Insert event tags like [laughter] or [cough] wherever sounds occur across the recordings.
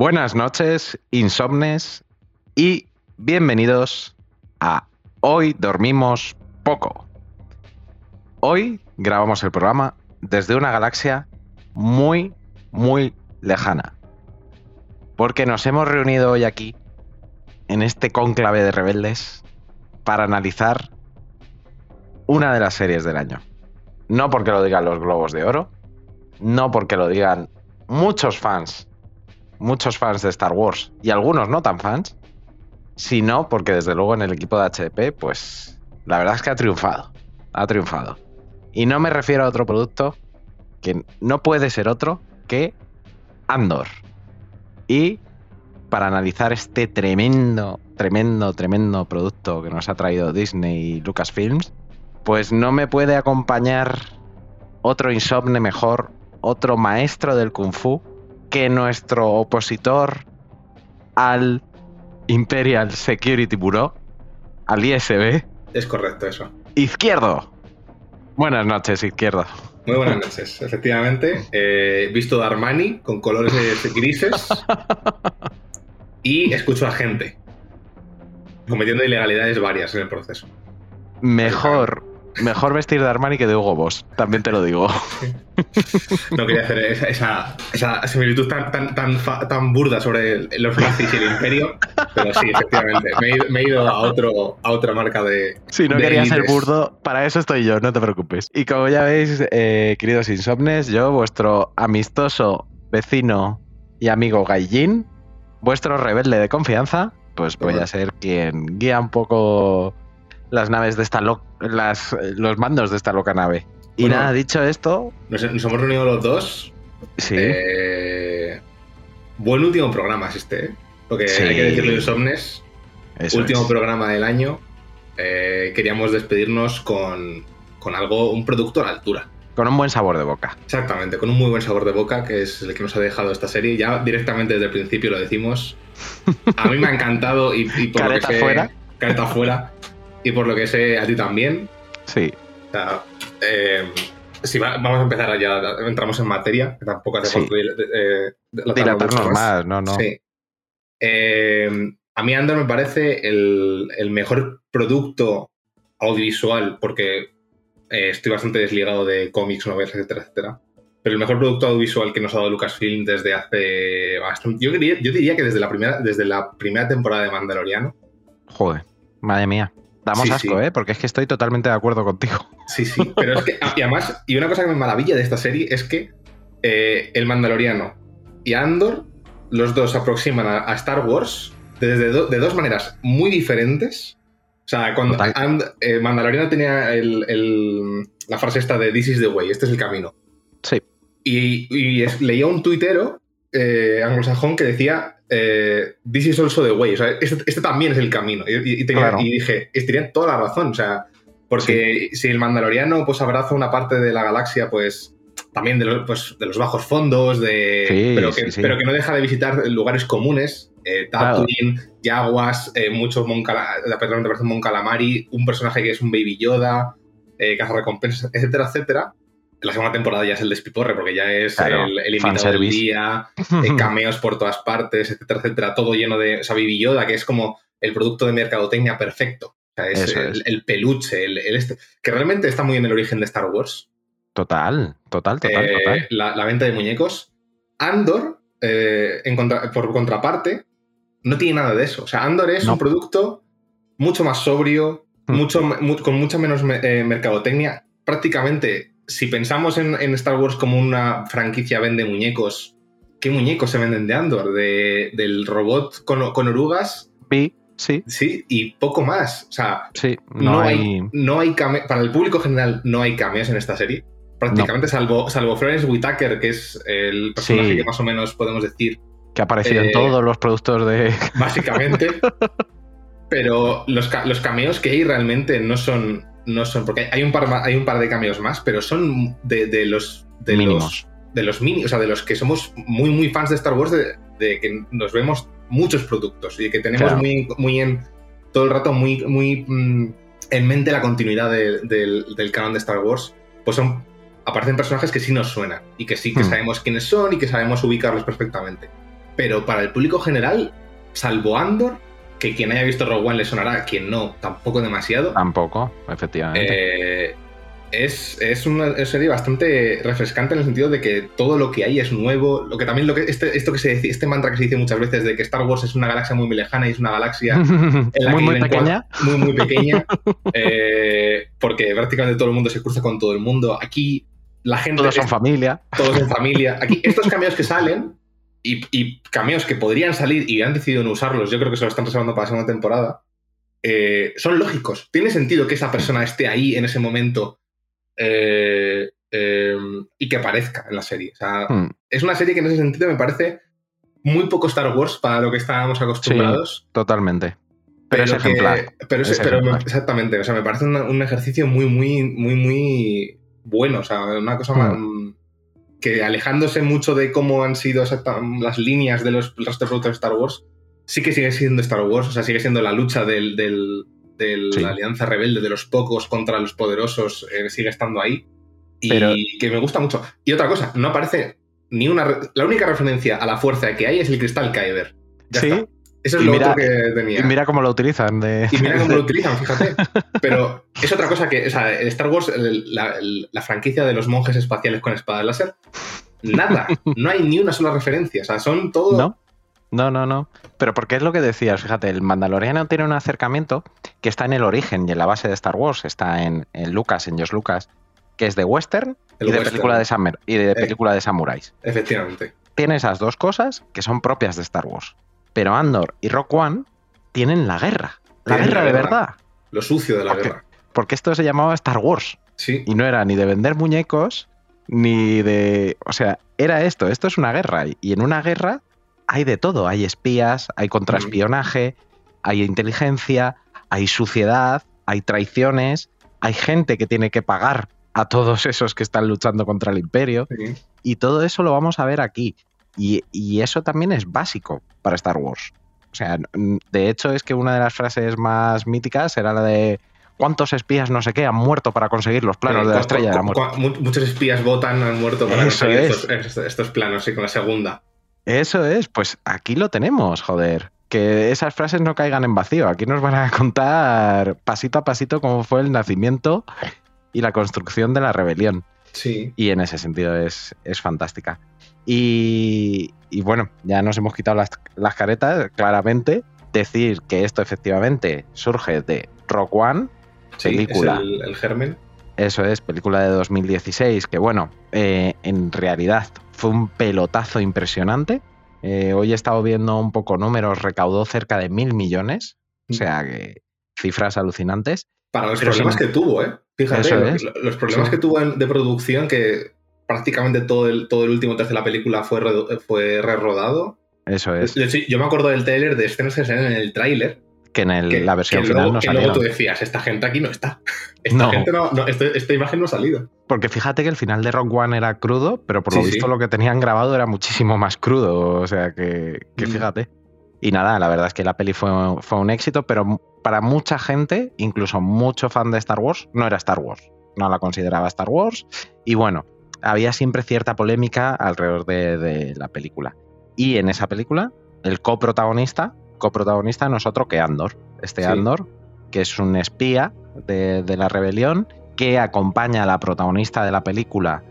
Buenas noches, insomnes, y bienvenidos a Hoy Dormimos Poco. Hoy grabamos el programa desde una galaxia muy, muy lejana. Porque nos hemos reunido hoy aquí, en este cónclave de rebeldes, para analizar una de las series del año. No porque lo digan los globos de oro, no porque lo digan muchos fans muchos fans de Star Wars y algunos no tan fans, sino porque desde luego en el equipo de HDP, pues la verdad es que ha triunfado, ha triunfado. Y no me refiero a otro producto que no puede ser otro que Andor. Y para analizar este tremendo, tremendo, tremendo producto que nos ha traído Disney y Lucasfilms, pues no me puede acompañar otro insomne mejor, otro maestro del kung fu que nuestro opositor al Imperial Security Bureau, al ISB. Es correcto eso. Izquierdo. Buenas noches, Izquierdo. Muy buenas noches, [laughs] efectivamente. He visto de Armani con colores [laughs] grises y escucho a gente cometiendo ilegalidades varias en el proceso. Mejor Mejor vestir de Armani que de Hugo Boss, también te lo digo. [laughs] No quería hacer esa, esa, similitud tan, tan, tan, tan, burda sobre los nazis y el imperio, pero sí, efectivamente. Me he, ido a, otro, a otra marca de. Si no quería ser burdo, para eso estoy yo, no te preocupes. Y como ya veis, eh, queridos insomnes, yo, vuestro amistoso vecino y amigo Gaijin, vuestro rebelde de confianza, pues voy a ser quien guía un poco las naves de esta las, los mandos de esta loca nave. Y nada, dicho esto. Nos, hemos reunido los dos. Sí. Eh, buen último programa es este, ¿eh? Porque hay que decirlo Insomnes. último programa del año. Eh, queríamos despedirnos con, con algo, un producto a la altura. Con un buen sabor de boca. Exactamente, con un muy buen sabor de boca, que es el que nos ha dejado esta serie. Ya directamente desde el principio lo decimos. [laughs] A mí me ha encantado y, por lo que fuera. Careta fuera. Y por lo que sé, a ti también. Sí. O sea, eh, sí, vamos a empezar ya, entramos en materia, que tampoco hace falta eh, dilatarnos más, no, no. Sí. Eh, a mí Andor me parece el, el mejor producto audiovisual, porque estoy bastante desligado de cómics, novelas, etcétera, etcétera. pero el mejor producto audiovisual que nos ha dado Lucasfilm desde hace bastante. Yo, diría, yo diría que desde la, primera, desde la primera temporada de Mandaloriano. Joder, madre mía. Damos asco, ¿eh? Porque es que estoy totalmente de acuerdo contigo. Sí, sí, pero es que, [laughs] y además, y una cosa que me maravilla de esta serie es que eh, el Mandaloriano y Andor, los dos aproximan a, Star Wars desde de dos maneras muy diferentes. O sea, cuando eh, Mandaloriano tenía la frase esta de This is the way, este es el camino. Sí. Y, leía un tuitero eh, anglosajón que decía eh, This is also the way. O sea, este, este también es el camino. Y, dije, estaría toda la razón. O sea, porque si el Mandaloriano pues abraza una parte de la galaxia, pues también de los, pues, de los bajos fondos, de, pero, que, pero, que, no deja de visitar lugares comunes. Eh, Tatooine, Yaguas, eh, muchos Mon, perdón, Mon Calamari, un personaje que es un Baby Yoda, eh, caza recompensas, etcétera, etcétera la segunda temporada ya es el despiporre, porque ya es el, el invitado del día, eh, [laughs] cameos por todas partes, etcétera, etcétera, todo lleno de esa Baby Yoda, que es como el producto de mercadotecnia perfecto. O sea, es, el, peluche, el, este, que realmente está muy en el origen de Star Wars. Total, total, total, eh, total. La, venta de muñecos. Andor, eh, por contraparte, no tiene nada de eso. O sea, Andor es un producto mucho más sobrio, hmm. mucho, con mucha menos mercadotecnia. Prácticamente si pensamos en, Star Wars como una franquicia vende muñecos, ¿qué muñecos se venden de Andor? De, del robot con, orugas. Sí, sí. Sí, y poco más. O sea, sí, no, hay, no hay para el público general no hay cameos en esta serie. Prácticamente, salvo, salvo Florence Whitaker, que es el personaje que más o menos podemos decir. Que ha aparecido en eh, todos los productos de. Básicamente. [laughs] pero los, los cameos que hay realmente no son no son, porque hay un par, hay un par de cambios más, pero son de, los de mínimos. Los, de los mini, o sea, de los que somos muy, muy fans de Star Wars, de, que nos vemos muchos productos y que tenemos muy, muy en todo el rato muy, muy mm, en mente la continuidad del, canon de Star Wars, pues son aparecen personajes que sí nos suenan y que sí que hmm. sabemos quiénes son y que sabemos ubicarlos perfectamente. Pero para el público general, salvo Andor, que quien haya visto Rogue One le sonará, quien no, tampoco demasiado. Tampoco, efectivamente. Eh, es, es, una serie bastante refrescante en el sentido de que todo lo que hay es nuevo. Lo que también lo que este, esto que se dice, este mantra que se dice muchas veces de que Star Wars es una galaxia muy, muy lejana y es una galaxia [laughs] muy, muy pequeña. Muy, muy pequeña. [laughs] Eh, porque prácticamente todo el mundo se cruza con todo el mundo. Aquí la gente. Todos son familia. Todos son [laughs] familia. Aquí estos cambios que salen y, cameos que podrían salir y han decidido no usarlos, yo creo que se lo están reservando para la segunda temporada, eh, son lógicos. Tiene sentido que esa persona esté ahí en ese momento eh, eh, y que aparezca en la serie. Hmm. Es una serie que en ese sentido me parece muy poco Star Wars para lo que estábamos acostumbrados. totalmente. Pero, es ejemplar. Pero, exactamente. O sea, me parece un, ejercicio muy, muy, muy, muy bueno. O sea, una cosa más hmm que alejándose mucho de cómo han sido las líneas de los restos de productos de Star Wars, sí que sigue siendo Star Wars, o sea, sigue siendo la lucha del, de la alianza rebelde de los pocos contra los poderosos, eh, sigue estando ahí. Y que me gusta mucho. Y otra cosa, no aparece ni una. La única referencia a la fuerza que hay es el cristal Kyber. Ya sí. Eso es lo otro que tenía. Y mira cómo lo utilizan. Y mira cómo [laughs] lo utilizan, fíjate. Pero es otra cosa que, o sea, Star Wars, la, franquicia de los monjes espaciales con espada láser, nada. No hay ni una sola referencia. O sea, son todo. No. No, no, no. Pero porque es lo que decías, fíjate, el Mandaloriano tiene un acercamiento que está en el origen y en la base de Star Wars, está en, Lucas, en Josh Lucas, que es de western y, De película de y de eh, película de samuráis. Efectivamente. Tiene esas dos cosas que son propias de Star Wars. Pero Andor y Rock One tienen la guerra. La guerra de verdad. Lo sucio de la guerra. Porque esto se llamaba Star Wars. Sí. Y no era ni de vender muñecos, ni de. O sea, era esto. Esto es una guerra. Y en una guerra hay de todo. Hay espías, hay contraespionaje, hay inteligencia, hay suciedad, hay traiciones, hay gente que tiene que pagar a todos esos que están luchando contra el imperio. Y todo eso lo vamos a ver aquí. Y, eso también es básico para Star Wars. O sea, de hecho es que una de las frases más míticas era la de ¿cuántos espías no sé qué han muerto para conseguir los planos de la estrella de la muerte? Muchos espías votan, han muerto para conseguir estos, planos, y con la segunda. Eso es, pues aquí lo tenemos, joder. Que esas frases no caigan en vacío. Aquí nos van a contar pasito a pasito cómo fue el nacimiento y la construcción de la rebelión. Sí. Y en ese sentido es, es fantástica. Y, bueno, ya nos hemos quitado las, caretas, claramente. Decir que esto efectivamente surge de Rock One, película. el, germen. Eso es, película de 2016, que bueno, eh, en realidad fue un pelotazo impresionante. Eh, hoy he estado viendo un poco números, recaudó cerca de mil millones, o sea que cifras alucinantes. Para los problemas que tuvo, ¿eh? Fíjate, los, problemas que tuvo de producción, que prácticamente todo el, todo el último tercio de la película fue, fue re-rodado. Eso es. Yo me acuerdo del trailer de escenas que salen en el tráiler. Que en la versión final no salieron. tú decías, esta gente aquí no está. [laughs] Esta, Gente no, este, esta imagen no ha salido. Porque fíjate que el final de Rock One era crudo, pero por lo visto lo que tenían grabado era muchísimo más crudo. O sea que, que mm. fíjate. Y nada, la verdad es que la peli fue, fue un éxito, pero para mucha gente, incluso mucho fan de Star Wars, no era Star Wars. No la consideraba Star Wars. Y bueno, había siempre cierta polémica alrededor de, la película. Y en esa película, el coprotagonista, coprotagonista no es otro que Andor. Este Andor, que es un espía de, de la rebelión, que acompaña a la protagonista de la película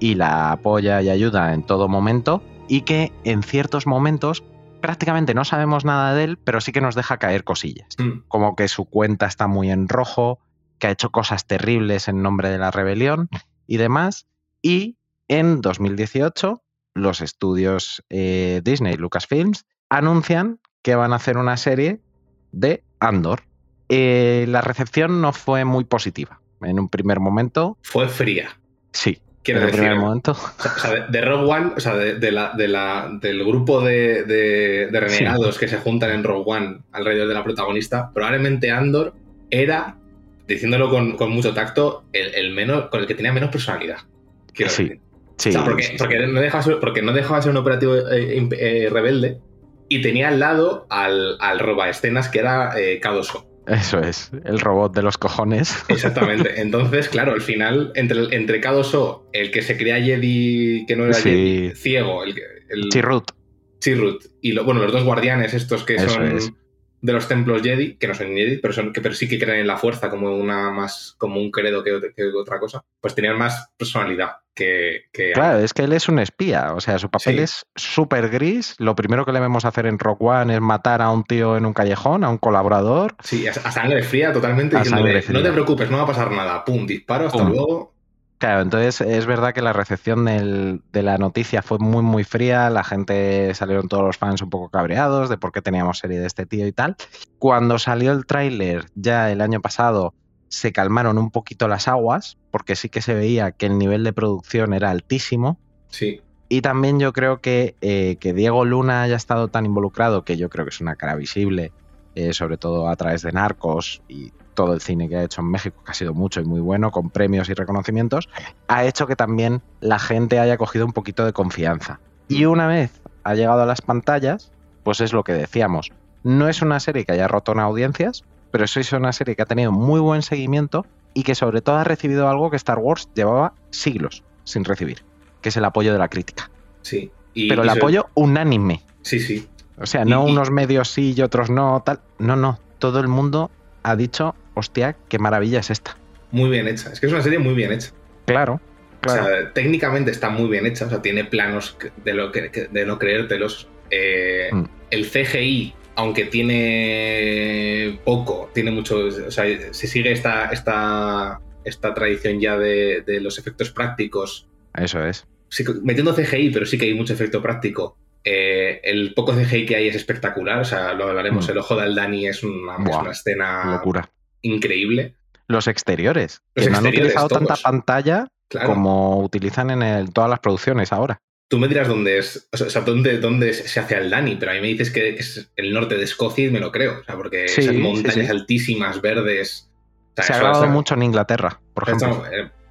y la apoya y ayuda en todo momento, y que en ciertos momentos prácticamente no sabemos nada de él, pero sí que nos deja caer cosillas. Mm. Como que su cuenta está muy en rojo, que ha hecho cosas terribles en nombre de la rebelión y demás. Y en 2018, los estudios eh, Disney Lucasfilms anuncian que van a hacer una serie de Andor. Eh, la recepción no fue muy positiva. En un primer momento. Fue fría. Sí, en el primer momento. O sea, de, Rogue One, o sea, de, la, del grupo de, renegados que se juntan en Rogue One alrededor de la protagonista, probablemente Andor era, diciéndolo con, mucho tacto, el, menos, con el que tenía menos personalidad. Sí. Sí, porque, no dejaba, porque no dejaba ser un operativo eh, eh, rebelde y tenía al lado al, al roba escenas que era eh, K2O. Eso es, el robot de los cojones. Exactamente. [laughs] Entonces, claro, al final, entre, entre K2O, el que se crea Jedi, que no era Jedi, ciego, el, el Chirrut. Chirrut. Y lo, bueno, los dos guardianes estos que son de los templos Jedi, que no son Jedi, pero, son, que, pero sí que creen en la fuerza como una más, como un credo que, otra cosa, pues tenían más personalidad que, Claro, es que él es un espía, o sea, su papel es súper gris. Lo primero que le vemos hacer en Rock One es matar a un tío en un callejón, a un colaborador. Sí, a, sangre fría totalmente, no te preocupes, no va a pasar nada, pum, disparo, hasta luego. Claro, entonces es verdad que la recepción de la noticia fue muy, muy fría. La gente salieron todos los fans un poco cabreados de por qué teníamos serie de este tío y tal. Cuando salió el tráiler ya el año pasado, se calmaron un poquito las aguas, porque sí que se veía que el nivel de producción era altísimo. Sí. Y también yo creo que, eh, que Diego Luna haya estado tan involucrado, que yo creo que es una cara visible, eh, sobre todo a través de Narcos y todo el cine que ha hecho en México, que ha sido mucho y muy bueno, con premios y reconocimientos, ha hecho que también la gente haya cogido un poquito de confianza. Y una vez ha llegado a las pantallas, pues es lo que decíamos. No es una serie que haya roto en audiencias, pero es una serie que ha tenido muy buen seguimiento y que sobre todo ha recibido algo que Star Wars llevaba siglos sin recibir, que es el apoyo de la crítica. Sí. pero el apoyo unánime. Sí, sí. O sea, no unos medios sí y otros no, tal. No, no. Todo el mundo ha dicho, hostia, qué maravilla es esta. Muy bien hecha. Es que es una serie muy bien hecha. Claro. claro. O sea, técnicamente está muy bien hecha. O sea, tiene planos de, lo que, de no creértelos. Eh, mm. El CGI, aunque tiene poco, tiene mucho. O sea, se sigue esta, esta, esta tradición ya de, los efectos prácticos. Eso es. metiendo CGI, pero sí que hay mucho efecto práctico. Eh, el poco CGI que hay es espectacular, o sea, lo hablaremos. Mm. El ojo de Aldani es una, escena locura. Increíble. Los exteriores, que no han utilizado tanta pantalla como utilizan en todas las producciones ahora. Tú me dirás dónde es, o sea, dónde, dónde se hace Aldani, pero a mí me dices que es el norte de Escocia y me lo creo, o sea, porque esas montañas altísimas, verdes. se ha grabado mucho en Inglaterra, por ejemplo.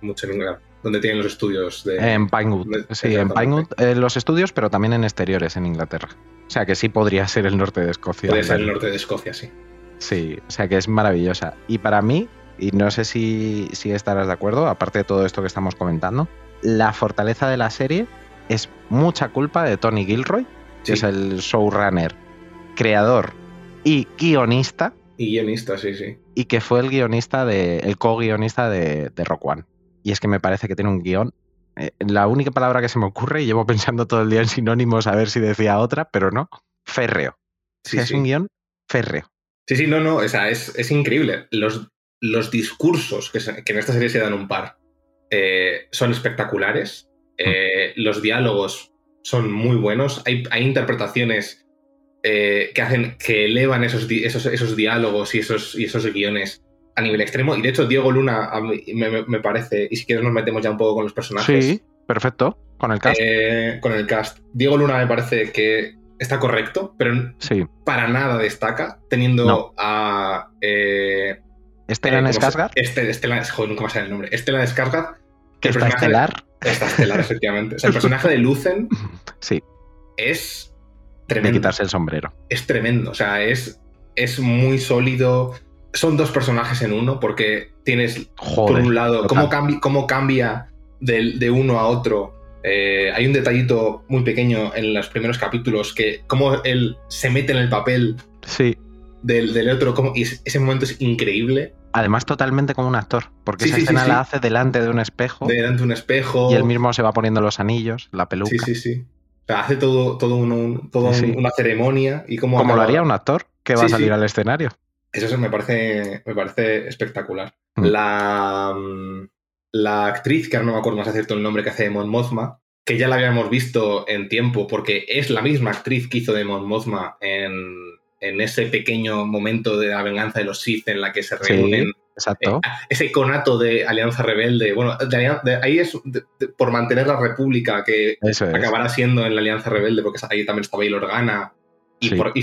Mucho en Inglaterra donde tienen los estudios de... En Pinewood, sí, en Pinewood eh, los estudios, pero también en exteriores en Inglaterra. O sea que sí podría ser el norte de Escocia. Podría ser el norte de Escocia, sí. Sí, o sea que es maravillosa. Y para mí, y no sé si, si estarás de acuerdo, aparte de todo esto que estamos comentando, la fortaleza de la serie es mucha culpa de Tony Gilroy, que es el showrunner, creador y guionista. Y guionista, sí, sí. Y que fue el guionista de, el co-guionista de, de Rock One y es que me parece que tiene un guion. Eh, la única palabra que se me ocurre, y llevo pensando todo el día en sinónimos a ver si decía otra, pero no, férreo. Sí, es un guion férreo. Sí, sí, no, no, o sea, es, increíble. Los, los discursos que, en esta serie se dan un par eh, son espectaculares. Eh, los diálogos son muy buenos. Hay, hay interpretaciones que hacen que elevan esos, esos, esos diálogos y esos, y esos guiones a nivel extremo. Y de hecho, Diego Luna me, parece, y si quieres nos metemos ya un poco con los personajes. Sí, perfecto, con el cast. Eh, con el cast. Diego Luna me parece que está correcto, pero sí. para nada destaca, teniendo a... Eh, Estelan eh, Skarsgård. Este, Estelan, joder, nunca me sale el nombre. Estelan Skarsgård. Que está estelar. está estelar, efectivamente. O sea, el personaje de Lucen [laughs] sí. es tremendo. De quitarse el sombrero. Es tremendo. O sea, es, es muy sólido son dos personajes en uno, porque tienes, por un lado, cómo, cómo cambia de, uno a otro. Eh, hay un detallito muy pequeño en los primeros capítulos que cómo él se mete en el papel sí. del, otro, como, y ese momento es increíble. Además, totalmente como un actor, porque esa escena la hace delante de un espejo. Delante de un espejo. Y él mismo se va poniendo los anillos, la peluca. Sí, sí, sí. hace todo, todo, todo una ceremonia y como. Como lo haría un actor que va a salir al escenario. Eso me parece, me parece espectacular. Mm. La, mm, la actriz, que ahora no me acuerdo más cierto el nombre que hace de Mon Mothma, que ya la habíamos visto en tiempo, porque es la misma actriz que hizo de Mon Mothma en, ese pequeño momento de la venganza de los Sith en la que se reúnen. exacto. Eh, ese conato de Alianza Rebelde. Bueno, ahí es por mantener la República que acabará siendo en la Alianza Rebelde, porque ahí también estaba Bail Organa. Y, por, y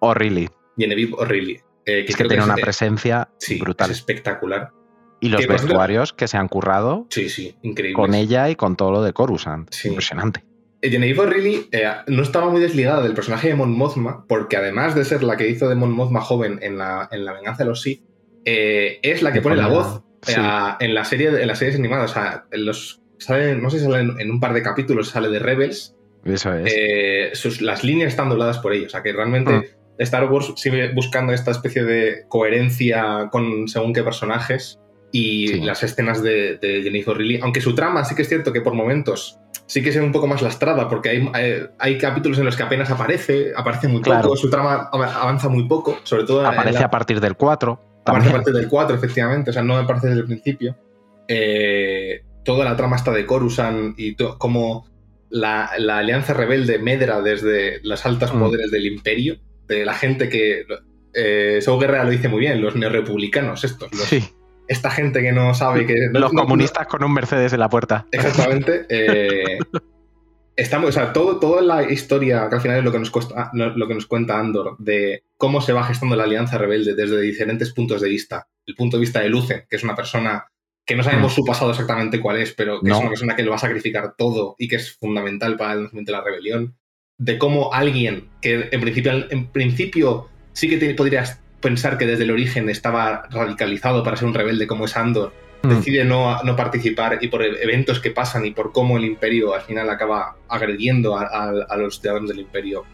O'Reilly. Genevieve O'Reilly. Eh, que es que tiene una presencia brutal. Es espectacular. Y los vestuarios que se han currado sí, sí, increíble. con ella y con todo lo de Coruscant. Impresionante. Eh, Genevieve O'Reilly eh, no estaba muy desligada del personaje de Mon Mothma, porque además de ser la que hizo de Mon Mothma joven en la, en la venganza de los Sith, es la que pone la voz en, la serie, en las series animadas. O sea, los, no sé si sale en, un par de capítulos, sale de Rebels. Eso es. las líneas están dobladas por ella. O sea, que realmente mm. Star Wars sigue buscando esta especie de coherencia con según qué personajes y las escenas de, Jennifer Reilly, aunque su trama sí que es cierto que por momentos sí que es un poco más lastrada, porque hay, eh, hay, capítulos en los que apenas aparece, aparece muy poco, su trama avanza muy poco, sobre todo... Aparece a partir del 4. Aparece a partir del 4, efectivamente, o sea, no aparece desde el principio. Eh, toda la trama está de Coruscant y cómo la, alianza rebelde medra desde los altos mm. poderes del imperio de la gente que. Eh, Guerrera lo dice muy bien, los neorepublicanos, estos. Esta gente que no sabe que. los comunistas con un Mercedes en la puerta. Exactamente. [laughs] Eh, estamos, o sea, todo, toda la historia, que al final es lo que, nos lo que nos cuenta Andor, de cómo se va gestando la alianza rebelde desde diferentes puntos de vista. El punto de vista de Lucen, que es una persona que no sabemos mm. su pasado exactamente cuál es, pero que es una persona que lo va a sacrificar todo y que es fundamental para el nacimiento de la rebelión de cómo alguien que en principio, en principio sí que podrías pensar que desde el origen estaba radicalizado para ser un rebelde como es Andor, mm. decide no, no, participar y por eventos que pasan y por cómo el imperio al final acaba agrediendo a, los ciudadanos del imperio,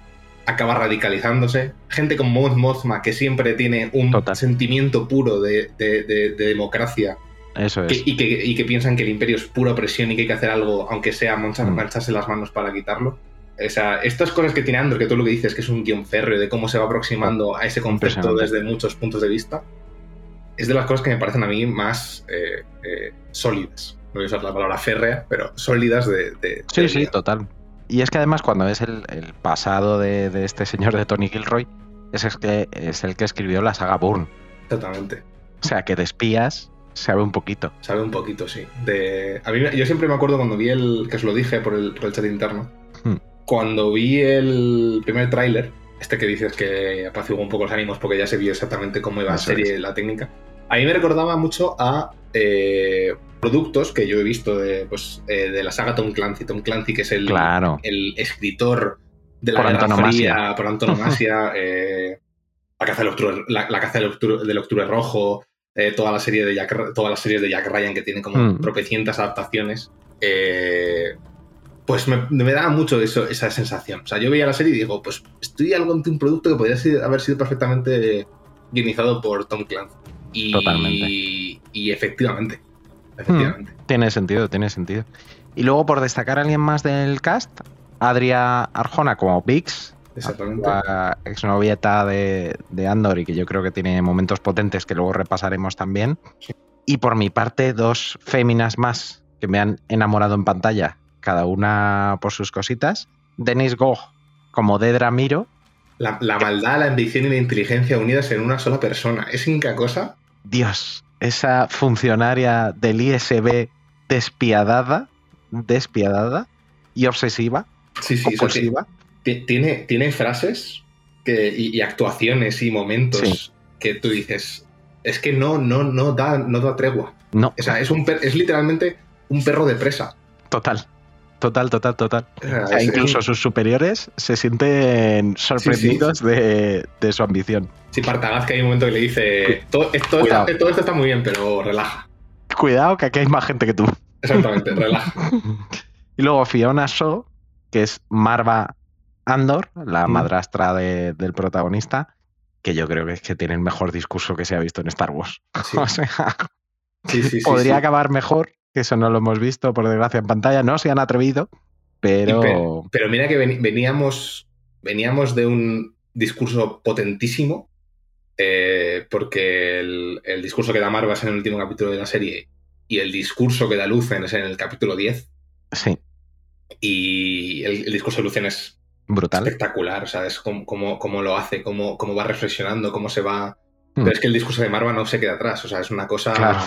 acaba radicalizándose. Gente como Mon Mothma que siempre tiene un sentimiento puro de, democracia. Eso es. y, que, piensan que el imperio es pura opresión y que hay que hacer algo, aunque sea mm. mancharse las manos para quitarlo. O sea, estas cosas que tiene Andor, que tú lo que dices que es un guion férreo de cómo se va aproximando a ese concepto desde muchos puntos de vista, es de las cosas que me parecen a mí más eh, eh, sólidas. No voy a usar la palabra férrea, pero sólidas de. sí, sí, total. Y es que además, cuando ves el, pasado de, este señor de Tony Gilroy, es, es, que, es el que escribió la saga Bourne. Exactamente. O sea, que de espías sabe un poquito. Sabe un poquito, sí. De, a mí, yo siempre me acuerdo cuando vi el. que os lo dije por el, por el chat interno. Cuando vi el primer tráiler, este que dices que apaciguó un poco los ánimos porque ya se vio exactamente cómo iba a ser la técnica, a mí me recordaba mucho a eh, productos que yo he visto de, pues, eh, de la saga Tom Clancy. Tom Clancy, que es el, el escritor de la Guerra Fría, por antonomasia, [laughs] eh, la caza, del la, caza del octubre, rojo, toda la serie de Jack, todas las series de Jack Ryan que tiene como mm. tropecientas adaptaciones. Eh, pues me, daba mucho eso, esa sensación. O sea, yo veía la serie y digo, pues estoy algo ante un producto que podría haber sido perfectamente guionizado por Tom Clancy. Y, Totalmente. Y, efectivamente. efectivamente. Mm, tiene sentido, tiene sentido. Y luego, por destacar a alguien más del cast, Adria Arjona como Vix, Exactamente. la exnovieta de, de Andor y que yo creo que tiene momentos potentes que luego repasaremos también. Y por mi parte, dos féminas más que me han enamorado en pantalla, cada una por sus cositas. Denis Gog como Dedra Miro. La, la maldad, la ambición y la inteligencia unidas en una sola persona. ¿Es inca cosa? Dios, esa funcionaria del ISB despiadada, despiadada y obsesiva. Sí, sí. Ti- Tiene, tiene frases que, y, y actuaciones y momentos Sí. que tú dices. Es que no, no, no da, no da tregua. No, O sea, es un per- es literalmente un perro de presa. total. Total, total, total. O sea, incluso sus superiores se sienten sorprendidos De, de su ambición. Sí, Partagaz, que hay un momento que le dice: todo esto, Cuidado. está, todo esto está muy bien, pero relaja. Cuidado, que aquí hay más gente que tú. Exactamente, [laughs] relaja. Y luego Fiona Shaw, que es Marva Andor, la Mm. madrastra de- del protagonista, que yo creo que es que tiene el mejor discurso que se ha visto en Star Wars. Sí, [laughs] O sea, sí, sí. sí, podría sí. acabar mejor, que eso no lo hemos visto, por desgracia, en pantalla. No se han atrevido, pero... Pero mira que veníamos, veníamos de un discurso potentísimo, eh, porque el, el discurso que da Marva es en el último capítulo de la serie y el discurso que da Lucen es en el capítulo 10. Sí, Y el, el discurso de Lucen es brutal. espectacular, o sea, es cómo, cómo- cómo lo hace, cómo, cómo va reflexionando, cómo se va... Hmm. Pero es que el discurso de Marva no se queda atrás, o sea, es una cosa... Claro.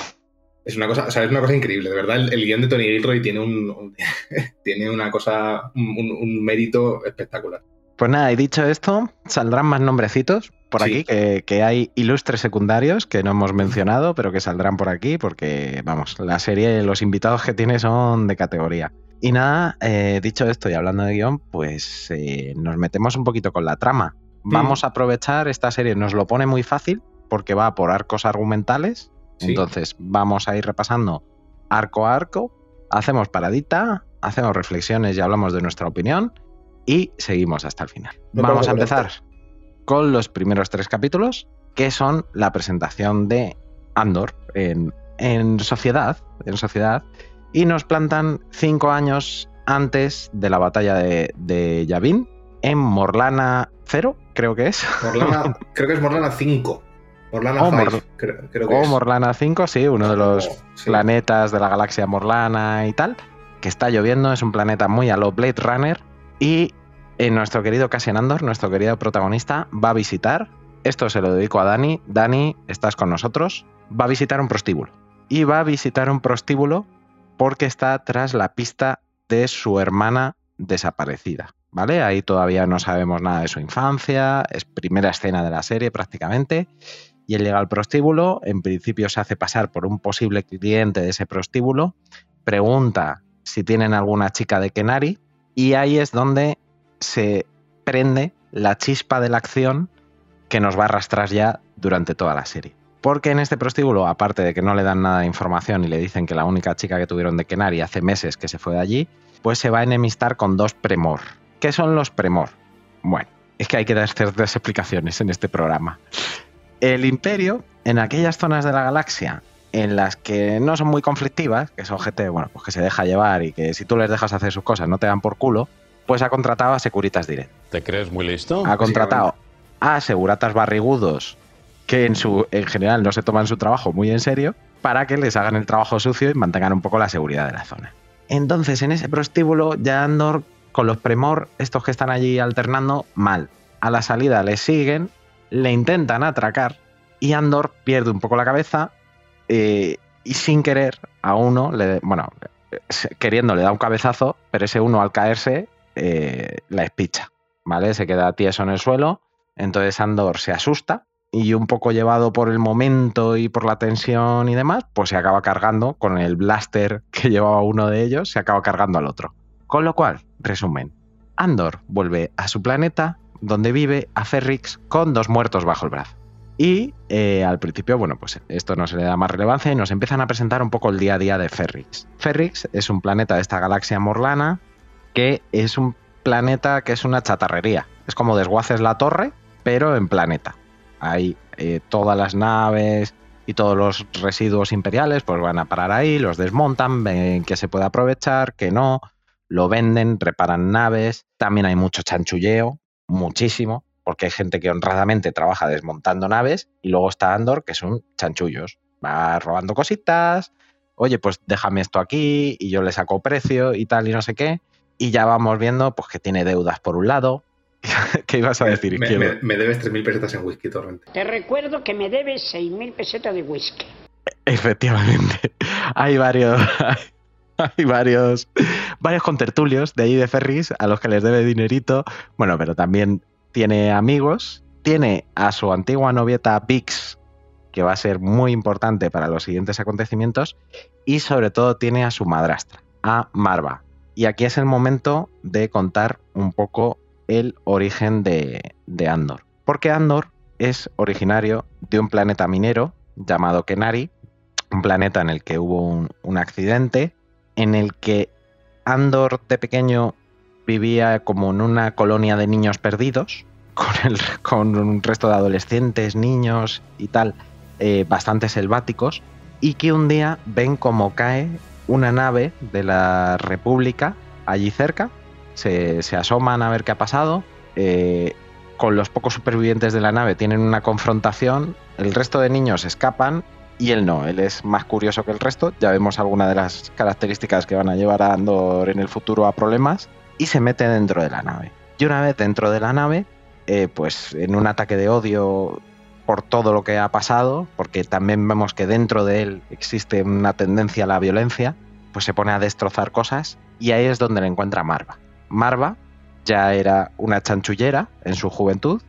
Es una cosa, o sea, es una cosa increíble, de verdad. El, el guion de Tony Gilroy tiene un, un- [laughs] tiene una cosa, un, mérito espectacular. Pues nada, y dicho esto, saldrán más nombrecitos por Sí. aquí, que, que hay ilustres secundarios que no hemos mencionado, pero que saldrán por aquí, porque, vamos, la serie, los invitados que tiene son de categoría. Y nada, eh, dicho esto y hablando de guion, pues eh, nos metemos un poquito con la trama. Vamos a aprovechar, esta serie nos lo pone muy fácil, porque va por arcos argumentales. Sí. Entonces, vamos a ir repasando arco a arco, hacemos paradita, hacemos reflexiones y hablamos de nuestra opinión y seguimos hasta el final. Me Vamos a empezar con los primeros tres capítulos, que son la presentación de Andor en, en sociedad, en sociedad, y nos plantan cinco años antes de la batalla de, de Yavin en Morlana 0, creo que es. Morlana, [laughs] creo que es Morlana 5. Morlana Oh, 5, Mor- creo, creo que es. Morlana 5, sí, uno de los Oh, sí. planetas de la galaxia Morlana y tal, que está lloviendo, es un planeta muy a lo Blade Runner y eh, nuestro querido Cassian Andor, nuestro querido protagonista, va a visitar, esto se lo dedico a Dani, Dani, estás con nosotros, va a visitar un prostíbulo y va a visitar un prostíbulo porque está tras la pista de su hermana desaparecida, ¿vale? Ahí todavía no sabemos nada de su infancia, es primera escena de la serie prácticamente y él llega al prostíbulo, en principio se hace pasar por un posible cliente de ese prostíbulo, pregunta si tienen alguna chica de Kenari y ahí es donde se prende la chispa de la acción que nos va a arrastrar ya durante toda la serie. Porque en este prostíbulo, aparte de que no le dan nada de información y le dicen que la única chica que tuvieron de Kenari hace meses que se fue de allí, pues se va a enemistar con dos premor. ¿Qué son los premor? Bueno, es que hay que dar ciertas explicaciones en este programa. El imperio, en aquellas zonas de la galaxia en las que no son muy conflictivas, que son gente bueno, pues que se deja llevar y que si tú les dejas hacer sus cosas no te dan por culo, pues ha contratado a Securitas Direct. ¿Te crees muy listo? Ha contratado a seguratas barrigudos que en, su, en general no se toman su trabajo muy en serio para que les hagan el trabajo sucio y mantengan un poco la seguridad de la zona. Entonces, en ese prostíbulo, ya Andor, con los premor, estos que están allí alternando, mal. A la salida le siguen, le intentan atracar y Andor pierde un poco la cabeza eh, y sin querer a uno, le, bueno, queriendo le da un cabezazo, pero ese uno al caerse eh, la espicha, ¿vale? Se queda tieso en el suelo, entonces Andor se asusta y un poco llevado por el momento y por la tensión y demás, pues se acaba cargando con el blaster que [laughs] llevaba uno de ellos, se acaba cargando al otro. Con lo cual, resumen, Andor vuelve a su planeta, donde vive a Ferrix con dos muertos bajo el brazo. Y eh, al principio, bueno, pues esto no se le da más relevancia y nos empiezan a presentar un poco el día a día de Ferrix. Ferrix es un planeta de esta galaxia morlana que es un planeta que es una chatarrería. Es como desguaces la torre, pero en planeta. Hay eh, todas las naves y todos los residuos imperiales pues van a parar ahí, los desmontan, ven que se puede aprovechar, que no, lo venden, reparan naves, también hay mucho chanchulleo, muchísimo, porque hay gente que honradamente trabaja desmontando naves y luego está Andor, que son chanchullos, va robando cositas, oye, pues déjame esto aquí y yo le saco precio y tal y no sé qué, y ya vamos viendo pues que tiene deudas por un lado, [laughs] ¿Qué ibas a decir? Me, me, debes 3.000 pesetas en whisky, Torrente. Te recuerdo que me debes 6.000 pesetas de whisky. Efectivamente. [laughs] Hay varios... [laughs] Hay varios, varios contertulios de ahí de Ferris a los que les debe dinerito. Bueno, pero también tiene amigos. Tiene a su antigua novieta Pix, que va a ser muy importante para los siguientes acontecimientos. Y sobre todo tiene a su madrastra, a Marva. Y aquí es el momento de contar un poco el origen de, Andor. Porque Andor es originario de un planeta minero llamado Kenari, un planeta en el que hubo un, accidente, en el que Andor de pequeño vivía como en una colonia de niños perdidos, [laughs] con, el, con un resto de adolescentes, niños y tal, eh, bastante selváticos, y que un día ven como cae una nave de la República allí cerca, se, asoman a ver qué ha pasado. Eh, con los pocos supervivientes de la nave tienen una confrontación, el resto de niños escapan y él no, él es más curioso que el resto, ya vemos algunas de las características que van a llevar a Andor en el futuro a problemas y se mete dentro de la nave. Y una vez dentro de la nave, eh, pues en un ataque de odio por todo lo que ha pasado, porque también vemos que dentro de él existe una tendencia a la violencia, pues se pone a destrozar cosas y ahí es donde le encuentra Marva. Marva ya era una chanchullera en su juventud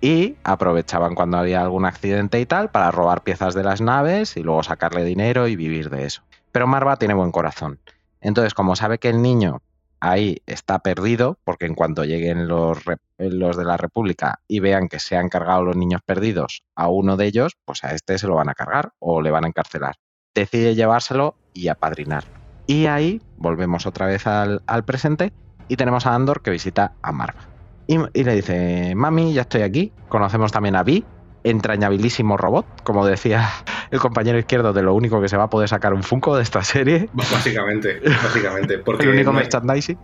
y aprovechaban cuando había algún accidente y tal para robar piezas de las naves y luego sacarle dinero y vivir de eso. Pero Marva tiene buen corazón. Entonces, como sabe que el niño ahí está perdido, porque en cuanto lleguen los, los de la República y vean que se han cargado los niños perdidos a uno de ellos, pues a este se lo van a cargar o le van a encarcelar. Decide llevárselo y apadrinarlo. Y ahí volvemos otra vez al, al presente y tenemos a Andor que visita a Marva. Y, le dice, mami, ya estoy aquí. Conocemos también a Vi, entrañabilísimo robot, como decía [laughs] el compañero izquierdo, de lo único que se va a poder sacar un Funko de esta serie. Básicamente, [laughs] básicamente. Porque el único merchandising.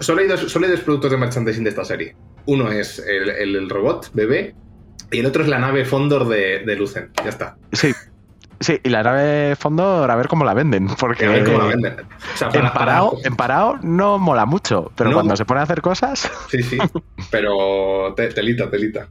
solo, hay dos, productos de merchandising de esta serie. Uno es el, robot, bebé, y el otro es la nave Fondor de, de Lucen. Ya está. Sí, Sí, y la nave fondo, a ver cómo la venden. Porque en, parado, no mola mucho, pero cuando se pone a hacer cosas. [laughs] Sí, sí. Pero telita, telita.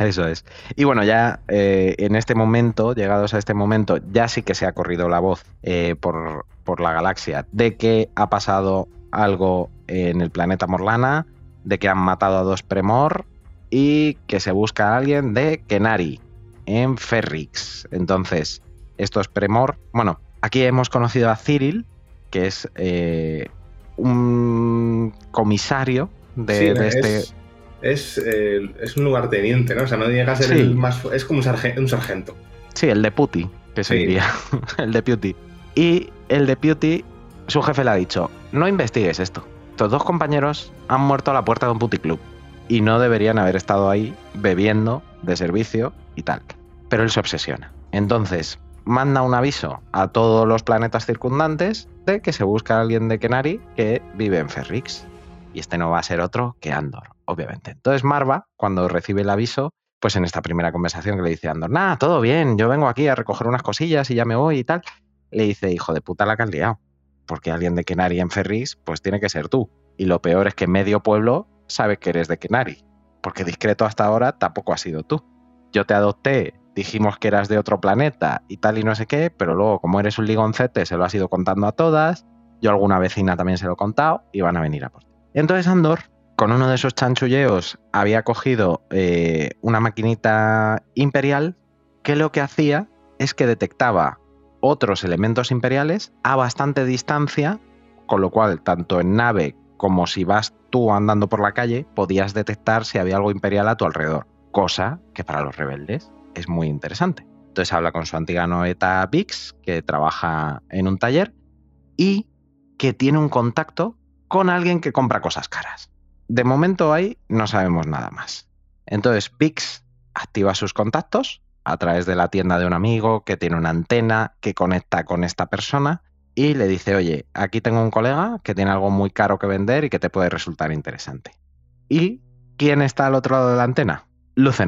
Eso es. Y bueno, ya eh, en este momento, llegados a este momento, ya sí que se ha corrido la voz eh, por, por la galaxia de que ha pasado algo en el planeta Morlana, de que han matado a dos Premor y que se busca a alguien de Kenari en Ferrix. Entonces, esto es Premor. Bueno, aquí hemos conocido a Cyril, que es eh, un comisario de, este. Es, eh, es, un lugarteniente, ¿no? O sea, no llega a ser el más. Es como un, sargento. Sí, el deputy, que se diría. [laughs] el deputy. Y el deputy, su jefe le ha dicho: No investigues esto. Estos dos compañeros han muerto a la puerta de un puticlub y no deberían haber estado ahí bebiendo de servicio y tal. Pero él se obsesiona. Entonces, manda un aviso a todos los planetas circundantes de que se busca alguien de Kenari que vive en Ferrix. Y este no va a ser otro que Andor, obviamente. Entonces Marva, cuando recibe el aviso, pues en esta primera conversación que le dice a Andor, nada, todo bien, yo vengo aquí a recoger unas cosillas y ya me voy y tal, le dice, hijo de puta la que has liado. Porque alguien de Kenari en Ferrix, pues tiene que ser tú. Y lo peor es que medio pueblo sabe que eres de Kenari. Porque discreto hasta ahora tampoco has sido tú. Yo te adopté dijimos que eras de otro planeta y tal y no sé qué, pero luego como eres un ligoncete se lo has ido contando a todas, yo alguna vecina también se lo he contado y van a venir a por ti. Entonces Andor, con uno de esos chanchulleos, había cogido eh, una maquinita imperial que lo que hacía es que detectaba otros elementos imperiales a bastante distancia, con lo cual tanto en nave como si vas tú andando por la calle, podías detectar si había algo imperial a tu alrededor, cosa que para los rebeldes es muy interesante. Entonces habla con su antigua noeta Vix, que trabaja en un taller y que tiene un contacto con alguien que compra cosas caras. De momento ahí no sabemos nada más. Entonces Vix activa sus contactos a través de la tienda de un amigo que tiene una antena que conecta con esta persona y le dice, oye, aquí tengo un colega que tiene algo muy caro que vender y que te puede resultar interesante. ¿Y quién está al otro lado de la antena? Luz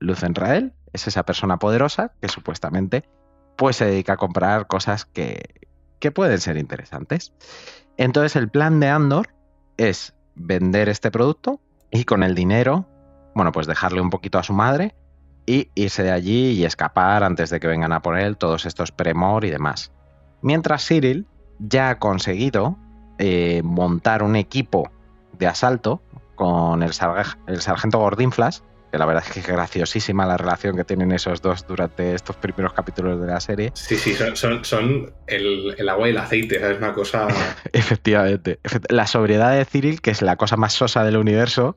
Enrael. Luz Enrael es esa persona poderosa que supuestamente pues se dedica a comprar cosas que, que pueden ser interesantes. Entonces el plan de Andor es vender este producto y con el dinero, bueno, pues dejarle un poquito a su madre y irse de allí y escapar antes de que vengan a por él todos estos premor y demás. Mientras Cyril ya ha conseguido eh, montar un equipo de asalto con el, el sargento Gordinflas, que la verdad es que es graciosísima la relación que tienen esos dos durante estos primeros capítulos de la serie. [laughs] Sí, sí, son, el, agua y el aceite, es una cosa... [laughs] Efectivamente. La sobriedad de Cyril, que es la cosa más sosa del universo,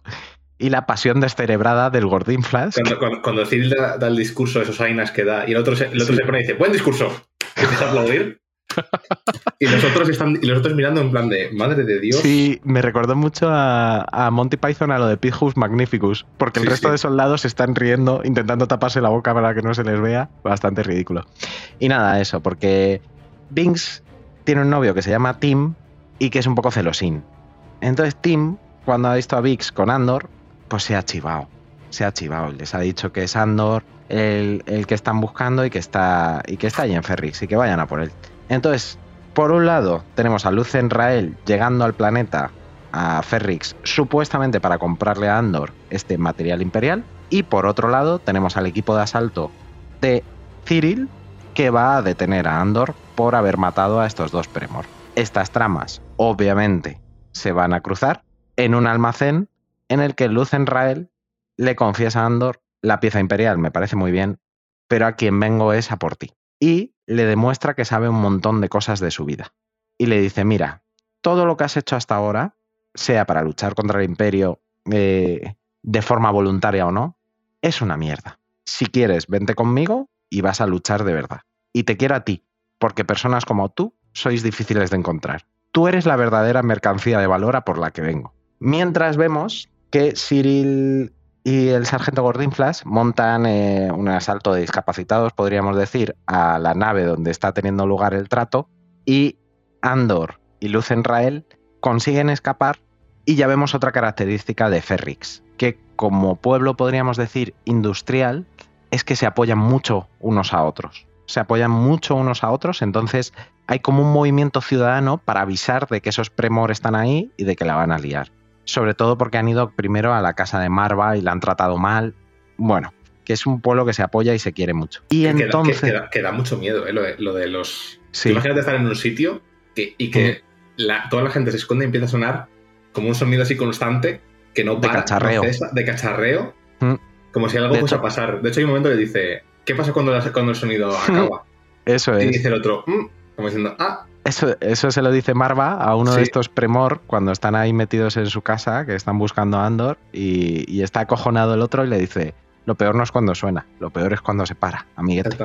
y la pasión descerebrada del Gordín Flash. Cuando, Cyril da, el discurso, esos ainas que da, y el otro, se, el otro se pone y dice, buen discurso, [laughs] empieza a aplaudir. Y, los otros están, y los otros mirando en plan de, madre de Dios. Sí, me recordó mucho a, Monty Python a lo de Pijus Magnificus, porque el resto de soldados están riendo, intentando taparse la boca para que no se les vea. Bastante ridículo. Y nada, eso, porque Binks tiene un novio que se llama Tim y que es un poco celosín. Entonces Tim, cuando ha visto a Bix con Andor, pues se ha chivado. Se ha chivado. Les ha dicho que es Andor el, el, que están buscando y que está y que está ahí en Ferrix y que vayan a por él. Entonces, por un lado, tenemos a Luz Enrael llegando al planeta, a Ferrix, supuestamente para comprarle a Andor este material imperial. Y por otro lado, tenemos al equipo de asalto de Cyril, que va a detener a Andor por haber matado a estos dos Premor. Estas tramas, obviamente, se van a cruzar en un almacén en el que Luz Enrael le confiesa a Andor la pieza imperial, me parece muy bien, pero a quien vengo es a por ti. Y le demuestra que sabe un montón de cosas de su vida. Y le dice, mira, todo lo que has hecho hasta ahora, sea para luchar contra el imperio eh, de forma voluntaria o no, es una mierda. Si quieres, vente conmigo y vas a luchar de verdad. Y te quiero a ti, porque personas como tú sois difíciles de encontrar. Tú eres la verdadera mercancía de valor a por la que vengo. Mientras vemos que Cyril y el sargento Gordinflas montan eh, un asalto de discapacitados, podríamos decir, a la nave donde está teniendo lugar el trato y Andor y Luz Enrael consiguen escapar y ya vemos otra característica de Ferrix, que como pueblo podríamos decir industrial, es que se apoyan mucho unos a otros. Se apoyan mucho unos a otros, entonces hay como un movimiento ciudadano para avisar de que esos premor están ahí y de que la van a liar sobre todo porque han ido primero a la casa de Marva y la han tratado mal. Bueno, que es un pueblo que se apoya y se quiere mucho. Y entonces... Que, da, mucho miedo, ¿eh? lo, de, los... Imagínate estar en un sitio y que mm. toda la gente se esconde y empieza a sonar como un sonido así constante que no para. De cacharreo. de cacharreo. Mm. Como si algo fuese a pasar. De hecho, hay un momento que dice, ¿qué pasa cuando, cuando el sonido [laughs] acaba? Eso es. Y dice el otro, mm", como diciendo, ah, eso, eso se lo dice Marva a uno de estos Premor cuando están ahí metidos en su casa, que están buscando a Andor, y, está acojonado el otro y le dice, lo peor no es cuando suena, lo peor es cuando se para, amiguete.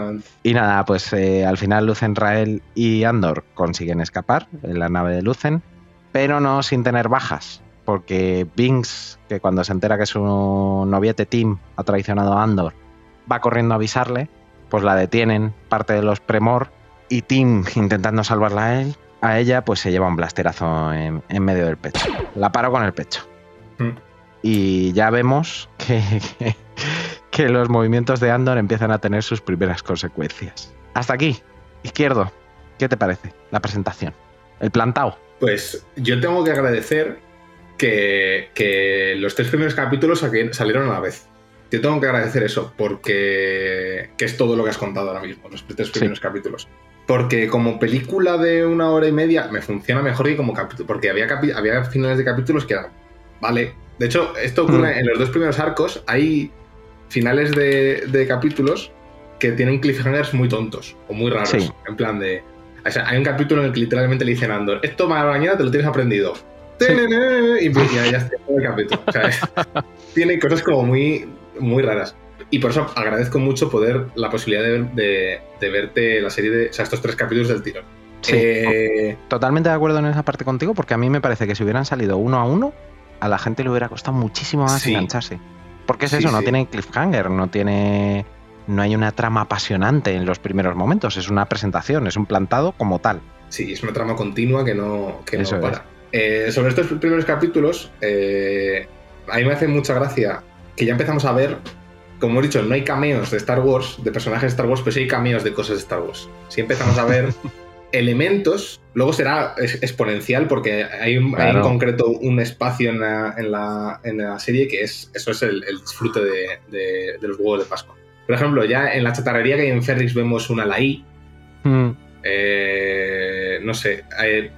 Y nada, pues eh, al final Lucen Rael y Andor consiguen escapar en la nave de Lucen, pero no sin tener bajas, porque Binks, que cuando se entera que su noviete Tim ha traicionado a Andor, va corriendo a avisarle, pues la detienen parte de los Premor y Tim, intentando salvarla a él, a ella, pues se lleva un blasterazo en, medio del pecho. La paro con el pecho. Mm. Y ya vemos que, que, los movimientos de Andor empiezan a tener sus primeras consecuencias. Hasta aquí, izquierdo. ¿Qué te parece la presentación? El plantao. Pues yo tengo que agradecer que, que los tres primeros capítulos salieron a la vez. Yo tengo que agradecer eso, porque que es todo lo que has contado ahora mismo, los tres primeros capítulos. Porque como película de una hora y media me funciona mejor que como capítulo. Porque había, había finales de capítulos que eran. Vale. De hecho, esto ocurre mm. en los dos primeros arcos. Hay finales de, capítulos que tienen cliffhangers muy tontos o muy raros. En plan de. O sea, hay un capítulo en el que literalmente le dicen a Andor: Esto mañana te lo tienes aprendido. Y ya, ya está el capítulo. O sea, [laughs] tiene cosas como muy, muy raras. Y por eso agradezco mucho poder la posibilidad de, verte la serie de. O sea, estos tres capítulos del tirón. Eh, totalmente de acuerdo en esa parte contigo, porque a mí me parece que si hubieran salido uno a uno, a la gente le hubiera costado muchísimo más engancharse. Porque es eso, no tiene cliffhanger, no tiene no hay una trama apasionante en los primeros momentos, es una presentación, es un plantado como tal. Sí, es una trama continua que no, que no para. Eh, sobre estos primeros capítulos, eh, a mí me hace mucha gracia que ya empezamos a ver, como he dicho, no hay cameos de Star Wars, de personajes de Star Wars, pero sí hay cameos de cosas de Star Wars. Si empezamos a ver [laughs] elementos, luego será exponencial porque hay, en concreto un espacio en la, en la, serie que es eso es el, disfrute de, los huevos de Pascua. Por ejemplo, ya en la chatarrería que hay en Ferrix vemos una Laí. Mm. Eh, no sé, eh,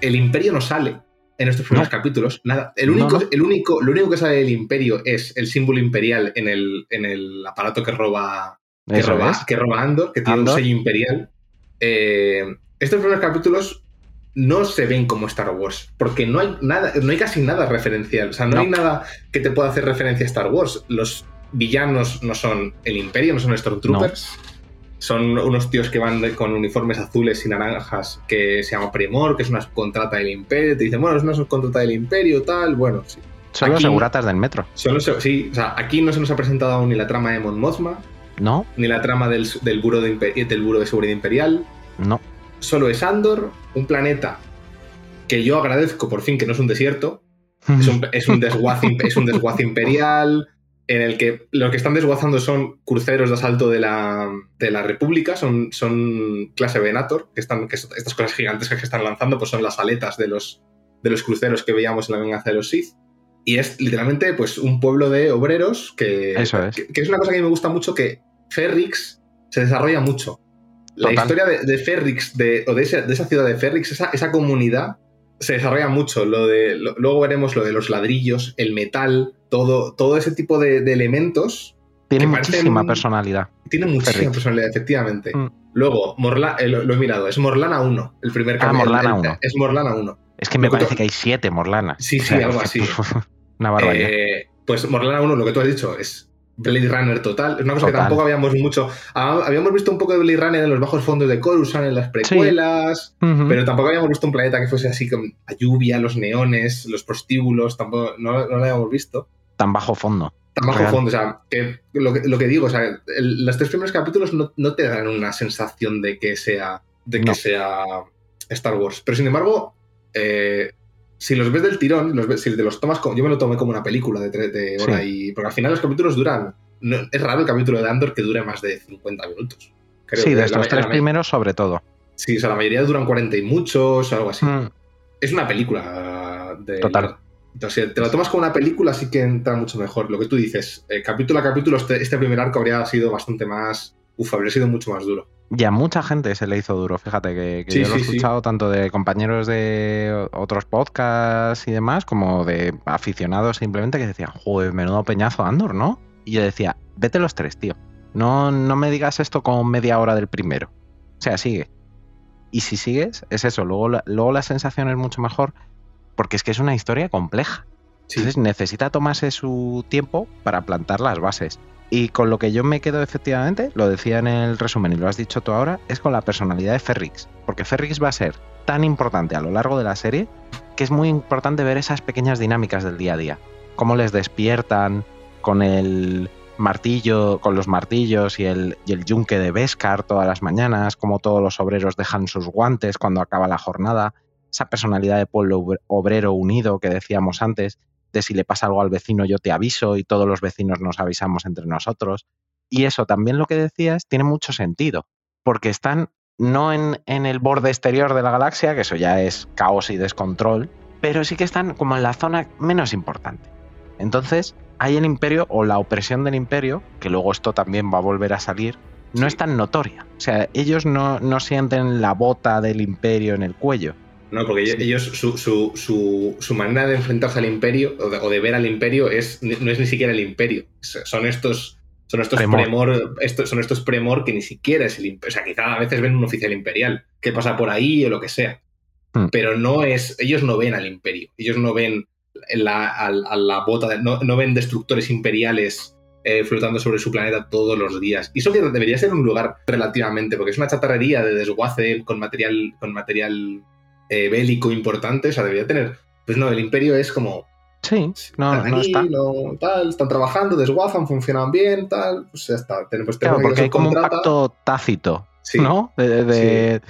el imperio no sale en estos primeros capítulos. Nada. El único, El único, lo único que sale del imperio es el símbolo imperial en el, en el aparato que roba, que roba, que roba Andor, que tiene un sello imperial. Eh, estos primeros capítulos no se ven como Star Wars, porque no hay nada, no hay casi nada referencial. O sea, no, hay nada que te pueda hacer referencia a Star Wars. Los villanos no son el Imperio, no son Stormtroopers. Son unos tíos que van con uniformes azules y naranjas que se llama Premor, que es una subcontrata del Imperio. Te dicen, bueno, es una subcontrata del Imperio, tal. Bueno, sí. Son los seguratas del metro. Son sí, o sea, aquí no se nos ha presentado aún ni la trama de Mon Mothma. No. Ni la trama del, del, buro de, del Buro de Seguridad Imperial. No solo es Andor, un planeta que yo agradezco por fin que no es un desierto, es un, es un, desguace, [laughs] imperial en el que lo que están desguazando son cruceros de asalto de la, de la República, son, son clase Venator, que están, que estas cosas gigantes que están lanzando pues son las aletas de los, de los cruceros que veíamos en la venganza de los Sith. Y es literalmente pues un pueblo de obreros que, Eso es. que, es una cosa que me gusta mucho, que Ferrix se desarrolla mucho la historia de, Ferrix, de, o de esa, ciudad de Ferrix, esa, comunidad, se desarrolla mucho. Lo de, luego veremos lo de los ladrillos, el metal, todo, todo ese tipo de, elementos. Tiene muchísima personalidad. Tiene muchísima personalidad, efectivamente. Mm. Luego, eh, lo, he mirado, es Morlana 1, el primer Ah, Morlana 1. Es Morlana 1. Es que me parece que hay siete Morlanas. Sí, sí, algo así. [laughs] Una barbaridad. Eh, pues Morlana 1, lo que tú has dicho, es Blade Runner total. Es una cosa que tampoco habíamos mucho. Ah, habíamos visto un poco de Blade Runner en los bajos fondos de Coruscant, en las precuelas, pero tampoco habíamos visto un planeta que fuese así con la lluvia, los neones, los prostíbulos, tampoco, no, lo habíamos visto. Tan bajo fondo. Tan bajo fondo, o sea, que lo, que digo, o sea, los tres primeros capítulos no, te dan una sensación de que sea, de que sea Star Wars. Pero sin embargo, eh, si los ves del tirón, los si te los tomas como. Yo me lo tomé como una película de, de hora y. Porque al final los capítulos duran. es raro el capítulo de Andor que dure más de 50 minutos. sí, de estos tres primeros, sobre todo. Sí, o sea, la mayoría duran 40 y muchos, algo así. Mm. Es una película de. Total. Entonces, te lo tomas como una película, sí que entra mucho mejor. Lo que tú dices, eh, capítulo a capítulo, este, este primer arco habría sido bastante más. Uf, habría sido mucho más duro. Y a mucha gente se le hizo duro, fíjate, que, yo lo he escuchado tanto de compañeros de otros podcasts y demás, como de aficionados simplemente que decían, joder, menudo peñazo Andor, ¿no? Y yo decía, vete los tres, tío. No, no me digas esto con media hora del primero. O sea, sigue. Y si sigues, es eso. Luego la, luego la sensación es mucho mejor porque es que es una historia compleja. Entonces necesita tomarse su tiempo para plantar las bases. Y con lo que yo me quedo efectivamente, lo decía en el resumen y lo has dicho tú ahora, es con la personalidad de Ferrix. Porque Ferrix va a ser tan importante a lo largo de la serie que es muy importante ver esas pequeñas dinámicas del día a día. Cómo les despiertan con el martillo, con los martillos y el, y el yunque de Beskar todas las mañanas, cómo todos los obreros dejan sus guantes cuando acaba la jornada, esa personalidad de pueblo obrero unido que decíamos antes, de si le pasa algo al vecino yo te aviso y todos los vecinos nos avisamos entre nosotros. Y eso también lo que decías tiene mucho sentido, porque están no en, en el borde exterior de la galaxia, que eso ya es caos y descontrol, pero sí que están como en la zona menos importante. Entonces, hay el imperio o la opresión del imperio, que luego esto también va a volver a salir, no es tan notoria. O sea, ellos no, no sienten la bota del imperio en el cuello, no, porque ellos, su, su, su, manera de enfrentarse al imperio o de, ver al imperio es, no es ni siquiera el imperio. Son estos, son estos premor, estos, son estos premor que ni siquiera es el imperio. O sea, quizá a veces ven un oficial imperial que pasa por ahí o lo que sea. Hmm. Pero no es, ellos no ven al imperio. Ellos no ven la, a, la bota, no, no, ven destructores imperiales eh, flotando sobre su planeta todos los días. Y eso que debería ser un lugar relativamente, porque es una chatarrería de desguace con material, con material eh, bélico importante, o sea, debería tener. Pues no, el imperio es como Sí, no, están no está. tal, están trabajando, desguazan, funcionan bien, tal, pues ya está. Pues claro, porque hay como un pacto tácito. ¿No? De,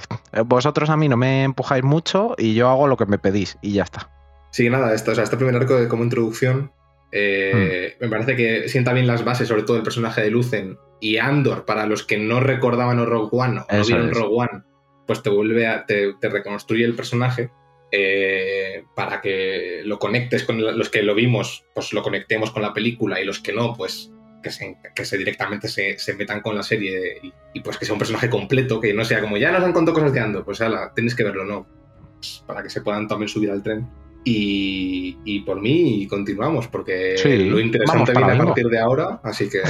vosotros a mí no me empujáis mucho y yo hago lo que me pedís y ya está. Sí, nada, esto, o sea, este primer arco de, como introducción eh, hmm. me parece que sienta bien las bases, sobre todo el personaje de Lucen y Andor, para los que no recordaban Rogue One o no vieron Rogue One, pues te vuelve a, te reconstruye el personaje eh, para que lo conectes con los que lo vimos, pues lo conectemos con la película y los que no, pues que se, que se directamente se, metan con la serie y, pues que sea un personaje completo, que no sea como ya nos han contado cosas de Ando, pues ala, tenéis que verlo, ¿no? Pues, para que se puedan también subir al tren. Y, por mí continuamos, porque lo interesante viene a partir de ahora, así que...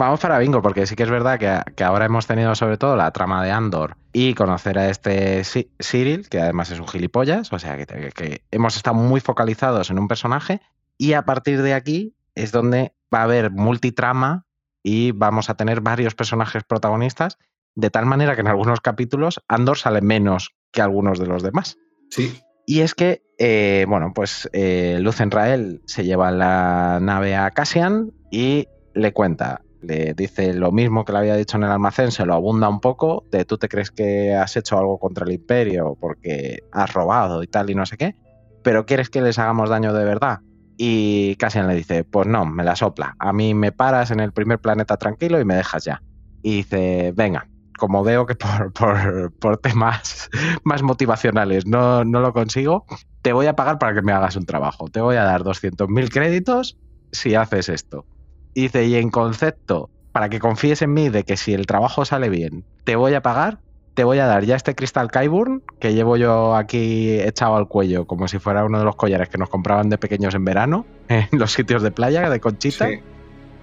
Vamos para bingo, porque sí que es verdad que, ahora hemos tenido sobre todo la trama de Andor y conocer a este Cyril, que además es un gilipollas, o sea que, hemos estado muy focalizados en un personaje y a partir de aquí es donde va a haber multitrama y vamos a tener varios personajes protagonistas, de tal manera que en algunos capítulos Andor sale menos que algunos de los demás. Sí. Y es que, eh, bueno, pues eh, Luz Rael se lleva la nave a Cassian y le cuenta, le dice lo mismo que le había dicho en el almacén, se lo abunda un poco, de tú te crees que has hecho algo contra el imperio porque has robado y tal y no sé qué, pero quieres que les hagamos daño de verdad. Y Cassian le dice, pues no, me la sopla, a mí me paras en el primer planeta tranquilo y me dejas ya. Y dice, venga, como veo que por, [laughs] por, temas [laughs] más motivacionales no, no lo consigo, te voy a pagar para que me hagas un trabajo, te voy a dar 200.000 créditos si haces esto. Dice, y en concepto, para que confíes en mí de que si el trabajo sale bien, te voy a pagar, te voy a dar ya este cristal Kyburn que llevo yo aquí echado al cuello, como si fuera uno de los collares que nos compraban de pequeños en verano, [laughs] en los sitios de playa, de conchita.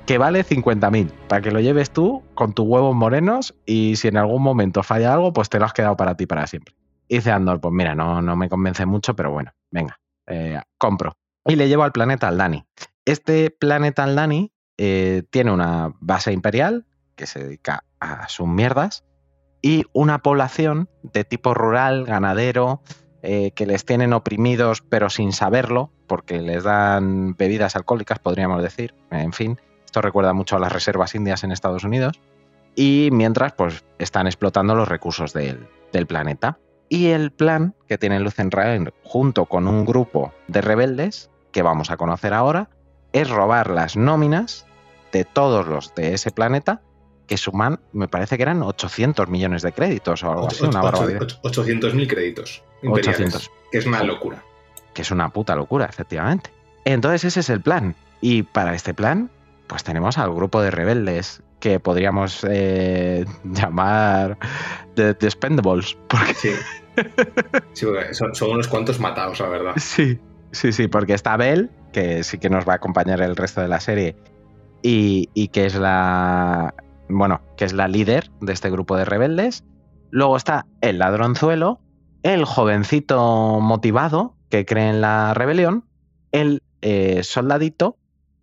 Que vale 50.000 para que lo lleves tú con tus huevos morenos y si en algún momento falla algo, pues te lo has quedado para ti para siempre. dice Andor, pues mira, no, no me convence mucho, pero bueno, venga, eh, compro. Y le llevo al planeta Aldani. Este planeta Aldani eh, tiene una base imperial que se dedica a sus mierdas y una población de tipo rural, ganadero, eh, que les tienen oprimidos pero sin saberlo, porque les dan bebidas alcohólicas, podríamos decir. En fin, esto recuerda mucho a las reservas indias en Estados Unidos. Y mientras, pues están explotando los recursos del, planeta. Y el plan que tiene Lucenrael junto con un grupo de rebeldes, que vamos a conocer ahora, es robar las nóminas de todos los de ese planeta que suman, me parece que eran 800 millones de créditos o algo así, una barbaridad. 800.000 créditos. 800. Que es una locura. Que es una puta locura, efectivamente. Entonces ese es el plan. Y para este plan, pues tenemos al grupo de rebeldes que podríamos eh, [laughs] llamar The, Expendables. Porque... Sí. sí porque son, son, unos cuantos matados, la verdad. Sí, sí, sí, porque está Bell, que sí que nos va a acompañar el resto de la serie, y, que es la. Bueno, que es la líder de este grupo de rebeldes. Luego está el ladronzuelo, el jovencito motivado que cree en la rebelión, el eh, soldadito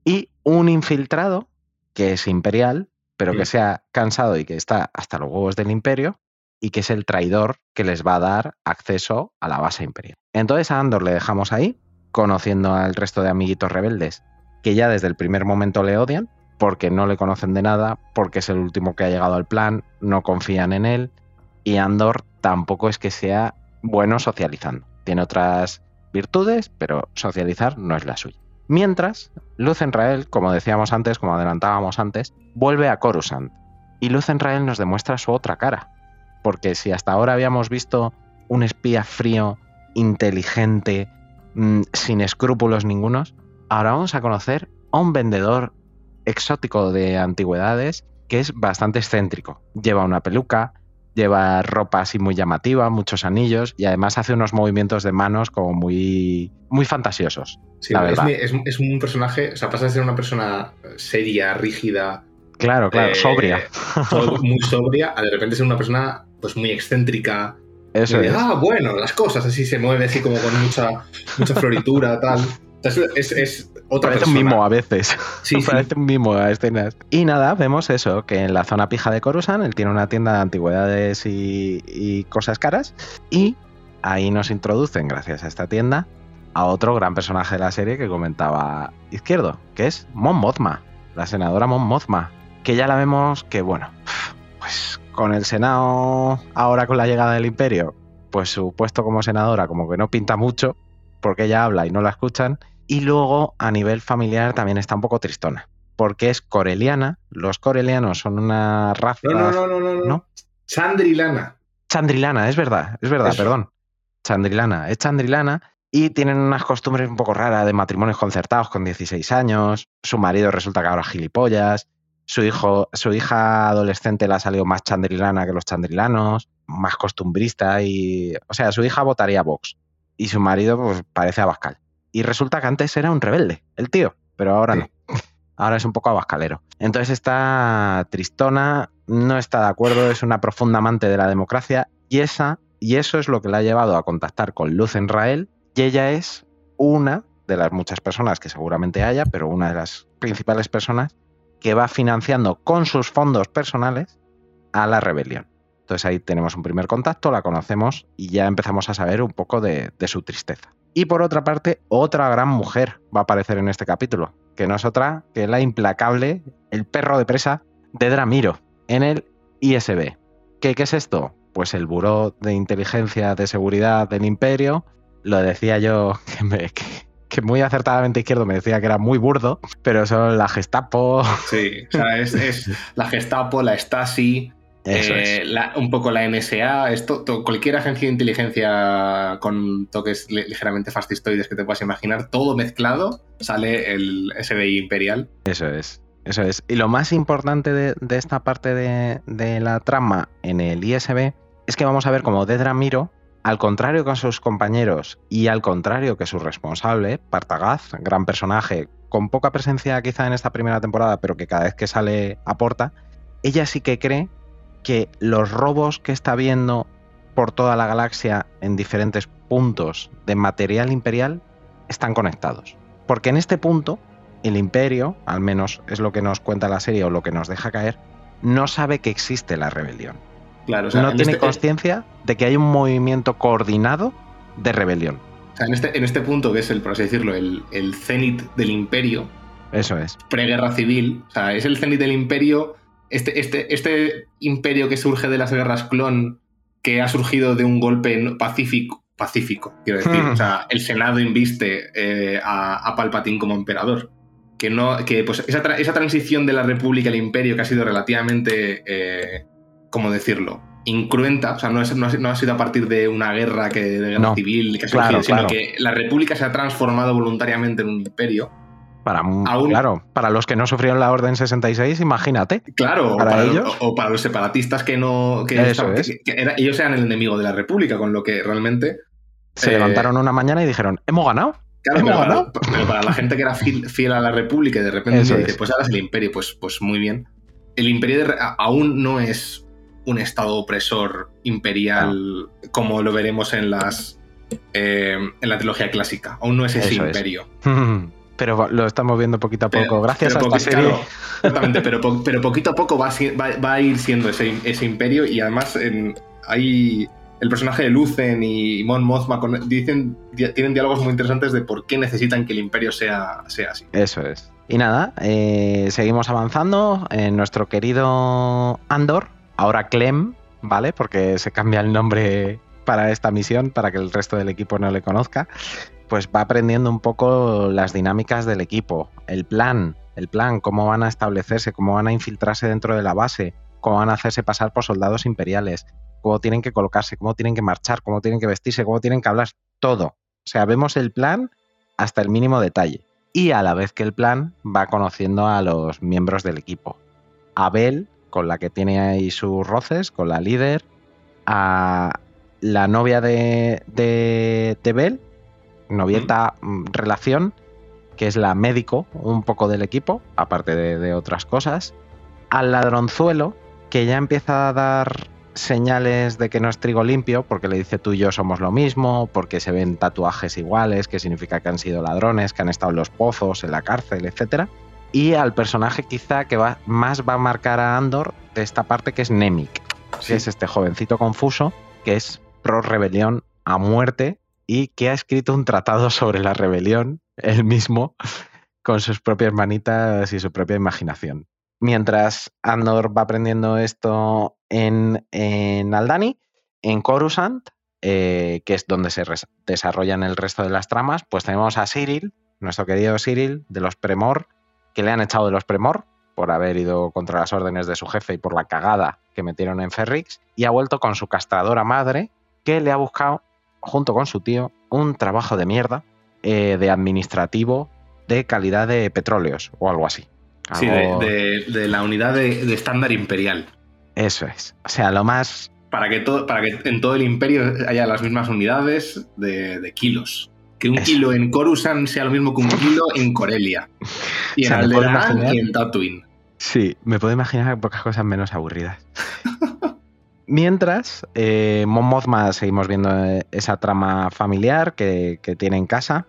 y un infiltrado que es imperial, pero que se ha cansado y que está hasta los huevos del imperio y que es el traidor que les va a dar acceso a la base imperial. Entonces a Andor le dejamos ahí, conociendo al resto de amiguitos rebeldes que ya desde el primer momento le odian, porque no le conocen de nada, porque es el último que ha llegado al plan, no confían en él, y Andor tampoco es que sea bueno socializando. Tiene otras virtudes, pero socializar no es la suya. Mientras, Luz Enrael, como decíamos antes, como adelantábamos antes, vuelve a Coruscant. Y Luz Enrael nos demuestra su otra cara. Porque si hasta ahora habíamos visto un espía frío, inteligente, mm, sin escrúpulos ningunos, ahora vamos a conocer a un vendedor exótico de antigüedades que es bastante excéntrico. Lleva una peluca, lleva ropa así muy llamativa, muchos anillos y además hace unos movimientos de manos como muy, muy fantasiosos. Sí, es, un personaje, o sea, pasa de ser una persona seria, rígida. Claro, claro, eh, sobria. [laughs] Muy sobria, a de repente ser una persona pues muy excéntrica. Eso es. Ah, bueno, las cosas, así se mueve así como con mucha, mucha floritura, tal. Es, otra Parece un mimo a veces. [laughs] Sí, Parece un mimo a escenas. Y nada, vemos eso, que en la zona pija de Coruscant él tiene una tienda de antigüedades y, cosas caras. Y ahí nos introducen, gracias a esta tienda, a otro gran personaje de la serie que comentaba Izquierdo, que es Mon Mothma, la senadora Mon Mothma, que ya la vemos que, bueno, pues con el Senado ahora con la llegada del Imperio, pues su puesto como senadora como que no pinta mucho, porque ella habla y no la escuchan, y luego a nivel familiar también está un poco tristona, porque es coreliana, los corelianos son una raza... No, no, no, no, no. Chandrilana. Chandrilana, es verdad, es verdad, perdón. Chandrilana, es Chandrilana y tienen unas costumbres un poco raras de matrimonios concertados con 16 años, su marido resulta que ahora gilipollas, su, hijo, su hija adolescente le ha salido más chandrilana que los chandrilanos, más costumbrista y... O sea, su hija votaría Vox y su marido pues parece Abascal. Y resulta que antes era un rebelde, el tío, pero ahora no. Ahora es un poco abascalero. Entonces esta tristona no está de acuerdo, es una profunda amante de la democracia y, esa, y eso es lo que la ha llevado a contactar con Luz Enrael y ella es una de las muchas personas que seguramente haya, pero una de las principales personas que va financiando con sus fondos personales a la rebelión. Entonces ahí tenemos un primer contacto, la conocemos y ya empezamos a saber un poco de, su tristeza. Y por otra parte, otra gran mujer va a aparecer en este capítulo, que no es otra que la implacable, el perro de presa de Dramiro, en el ISB. ¿Qué, qué es esto? Pues el Buró de Inteligencia de Seguridad del Imperio. Lo decía yo [laughs] que, me, que muy acertadamente izquierdo me decía que era muy burdo, pero son la Gestapo. Sí, o sea, es, la Gestapo, la Stasi, eh, un poco la NSA, esto, cualquier agencia de inteligencia con toques ligeramente fascistoides que te puedas imaginar, todo mezclado, sale el SBI imperial. Eso es. Eso es. Y lo más importante de, esta parte de, de, la trama en el ISB es que vamos a ver cómo Dedra Miro al contrario que sus compañeros y al contrario que su responsable, Partagaz, gran personaje, con poca presencia quizá en esta primera temporada, pero que cada vez que sale aporta, ella sí que cree que los robos que está viendo por toda la galaxia en diferentes puntos de material imperial están conectados. Porque en este punto, el imperio, al menos es lo que nos cuenta la serie o lo que nos deja caer, no sabe que existe la rebelión no tiene este, eh, conciencia de que hay un movimiento coordinado de rebelión. en, este, en este punto, que es el, por así decirlo, el, el cenit del imperio. Eso es. Preguerra civil. O sea, es el cenit del imperio. Este, este, este imperio que surge de las guerras clon, que ha surgido de un golpe pacífico, pacífico, quiero decir. o sea, el Senado inviste eh, a, a, Palpatine como emperador. Que no. Que pues esa, esa, transición de la República al Imperio que ha sido relativamente. Eh, ¿cómo decirlo? incruenta, o sea, no, no, ha sido a partir de una guerra que, de guerra civil que ha surgido, sino que la República se ha transformado voluntariamente en un imperio. Para, claro, para los que no sufrieron la Orden 66, imagínate. Claro, para, ellos. O, para los separatistas que no. Que, ellos eran el enemigo de la República, con lo que realmente. Se eh, levantaron una mañana y dijeron: ¿Hemos ganado? Claro, ¿Hemos ganado? [laughs] pero, para la gente que era fiel, a la República y de repente dice: Pues ahora es el Imperio, pues, pues muy bien. El Imperio aún no es un estado opresor imperial como lo veremos en las eh, en la trilogía clásica. Aún no es ese imperio. [laughs] Pero lo estamos viendo poquito a poco, gracias a esta serie. pero, pero, poquito a poco va a, ir siendo ese, imperio y además hay el personaje de Lucen y Mon Mothma dicen, tienen diálogos muy interesantes de por qué necesitan que el imperio sea, sea así. Eso es. Y nada, eh, seguimos avanzando. en nuestro querido Andor ahora Clem, ¿vale? Porque se cambia el nombre para esta misión, para que el resto del equipo no le conozca, pues va aprendiendo un poco las dinámicas del equipo, el plan, el plan, cómo van a establecerse, cómo van a infiltrarse dentro de la base, cómo van a hacerse pasar por soldados imperiales, cómo tienen que colocarse, cómo tienen que marchar, cómo tienen que vestirse, cómo tienen que hablar, todo. O sea, vemos el plan hasta el mínimo detalle. Y a la vez que el plan va conociendo a los miembros del equipo. Abel con la que tiene ahí sus roces, con la líder, a la novia de, de, de novieta mm, relación, que es la médico un poco del equipo, aparte de, otras cosas, al ladronzuelo, que ya empieza a dar señales de que no es trigo limpio, porque le dice tú y yo somos lo mismo, porque se ven tatuajes iguales, que significa que han sido ladrones, que han estado en los pozos, en la cárcel, etcétera y al personaje quizá que va, más va a marcar a Andor de esta parte que es Nemik, que es este jovencito confuso que es pro rebelión a muerte y que ha escrito un tratado sobre la rebelión, él mismo, con sus propias manitas y su propia imaginación. Mientras Andor va aprendiendo esto en, Aldani, en Coruscant, eh, que es donde se desarrollan el resto de las tramas, pues tenemos a Cyril, nuestro querido Cyril de los Premor, que le han echado de los Premor por haber ido contra las órdenes de su jefe y por la cagada que metieron en Ferrix, y ha vuelto con su castradora madre, que le ha buscado, junto con su tío, un trabajo de mierda eh, de administrativo de calidad de petróleos o algo así. Sí, de, la unidad de, estándar imperial. Eso es. O sea, lo más. Para que, todo, para que en todo el imperio haya las mismas unidades de, kilos. Que un kilo en Coruscant sea lo mismo que un kilo en Corelia. [laughs] Y en Alderaan y en Tatooine. Sí, me puedo imaginar pocas cosas menos aburridas. [laughs] Mientras, eh, Mon seguimos viendo eh, esa trama familiar que, tiene en casa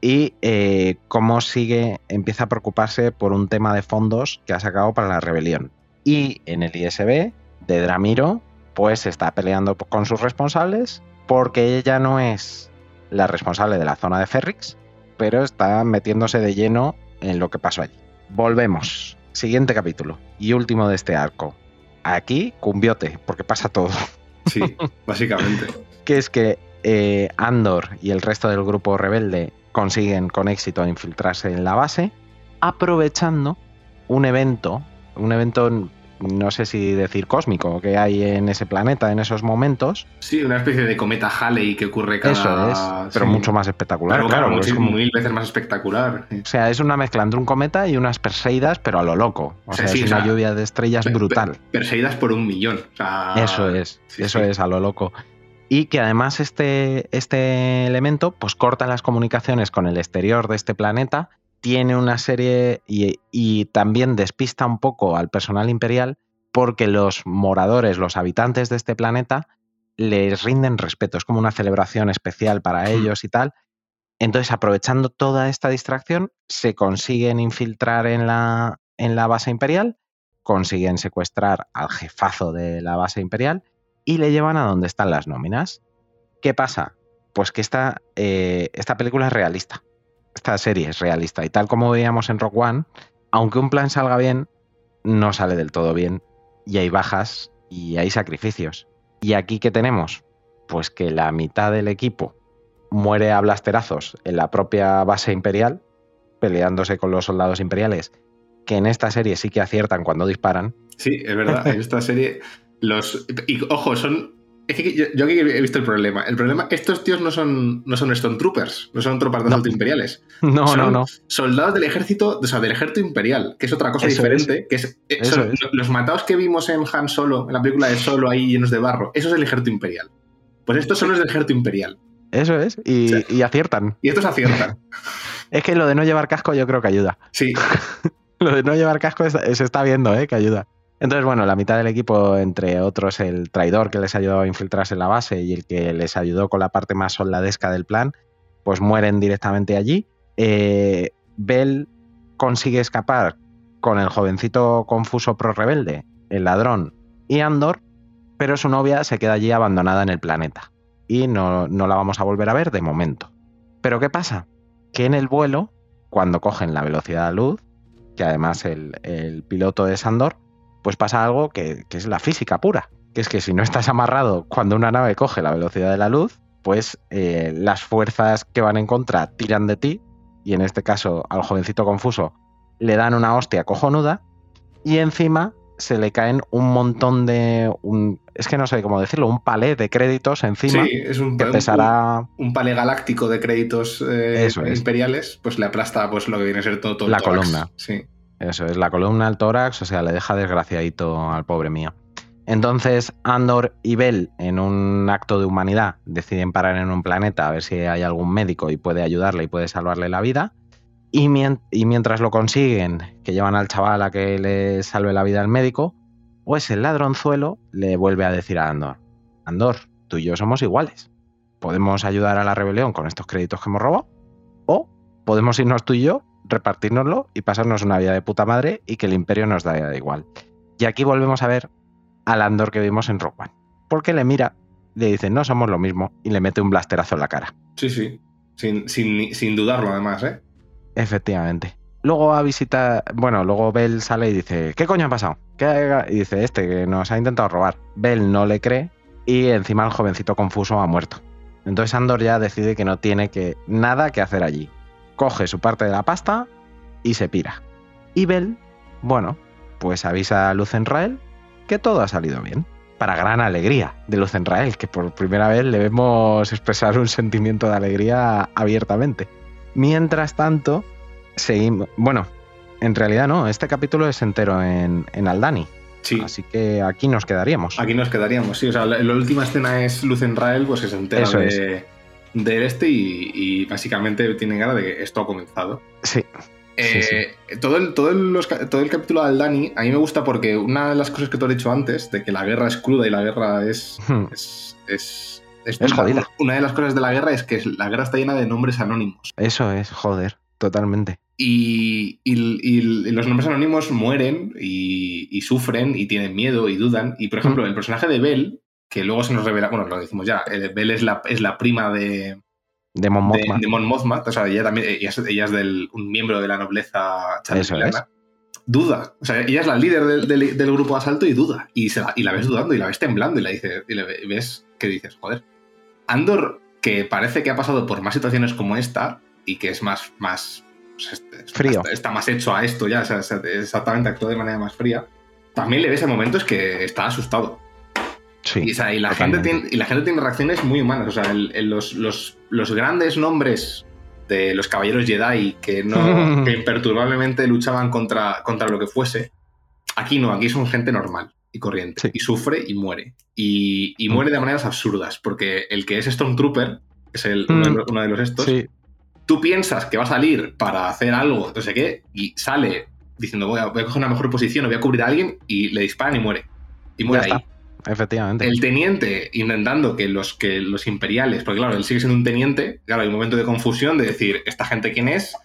y eh, cómo sigue, empieza a preocuparse por un tema de fondos que ha sacado para la rebelión. Y en el ISB de Dramiro, pues está peleando con sus responsables porque ella no es la responsable de la zona de Ferrix, pero está metiéndose de lleno en lo que pasó allí. Volvemos. Siguiente capítulo y último de este arco aquí cumbiote, porque pasa todo. Sí, [laughs] básicamente. que es que eh, Andor y el resto del grupo rebelde consiguen con éxito infiltrarse en la base, aprovechando un evento, un evento no sé si decir cósmico, que hay en ese planeta en esos momentos. Sí, una especie de cometa Halley que ocurre cada... Eso es, pero mucho más espectacular. claro, es como... mil veces más espectacular. O sea, es una mezcla entre un cometa y unas Perseidas, pero a lo loco. O, sea, es una lluvia de estrellas brutal. Perseidas por un millón. eso es, eso es a lo loco. Y que además este, este elemento pues corta las comunicaciones con el exterior de este planeta tiene una serie y, también despista un poco al personal imperial porque los moradores, los habitantes de este planeta, les rinden respeto. Es como una celebración especial para ellos y tal. Entonces, aprovechando toda esta distracción, se consiguen infiltrar en la, en la base imperial, consiguen secuestrar al jefazo de la base imperial y le llevan a donde están las nóminas. ¿Qué pasa? Pues que esta, eh, esta película es realista esta serie es realista y tal como veíamos en Rock One, aunque un plan salga bien, no sale del todo bien y hay bajas y hay sacrificios. ¿Y aquí qué tenemos? Pues que la mitad del equipo muere a blasterazos en la propia base imperial, peleándose con los soldados imperiales, que en esta serie sí que aciertan cuando disparan. Sí, es verdad, en [laughs] esta serie los... Y ojo, son es que yo, aquí he visto el problema. El problema, estos tíos no son, no son Stone Troopers, no son tropas de no. imperiales. [laughs] No, no, no. Soldados del ejército, o sea, del ejército imperial, que es otra cosa diferente. Que es, eh, los matados que vimos en Han Solo, en la película de Solo ahí llenos de barro. Eso es el ejército imperial. Pues estos son los del ejército imperial. Eso es, y, aciertan. Y estos aciertan. [laughs] es que lo de no llevar casco yo creo que ayuda. Sí. [laughs] lo de no llevar casco se está viendo, ¿eh? Que ayuda. Entonces, bueno, la mitad del equipo, entre otros el traidor que les ayudó a infiltrarse en la base y el que les ayudó con la parte más soldadesca del plan, pues mueren directamente allí. Eh, Bell consigue escapar con el jovencito confuso pro rebelde, el ladrón y Andor, pero su novia se queda allí abandonada en el planeta y no, la vamos a volver a ver de momento. Pero ¿qué pasa? Que en el vuelo, cuando cogen la velocidad de luz, que además el, el piloto es Andor, pues pasa algo que, es la física pura, que es que si no estás amarrado cuando una nave coge la velocidad de la luz, pues eh, las fuerzas que van en contra tiran de ti, y en este caso al jovencito confuso le dan una hostia cojonuda, y encima se le caen un montón de. Un, es que no sé cómo decirlo, un palé de créditos encima. Sí, es un, que pesará... un, palé galáctico de créditos eh, imperiales, pues le aplasta pues, lo que viene a ser todo, todo la columna. Sí. Eso es la columna, el tórax, o sea, le deja desgraciadito al pobre mío. Entonces Andor y Bell, en un acto de humanidad, deciden parar en un planeta a ver si hay algún médico y puede ayudarle y puede salvarle la vida. Y, mientras lo consiguen, que llevan al chaval a que le salve la vida al médico, pues el ladronzuelo le vuelve a decir a Andor, Andor, tú y yo somos iguales. Podemos ayudar a la rebelión con estos créditos que hemos robado, o podemos irnos tú y yo repartirnoslo y pasarnos una vida de puta madre y que el imperio nos da igual. Y aquí volvemos a ver al Andor que vimos en Rock One. Porque le mira le dice, no somos lo mismo, y le mete un blasterazo en la cara. Sí, sí. Sin, sin, dudarlo, además, ¿eh? Efectivamente. Luego a visitar. Bueno, luego Bell sale y dice: ¿Qué coño ha pasado? Y dice: Este, que nos ha intentado robar. Bell no le cree y encima el jovencito confuso ha muerto. Entonces Andor ya decide que no tiene que, nada que hacer allí. Coge su parte de la pasta y se pira. Y Bell, bueno, pues avisa a Lucenrael que todo ha salido bien. Para gran alegría de Lucenrael, que por primera vez le vemos expresar un sentimiento de alegría abiertamente. Mientras tanto, seguimos. Bueno, en realidad no, este capítulo es entero en, en Aldani. Sí. Así que aquí nos quedaríamos. Aquí nos quedaríamos, sí. O sea, la, última escena es Lucenrael, pues se entera de, de, este y, básicamente tiene cara de que esto ha comenzado. Sí. Eh, todo, el, todo, el, todo el capítulo de Aldani a mí me gusta porque una de las cosas que tú has dicho antes, de que la guerra es cruda y la guerra es, hmm. es, es, es, jodida. Una de las cosas de la guerra es que la guerra está llena de nombres anónimos. Eso es, joder, totalmente. Y, los nombres anónimos mueren y, sufren y tienen miedo y dudan. Y por ejemplo, el personaje de Bell, que luego se nos revela, bueno, lo decimos ya, eh, Bell es la, es la prima de, de Mon Mothma. De, Mon Mothma. O sea, ella también ella es, del, un miembro de la nobleza charlesiana. Duda. O sea, ella es la líder del, grupo de asalto y duda. Y, se la, y la ves dudando y la ves temblando y la dice, y le ves que dices, joder. Andor, que parece que ha pasado por más situaciones como esta y que es más, más pues, frío. Está, más hecho a esto ya, exactamente actúa de manera más fría. También le ves en momentos que está asustado. Sí, y, la gente tiene, y la gente tiene reacciones muy humanas. O sea, los, los, grandes nombres de los caballeros Jedi que no [laughs] imperturbablemente luchaban contra, contra lo que fuese, aquí no, aquí son gente normal y corriente. Y sufre y muere. Y, y, muere de maneras absurdas, porque el que es Stormtrooper, que es el, uno, de los, uno, de los, estos, tú piensas que va a salir para hacer algo, no sé qué, y sale diciendo voy a, coger una mejor posición, o voy a cubrir a alguien, y le disparan y muere. Y muere ahí. Efectivamente. El teniente intentando que los, que los imperiales, porque claro, él sigue siendo un teniente, claro, hay un momento de confusión de decir, ¿esta gente quién es?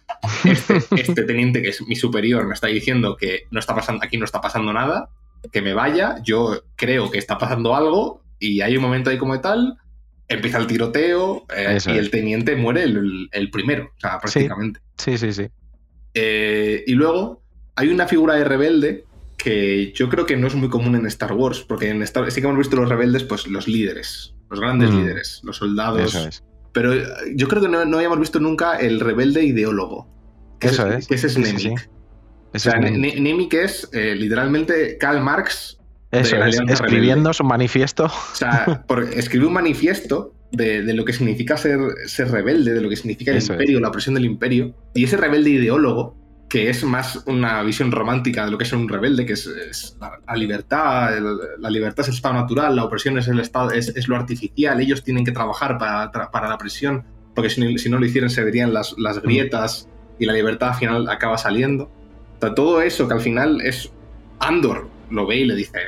Este, [laughs] este, teniente que es mi superior me está diciendo que no está pasando, aquí no está pasando nada, que me vaya, yo creo que está pasando algo, y hay un momento ahí como tal, empieza el tiroteo eh, y el teniente muere el, primero, o sea, prácticamente. Sí, sí, sí. Eh, y luego hay una figura de rebelde que yo creo que no es muy común en Star Wars, porque en Star sí que hemos visto los rebeldes, pues los líderes, los grandes mm. líderes, los soldados. Pero eh, yo creo que no, habíamos visto nunca el rebelde ideólogo. Que Eso es. Que ese es. O sea, Nemik es literalmente Karl Marx eso es, escribiendo su manifiesto. O sea, escribe un manifiesto de, lo que significa ser, ser rebelde, de lo que significa el imperio, la opresión del imperio. Y ese rebelde ideólogo, que es más una visión romántica de lo que es un rebelde, que es, la, libertad, la libertad es el estado natural, la opresión es el estado, es, lo artificial, ellos tienen que trabajar para, para la presión, porque si, no lo hicieran se verían las, las grietas y la libertad al final acaba saliendo. O sea, todo eso que al final es Andor, lo ve y le dice.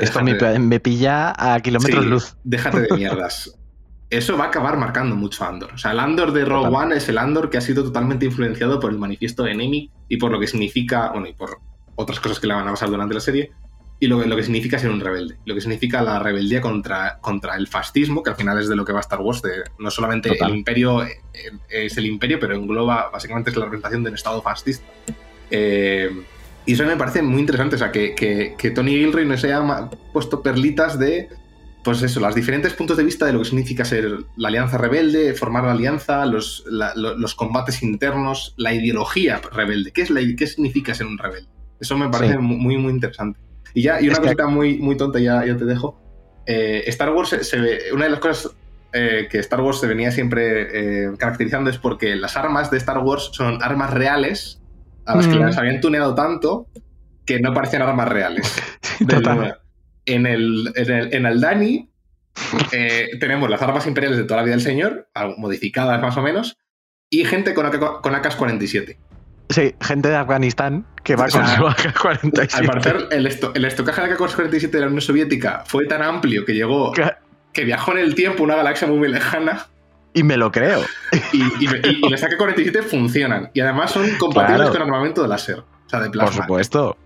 esto me, pilla a kilómetros luz. Déjate de [laughs] mierdas. Eso va a acabar marcando mucho a Andor. O sea, el Andor de Rogue One es el Andor que ha sido totalmente influenciado por el manifiesto de Enemy y por lo que significa, bueno, y por otras cosas que le van a pasar durante la serie, y lo, lo que significa ser un rebelde. Lo que significa la rebeldía contra, contra el fascismo, que al final es de lo que va a Star Wars. De, no solamente el imperio eh, es el imperio, pero engloba, básicamente es la representación del Estado fascista. Eh, y eso me parece muy interesante, o sea, que, que, Tony Gilroy nos haya puesto perlitas de, pues eso, los diferentes puntos de vista de lo que significa ser la alianza rebelde, formar la alianza, los, los combates internos, la ideología rebelde. ¿Qué, es la, ¿Qué significa ser un rebelde? Eso me parece muy, muy interesante. Y ya, y una cosita muy, muy tonta, ya, ya te dejo. Eh, Star Wars, se, ve, una de las cosas eh, que Star Wars se venía siempre eh, caracterizando es porque las armas de Star Wars son armas reales a las que las habían tuneado tanto que no parecían armas reales. [laughs] En el, en el, en el Dani eh, tenemos las armas imperiales de toda la vida del señor, modificadas más o menos, y gente con, con AK-47. Sí, gente de Afganistán que va con su AK-47. Al parecer, el, el estocaje de AK-47 de la Unión Soviética fue tan amplio que llegó, que viajó en el tiempo una galaxia muy, lejana y me lo creo. Y, y, [laughs] las AK-47 funcionan. Y además son compatibles con armamento de láser. O sea, de plasma. Por supuesto.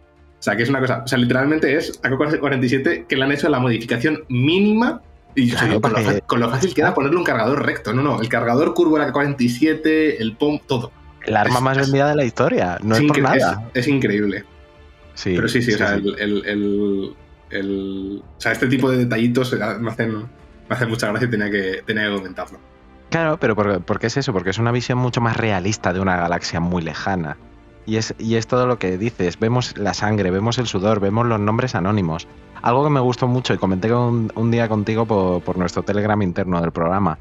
O sea, que es una cosa. O sea, literalmente es AK-47 que le han hecho la modificación mínima. Y con, lo, fácil que era ponerle un cargador recto. No, no. El cargador curvo era AK-47, el POM, todo. El arma más vendida de la historia. No es, por nada. Es, increíble. Sí. Pero sí, sí, o sea, el, o sea, este tipo de detallitos me hacen, me hacen mucha gracia y tenía que, tenía que comentarlo. Claro, pero por, qué es eso? Porque es una visión mucho más realista de una galaxia muy lejana. Y es, y es todo lo que dices. Vemos la sangre, vemos el sudor, vemos los nombres anónimos. Algo que me gustó mucho y comenté un, un día contigo por, nuestro Telegram interno del programa.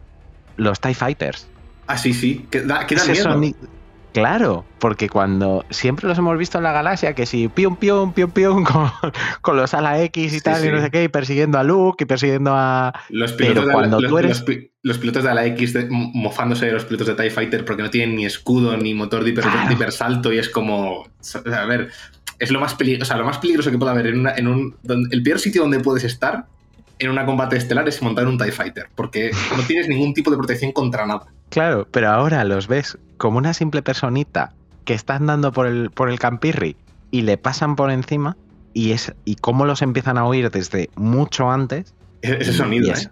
Los TIE Fighters. Ah, sí, sí. Que da, miedo. Claro, porque cuando siempre los hemos visto en la galaxia, que si pium pium pium pium [laughs] con, los ala X y tal, y no sé qué, y persiguiendo a Luke y persiguiendo a. Los pilotos, de, cuando los, los, pilotos de ala X mofándose de los pilotos de TIE Fighter porque no tienen ni escudo ni motor de, hipersalto y es como. A ver, es lo más, peligroso, o sea, lo más peligroso que puede haber en, en un. el peor sitio donde puedes estar en una combate estelar es montar un TIE Fighter, porque no tienes ningún tipo de protección contra nada. Claro, pero ahora los ves como una simple personita que está andando por el, por el campirri y le pasan por encima y, es, y cómo los empiezan a oír desde mucho antes. E-, ese sonido, ¿eh?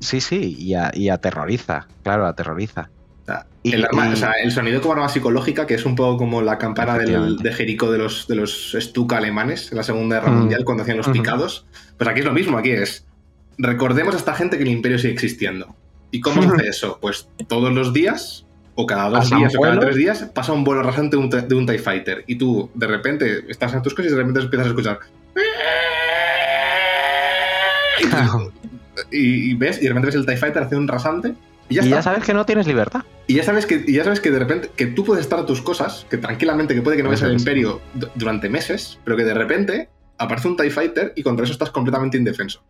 Sí, sí, y, aterroriza, claro, aterroriza. el, sonido como arma psicológica, que es un poco como la campana de Jericó de los, de los Stuka alemanes en la Segunda Guerra mm. Mundial cuando hacían los picados. Pues aquí es lo mismo, aquí es recordemos a esta gente que el imperio sigue existiendo. ¿Y cómo hace [laughs] eso? Pues todos los días, o cada dos días, o cada tres días, pasa un vuelo rasante de un, de un TIE Fighter. Y tú, de repente, estás en tus cosas y de repente empiezas a escuchar. [laughs] Y, ves, y de repente ves el TIE Fighter hace un rasante. Y ya, ya, sabes que no tienes libertad. Y ya sabes que, ya sabes que de repente que tú puedes estar a tus cosas, que tranquilamente, que puede que no veas el imperio durante meses, pero que de repente aparece un TIE Fighter y contra eso estás completamente indefenso.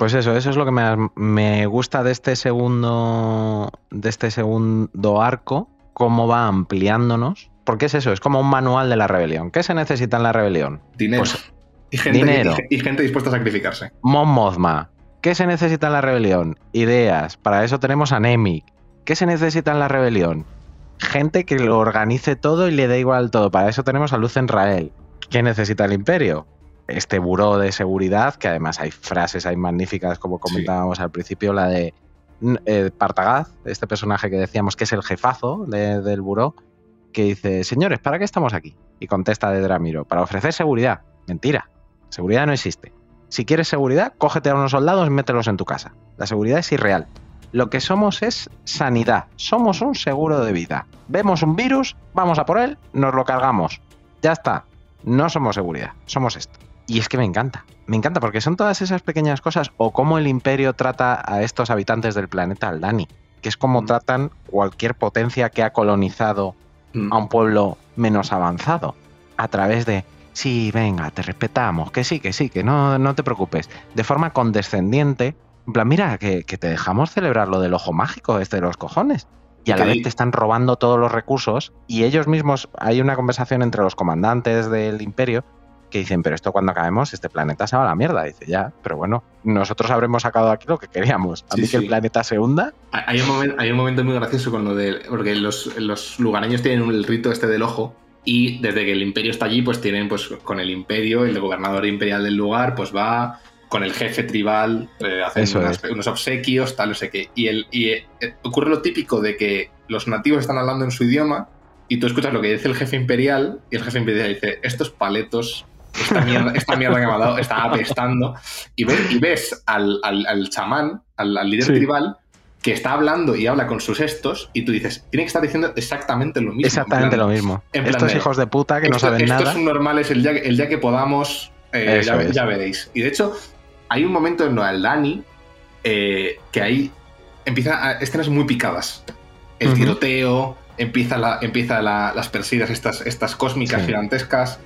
Pues eso, eso es lo que me, gusta de este segundo. de este segundo arco. Cómo va ampliándonos. Porque es eso, es como un manual de la rebelión. ¿Qué se necesita en la rebelión? Dinero. Pues, y, gente, dinero. Y, gente dispuesta a sacrificarse. Mon Mothma. ¿Qué se necesita en la rebelión? Ideas. Para eso tenemos a Nemik. ¿Qué se necesita en la rebelión? Gente que lo organice todo y le dé igual todo. Para eso tenemos a Luz Enrael. ¿Qué necesita el imperio? Este buró de seguridad, que además hay frases hay magníficas, como comentábamos al principio, la de eh, Partagaz, este personaje que decíamos que es el jefazo del buró, que dice, señores, ¿para qué estamos aquí? Y contesta de Dramiro, para ofrecer seguridad. Mentira, seguridad no existe. Si quieres seguridad, cógete a unos soldados y mételos en tu casa. La seguridad es irreal. Lo que somos es sanidad. Somos un seguro de vida. Vemos un virus, vamos a por él, nos lo cargamos. Ya está. No somos seguridad, somos esto. Y es que me encanta, me encanta porque son todas esas pequeñas cosas o cómo el imperio trata a estos habitantes del planeta Aldani, que es como mm. tratan cualquier potencia que ha colonizado mm. a un pueblo menos avanzado, a través de, sí, venga, te respetamos, que sí, que sí, que no, no te preocupes, de forma condescendiente, en plan, mira, que, te dejamos celebrar lo del ojo mágico, este de los cojones. Y a la vez te están robando todos los recursos y ellos mismos, hay una conversación entre los comandantes del imperio que dicen, pero esto cuando acabemos, este planeta se va a la mierda. Dice, ya, pero bueno, nosotros habremos sacado aquí lo que queríamos. A mí que el planeta se hunda. Hay un, momento, hay un momento muy gracioso con lo de. Porque los, los lugareños tienen el rito este del ojo. Y desde que el imperio está allí, pues tienen, pues con el imperio, el gobernador imperial del lugar, pues va con el jefe tribal, eh, hacen unos obsequios, tal, no sé qué. Y, el, y eh, ocurre lo típico de que los nativos están hablando en su idioma y tú escuchas lo que dice el jefe imperial y el jefe imperial dice, estos paletos esta mierda, esta mierda que me ha dado está apestando. Y ves, y ves al, chamán, al, líder tribal, que está hablando y habla con sus estos, y tú dices, tiene que estar diciendo exactamente lo mismo. Exactamente lo mismo. Estos hijos de puta que no saben nada. Estos son normales el día, el día que podamos, eh, ya, veréis. Y de hecho, hay un momento en el Dani eh, que ahí empieza a, escenas muy picadas. El tiroteo, empieza, la, empieza las persigas estas, estas cósmicas gigantescas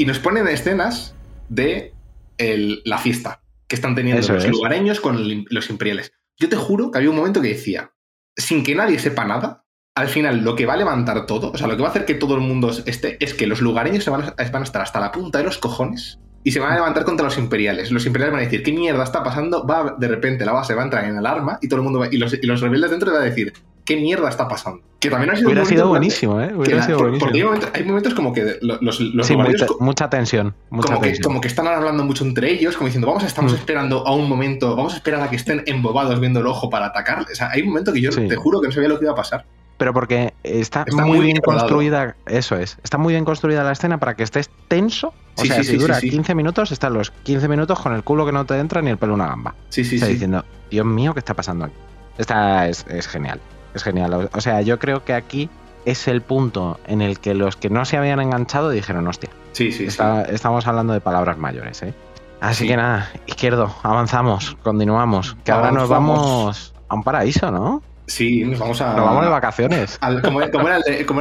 y nos ponen escenas de la fiesta que están teniendo los lugareños con los imperiales. Yo te juro que había un momento que decía, sin que nadie sepa nada, al final lo que va a levantar todo, o sea, lo que va a hacer que todo el mundo esté, es que los lugareños se van a, van a estar hasta la punta de los cojones y se van a levantar contra los imperiales. Los imperiales van a decir, ¿qué mierda está pasando? Va de repente la base va a entrar en alarma y todo el mundo va, y, los, y los rebeldes dentro van a decir, ¿qué mierda está pasando? Que también ha sido Hubiera sido buenísimo, ¿eh? Hubiera sido buenísimo. Porque hay momentos, como que los, los sí, mucha, tensión. como, Que, como que están hablando mucho entre ellos, como diciendo, vamos, estamos mm. esperando a un momento, vamos a esperar a que estén embobados viendo el ojo para atacar. O sea, hay un momento que yo te juro que no sabía lo que iba a pasar pero porque está, muy, bien construida, eso es, está muy bien construida la escena para que estés tenso. O sea, si dura 15 minutos, están los 15 minutos con el culo que no te entra ni el pelo una gamba. Sí, sí, sí. diciendo, Dios mío, ¿qué está pasando aquí? Esta es, genial, es genial. O sea, yo creo que aquí es el punto en el que los que no se habían enganchado dijeron, hostia. Sí, sí, Estamos hablando de palabras mayores, ¿eh? Así que nada, izquierdo, avanzamos, continuamos. Que ahora nos vamos a un paraíso, ¿no? Sí, nos vamos a. Nos vamos de vacaciones. como, era,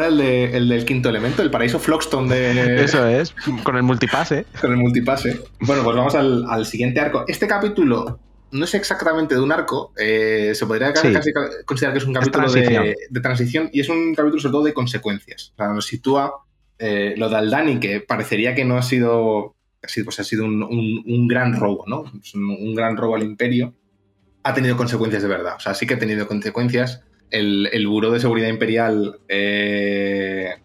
el, del quinto elemento, el paraíso Flockstone de. [laughs] Eso es, con el multipase. Con el multipase. Bueno, pues vamos al, siguiente arco. Este capítulo no es exactamente de un arco, eh, se podría casi considerar que es un capítulo de, transición y es un capítulo sobre todo de consecuencias. O sea, nos sitúa eh, lo de Aldani, que parecería que no ha sido. Pues ha sido un, gran robo, ¿no? un gran robo al imperio ha tenido consecuencias de verdad. O sea, sí que ha tenido consecuencias. El, el Buró de Seguridad Imperial eh,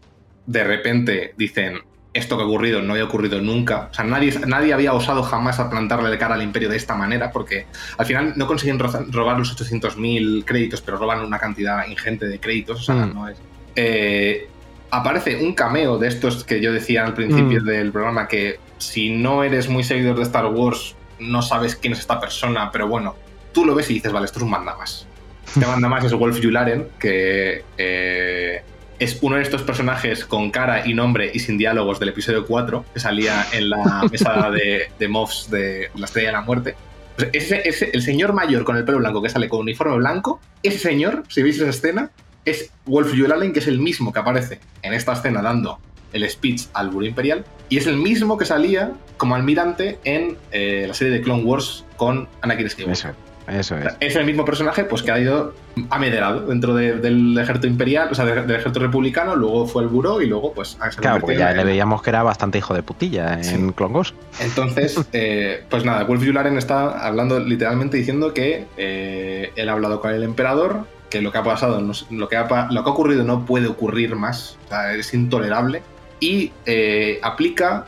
de repente dicen esto que ha ocurrido no había ocurrido nunca. O sea, nadie, nadie había osado jamás a plantarle de cara al imperio de esta manera, porque al final no consiguen robar los 800.000 créditos, pero roban una cantidad ingente de créditos. O sea, mm. no es. Eh, aparece un cameo de estos que yo decía al principio mm. del programa, que si no eres muy seguidor de Star Wars, no sabes quién es esta persona, pero bueno, tú lo ves y dices, vale, esto es un mandamás. [laughs] Este mandamás es Wolf Yularen, que eh, es uno de estos personajes con cara y nombre y sin diálogos del episodio 4, que salía en la [laughs] mesa de, de Moffs de La Estrella de la Muerte. Pues ese, el señor mayor con el pelo blanco que sale con uniforme blanco, ese señor, si veis esa escena, es Wolf Yularen, que es el mismo que aparece en esta escena dando el speech al Buro Imperial, y es el mismo que salía como almirante en eh, la serie de Clone Wars con Anakin Skywalker. Eso es. Es el mismo personaje pues que ha ido amederado dentro del ejército imperial, o sea, del, ejército republicano, luego fue el buró y luego pues... Claro, porque ya le veíamos que era bastante hijo de putilla en Clongos. Entonces, [laughs] eh, pues nada, Wolf Yularen está hablando literalmente diciendo que eh, él ha hablado con el emperador, que lo que ha pasado, lo, que ha, lo que ha ocurrido no puede ocurrir más, o sea, es intolerable, y eh, aplica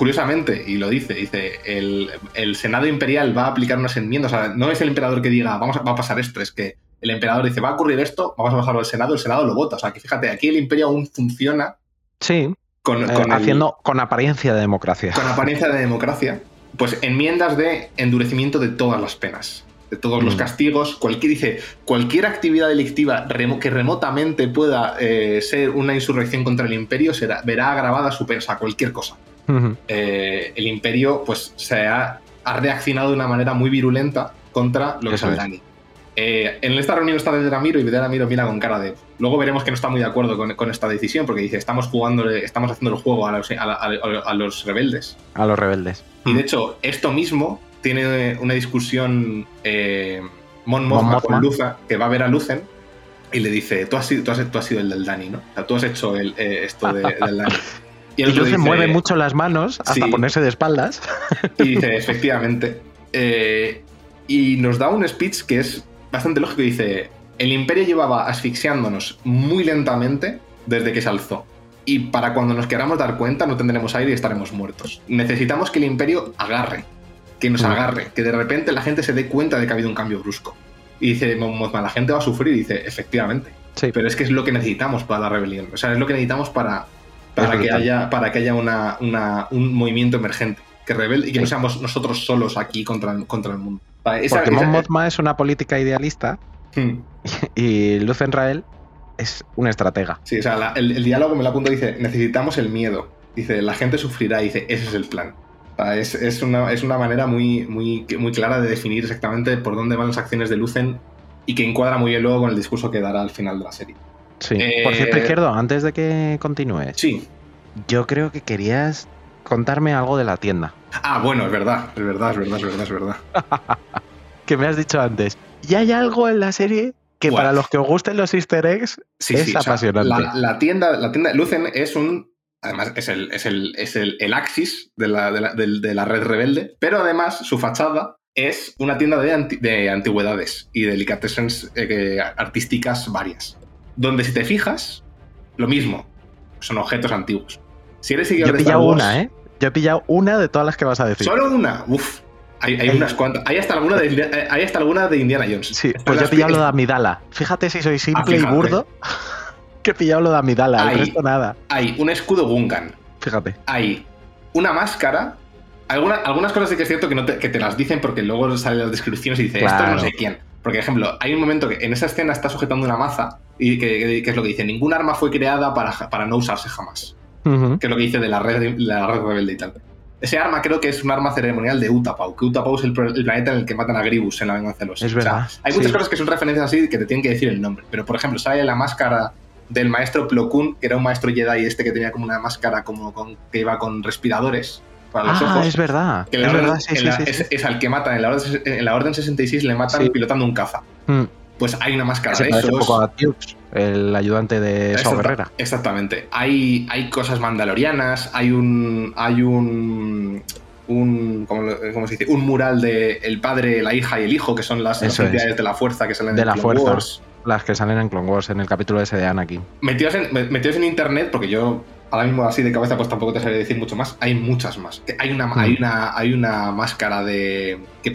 curiosamente, y lo dice, dice, el, Senado Imperial va a aplicar unas enmiendas, o sea, no es el emperador que diga, vamos a, va a pasar esto, es que el emperador dice, va a ocurrir esto, vamos a pasarlo al Senado, el Senado lo vota. O sea, que fíjate, aquí el imperio aún funciona. Sí. Con, eh, haciendo con apariencia de democracia. Con apariencia de democracia. Pues enmiendas de endurecimiento de todas las penas, de todos los mm. castigos. Cualquier, dice, cualquier actividad delictiva que remotamente pueda eh, ser una insurrección contra el imperio será, verá agravada su pena, o sea, cualquier cosa. Eh, el imperio pues se ha, reaccionado de una manera muy virulenta contra lo que es Aldani. Eh, en esta reunión está de Ramiro y Ramiro mira con cara de. Luego veremos que no está muy de acuerdo con, esta decisión porque dice: estamos jugando, estamos haciendo el juego a los, rebeldes. A los rebeldes. Y de hecho, esto mismo tiene una discusión eh, Mon Mothma, con Luza, que va a ver a Lucen y le dice: Tú has sido, tú has, sido el del Dani, ¿no? O sea, tú has hecho el, esto del Dani. [laughs] Y, el mueve mucho las manos hasta ponerse de espaldas. [laughs] Y dice, efectivamente. Eh, y nos da un speech que es bastante lógico. Dice, el imperio llevaba asfixiándonos muy lentamente desde que se alzó. Y para cuando nos queramos dar cuenta no tendremos aire y estaremos muertos. Necesitamos que el imperio agarre, que nos mm. agarre, que de repente la gente se dé cuenta de que ha habido un cambio brusco. Y dice, la gente va a sufrir. Y dice, efectivamente. Pero es que es lo que necesitamos para la rebelión. O sea, es lo que necesitamos para para que, haya, para que haya una, un movimiento emergente que rebelde y que no seamos nosotros solos aquí contra, contra el mundo. Porque Mon Mothma es una política idealista hmm. [laughs] y Luz Rael es una estratega. Sí, o sea, el, diálogo me lo apunto dice, necesitamos el miedo. Dice, la gente sufrirá, dice, ese es el plan. es, una, es, una, manera muy, muy, muy clara de definir exactamente por dónde van las acciones de Lucen y que encuadra muy bien luego con el discurso que dará al final de la serie. Sí. Por cierto, eh, Izquierdo, antes de que continúes. Sí. Yo creo que querías contarme algo de la tienda. Ah, bueno, es verdad, es verdad, es verdad, es verdad, es verdad. [laughs] que me has dicho antes. Y hay algo en la serie que para los que os gusten los easter eggs es apasionante. la, tienda, la tienda Lucen es un. Además, es el, es el, es el, axis de la, de, la, de la red rebelde, pero además su fachada es una tienda de, antigüedades y delicatessens eh, artísticas varias. Donde si te fijas, lo mismo, son objetos antiguos. Si eres seguidor Yo he pillado una, ¿eh? Yo he pillado una de todas las que vas a decir. ¿Solo una? Uf. Hay, unas cuantas. Hay hasta, alguna de, hay hasta alguna de Indiana Jones. Sí, pues yo he pillado lo de Amidala. Fíjate si soy simple y burdo. [laughs] que he pillado lo de Amidala, hay, el resto nada. Hay un escudo Gungan. Fíjate. Hay una máscara. algunas cosas sí que es cierto que, no te, que te las dicen porque luego salen las descripciones y dice esto no sé quién. Porque, por ejemplo, hay un momento que en esa escena está sujetando una maza y que, es lo que dice: ningún arma fue creada para, para no usarse jamás. Que es lo que dice de la red, la red rebelde y tal. Ese arma creo que es un arma ceremonial de Utapau, que Utapau es el, planeta en el que matan a Gribus en la venganza de los. Es verdad. hay muchas cosas que son referencias así que te tienen que decir el nombre. Pero, por ejemplo, sale la máscara del maestro Plo Koon, que era un maestro Jedi este que tenía como una máscara como con, que iba con respiradores para los ah, ojos. es verdad. es, verdad es, al que matan. En la, orden, en la Orden 66 le matan pilotando un caza. Mm. Pues hay una máscara de esos. Un poco a el ayudante de Sao Guerrera. Exactamente. Hay, hay cosas mandalorianas, hay un. hay un. un ¿cómo, se dice? Un mural de el padre, la hija y el hijo, que son las, entidades de la fuerza que salen de la fuerza. Las que salen en Clone Wars, en el capítulo ese de Anakin. Metidos en, metidos en internet, porque yo ahora mismo así de cabeza pues tampoco te sabría decir mucho más. Hay muchas más. Hay una, hay mm. una, hay una máscara de que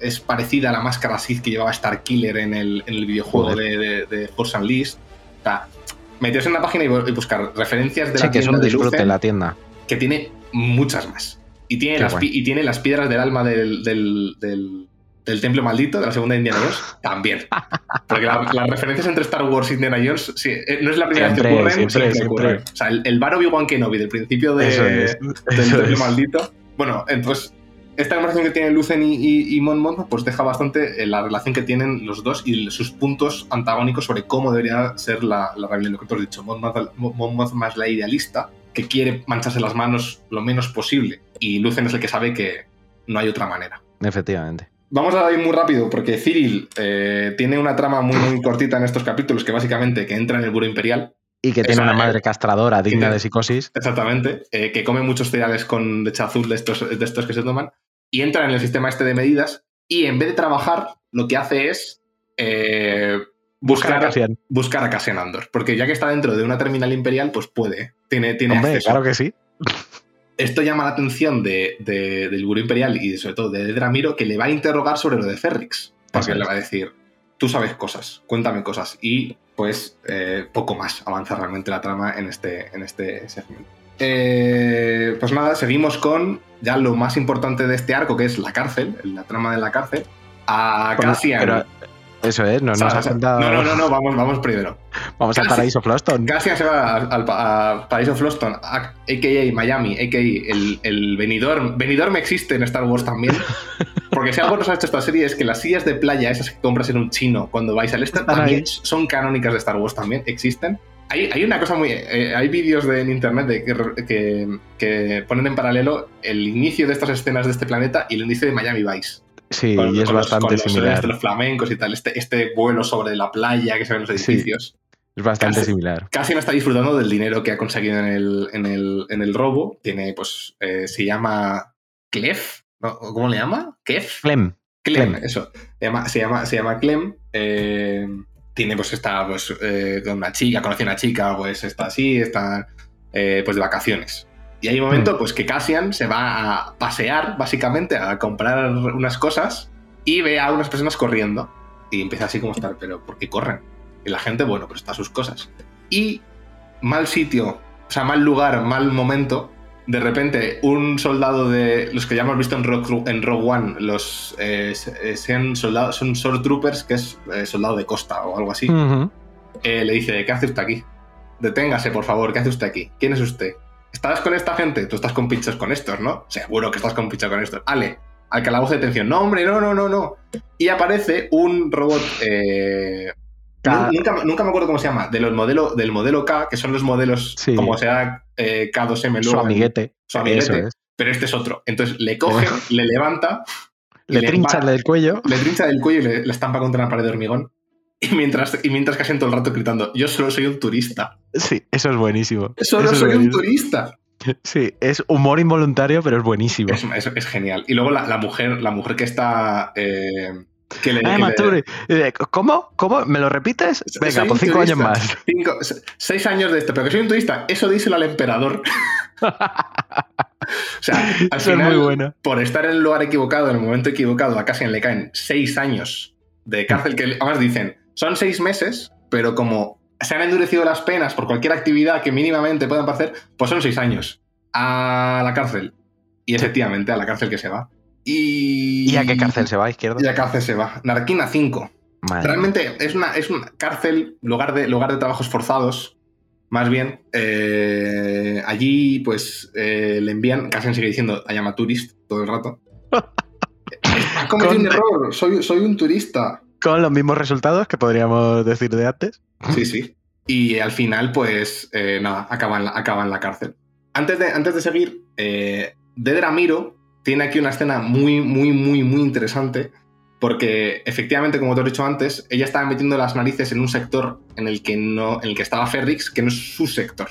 es parecida a la máscara Sith que llevaba Star Killer en el, en el videojuego de, de, Force Unleashed. O sea, meterse en la página y, buscar referencias de la tienda que es la tienda. Que tiene muchas más. Y tiene, las, y tiene las piedras del alma del, del del Templo Maldito, de la segunda Indiana Jones, [laughs] también. Porque las referencias entre Star Wars y Indiana Jones sí, eh, no es la primera vez que ocurren, siempre, siempre, O sea, el, el bar Obi-Wan Kenobi del principio de, del Templo Maldito. Bueno, entonces, esta conversación que tienen Lucen y, y, Mon pues deja bastante eh, la relación que tienen los dos y sus puntos antagónicos sobre cómo debería ser la, la rebelión. Lo que tú has dicho, Mon Mothma más la idealista, que quiere mancharse las manos lo menos posible. Y Lucen es el que sabe que no hay otra manera. Efectivamente. Vamos a ir muy rápido porque Cyril eh, tiene una trama muy, muy cortita en estos capítulos que básicamente que entra en el Buro Imperial. Y que tiene una madre castradora digna de psicosis. Exactamente. Eh, que come muchos cereales con leche azul de estos, de estos que se toman. Y entra en el sistema este de medidas. Y en vez de trabajar, lo que hace es eh, buscar, buscar, a Cassian. buscar a Cassian Andor. Porque ya que está dentro de una terminal imperial, pues puede. Tiene, tiene Hombre, claro que sí esto llama la atención de, del Gurú Imperial y sobre todo de Dramiro, que le va a interrogar sobre lo de Ferrix. Porque le va a decir, tú sabes cosas, cuéntame cosas. Y pues eh, poco más avanza realmente la trama en este, en este segmento. Eh, pues nada, seguimos con ya lo más importante de este arco, que es la cárcel, la trama de la cárcel. A Cassian. Eso es, no nos ha No, no, no, no, vamos, vamos primero. Vamos al Paraíso Floston. Casi se va al, Paraíso Floston, a.k.a. Miami, a.k.a. el, el Benidorm. Benidorm existe en Star Wars también. Porque si algo nos ha hecho esta serie es que las sillas de playa, esas que compras en un chino cuando vais al este, también son canónicas de Star Wars, también existen. Hay, hay una cosa muy. Eh, hay vídeos en internet de que, que ponen en paralelo el inicio de estas escenas de este planeta y el inicio de Miami Vice. Sí, y es bastante similar. Los, flamencos y tal, este, este vuelo sobre la playa que se ven los edificios. es bastante similar. Casi no está disfrutando del dinero que ha conseguido en el, en el, en el robo. Tiene, pues, eh, se llama Clef. ¿Cómo le llama? ¿Kef? Clem. Clem, eso. Se llama, se llama, se llama Clem. Eh, tiene, pues, está pues, eh, con una chica, conoce a una chica, pues está así, está pues de vacaciones. Y hay un momento, mm. pues, que Cassian se va a pasear, básicamente, a comprar unas cosas y ve a unas personas corriendo. Y empieza así como estar, pero ¿por qué corren? Y la gente, bueno, pues está sus cosas. Y mal sitio, o sea, mal lugar, mal momento. De repente, un soldado de los que ya hemos visto en Rogue, en Rogue One, los eh, eh, sean soldados, son sword troopers, que es eh, soldado de costa o algo así, le dice: ¿Qué hace usted aquí? Deténgase, por favor, ¿qué hace usted aquí? ¿Quién es usted? ¿Estás con esta gente? Tú estás con pinchos con estos, ¿no? Seguro que estás con pinchos con estos. Ale, al calabozo de detención. No, hombre, no, no, no, no. Y aparece un robot. Eh, nunca, me acuerdo cómo se llama. De los modelo, del modelo K, que son los modelos como sea eh, K2M. Su amiguete. Su amiguete. Pero este es otro. Entonces le coge, le levanta. Le, trincha del cuello. Le trincha del cuello y le, le estampa contra una pared de hormigón. Y mientras, y mientras casi todo el rato gritando, yo solo soy un turista. Sí, eso es buenísimo. Solo soy un turista. [laughs] Sí, es humor involuntario, pero es buenísimo. Es, es, genial. Y luego la, mujer, la mujer que está. Eh, que le, ¿Cómo? ¿Cómo? ¿Me lo repites? Venga, por cinco años más. seis años de esto, pero que soy un turista. Eso díselo al emperador. [laughs] o sea, al final, muy buena. por estar en el lugar equivocado, en el momento equivocado, a Cassian le caen seis años de cárcel, que además dicen, son seis meses, pero como se han endurecido las penas por cualquier actividad que mínimamente puedan hacer, pues son seis años a la cárcel. Y efectivamente, a la cárcel que se va. Y... a qué cárcel se va, izquierda? Y a cárcel se va. Narquina 5. Realmente es una, es una cárcel, lugar de, lugar de trabajos forzados, más bien. Eh, allí, pues, eh, le envían, casi sigue diciendo, I am tourist todo el rato. [laughs] Ha cometido un error, soy, soy un turista. Con los mismos resultados que podríamos decir de antes. Sí, sí. Y al final, pues, eh, nada, acaba en, la, acaba en la cárcel. Antes de, antes de seguir, eh, Dedramiro tiene aquí una escena muy, muy, muy, muy interesante. Porque efectivamente, como te he dicho antes, ella estaba metiendo las narices en un sector en el que, no, en el que estaba Ferrix, que no es su sector.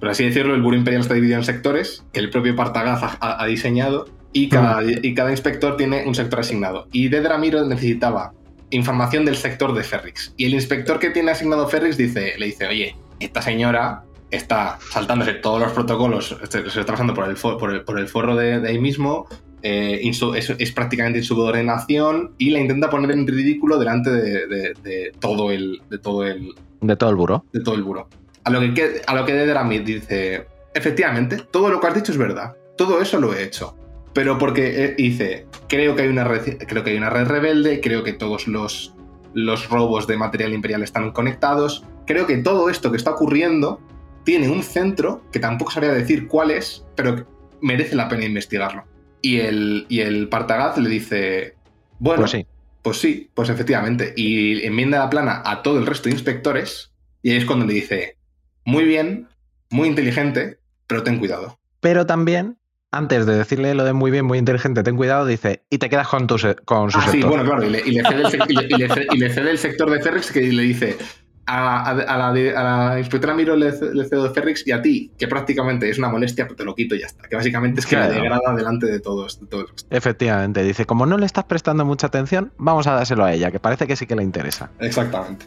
Por así decirlo, el Buro Imperial está dividido en sectores, que el propio Partagaz ha, diseñado, y cada, mm. y cada, inspector tiene un sector asignado. Y Dedramiro necesitaba información del sector de Ferrix. Y el inspector que tiene asignado Ferrix dice, le dice, oye, esta señora está saltándose todos los protocolos, se está pasando por el, por el, forro de, ahí mismo, eh, es, prácticamente insubordinación y la intenta poner en ridículo delante de, todo el de todo el de todo el buro de todo el buro a lo que a lo que dice efectivamente todo lo que has dicho es verdad. Todo eso lo he hecho pero porque eh, dice, creo que hay una red, creo que hay una red rebelde, creo que todos los, los robos de material imperial están conectados, creo que todo esto que está ocurriendo tiene un centro que tampoco sabría decir cuál es, pero merece la pena investigarlo. Y el, y el Partagaz le dice, bueno, pues sí. pues sí, pues efectivamente. Y enmienda la plana a todo el resto de inspectores, y ahí es cuando le dice, muy bien, muy inteligente, pero ten cuidado. Pero también antes de decirle lo de muy bien, muy inteligente, ten cuidado, dice, y te quedas con, tu, con su ah, Sí, bueno, claro, y le, cede el, sector de Ferrix que le dice, a, la, a, inspectora Miro de Ferrix y a ti, que prácticamente es una molestia, pero te lo quito y ya está. Que básicamente es que la degrada delante de todos. Efectivamente, dice, como no le estás prestando mucha atención, vamos a dárselo a ella, que parece que sí que le interesa. Exactamente.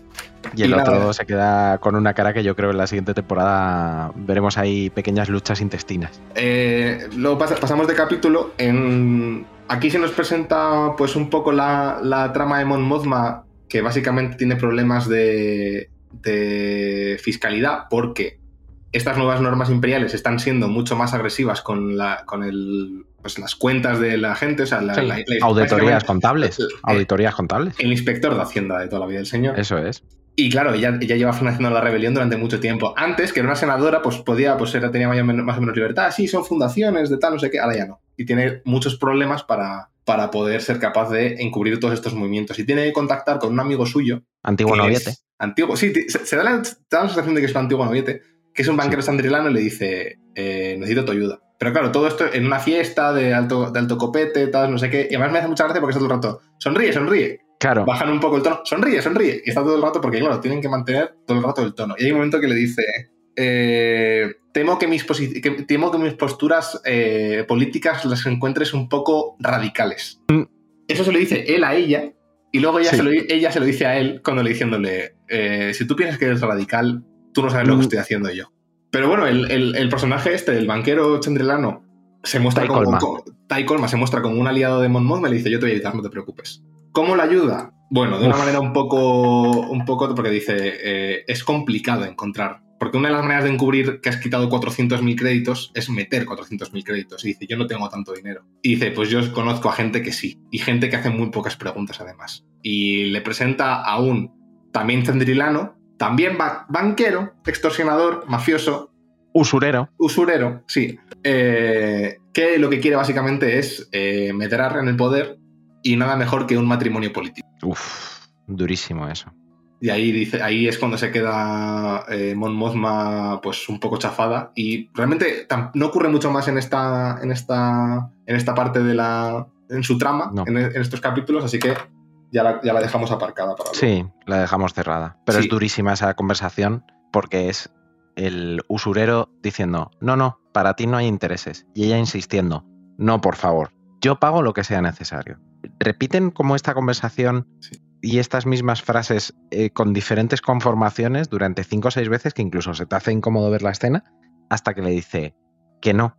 Y el otro se queda con una cara que yo creo en la siguiente temporada veremos ahí pequeñas luchas intestinas. Eh, luego pasamos de capítulo. En... Aquí se nos presenta pues un poco la, la trama de Mon Mothma que básicamente tiene problemas de, fiscalidad porque estas nuevas normas imperiales están siendo mucho más agresivas con, la, con el, pues las cuentas de la gente. O sea, auditorías contables. auditorías contables. El inspector de Hacienda de toda la vida del señor. Eso es. Y claro, ella, ella lleva financiando la rebelión durante mucho tiempo. Antes, que era una senadora, pues podía, pues era, tenía más o, menos, libertad. Sí, son fundaciones de tal, no sé qué. Ahora ya no. Y tiene muchos problemas para, para poder ser capaz de encubrir todos estos movimientos. Y tiene que contactar con un amigo suyo. Antiguo noviete. Antiguo, sí, se da, la, sensación de que es un antiguo noviete, que es un banquero sandrilano y le dice, eh, necesito tu ayuda. Pero claro, todo esto en una fiesta de alto, de alto copete, tal, no sé qué. Y además me hace mucha gracia porque está todo el rato, sonríe, sonríe. Claro. Bajan un poco el tono, sonríe, sonríe. Y está todo el rato porque, claro, tienen que mantener todo el rato el tono. Y hay un momento que le dice, eh, temo, que mis temo que mis posturas eh, políticas las encuentres un poco radicales. Mm. Eso se lo dice él a ella y luego ella, se, lo, ella se lo dice a él cuando le diciéndole, eh, si tú piensas que eres radical, tú no sabes lo que mm. estoy haciendo yo. Pero bueno, el, personaje este, el banquero chandrelano, se muestra como, Colma se muestra como un aliado de Mon me le dice, yo te voy a ayudar, no te preocupes. ¿Cómo la ayuda? Bueno, de una manera un poco, un poco, porque dice, es complicado encontrar porque una de las maneras de encubrir que has quitado 400.000 créditos es meter 400.000 créditos. Y dice, yo no tengo tanto dinero. Y dice, pues yo conozco a gente que sí. Y gente que hace muy pocas preguntas además. Y le presenta a un también cendrilano, también banquero, extorsionador, mafioso. Usurero. Usurero, sí. Eh, que lo que quiere básicamente es eh, meter en el poder y nada mejor que un matrimonio político. Uf, durísimo eso. Y ahí, dice, ahí es cuando se queda eh, Mon Mothma pues un poco chafada. Y realmente no ocurre mucho más en esta, en esta, en esta parte de la. en su trama, en, estos capítulos, así que ya la, ya la dejamos aparcada para Sí, la dejamos cerrada. Pero es durísima esa conversación porque es el usurero diciendo, no, no, para ti no hay intereses. Y ella insistiendo, no, por favor, yo pago lo que sea necesario. Repiten como esta conversación y estas mismas frases eh, con diferentes conformaciones durante cinco o seis veces que incluso se te hace incómodo ver la escena, hasta que le dice que no,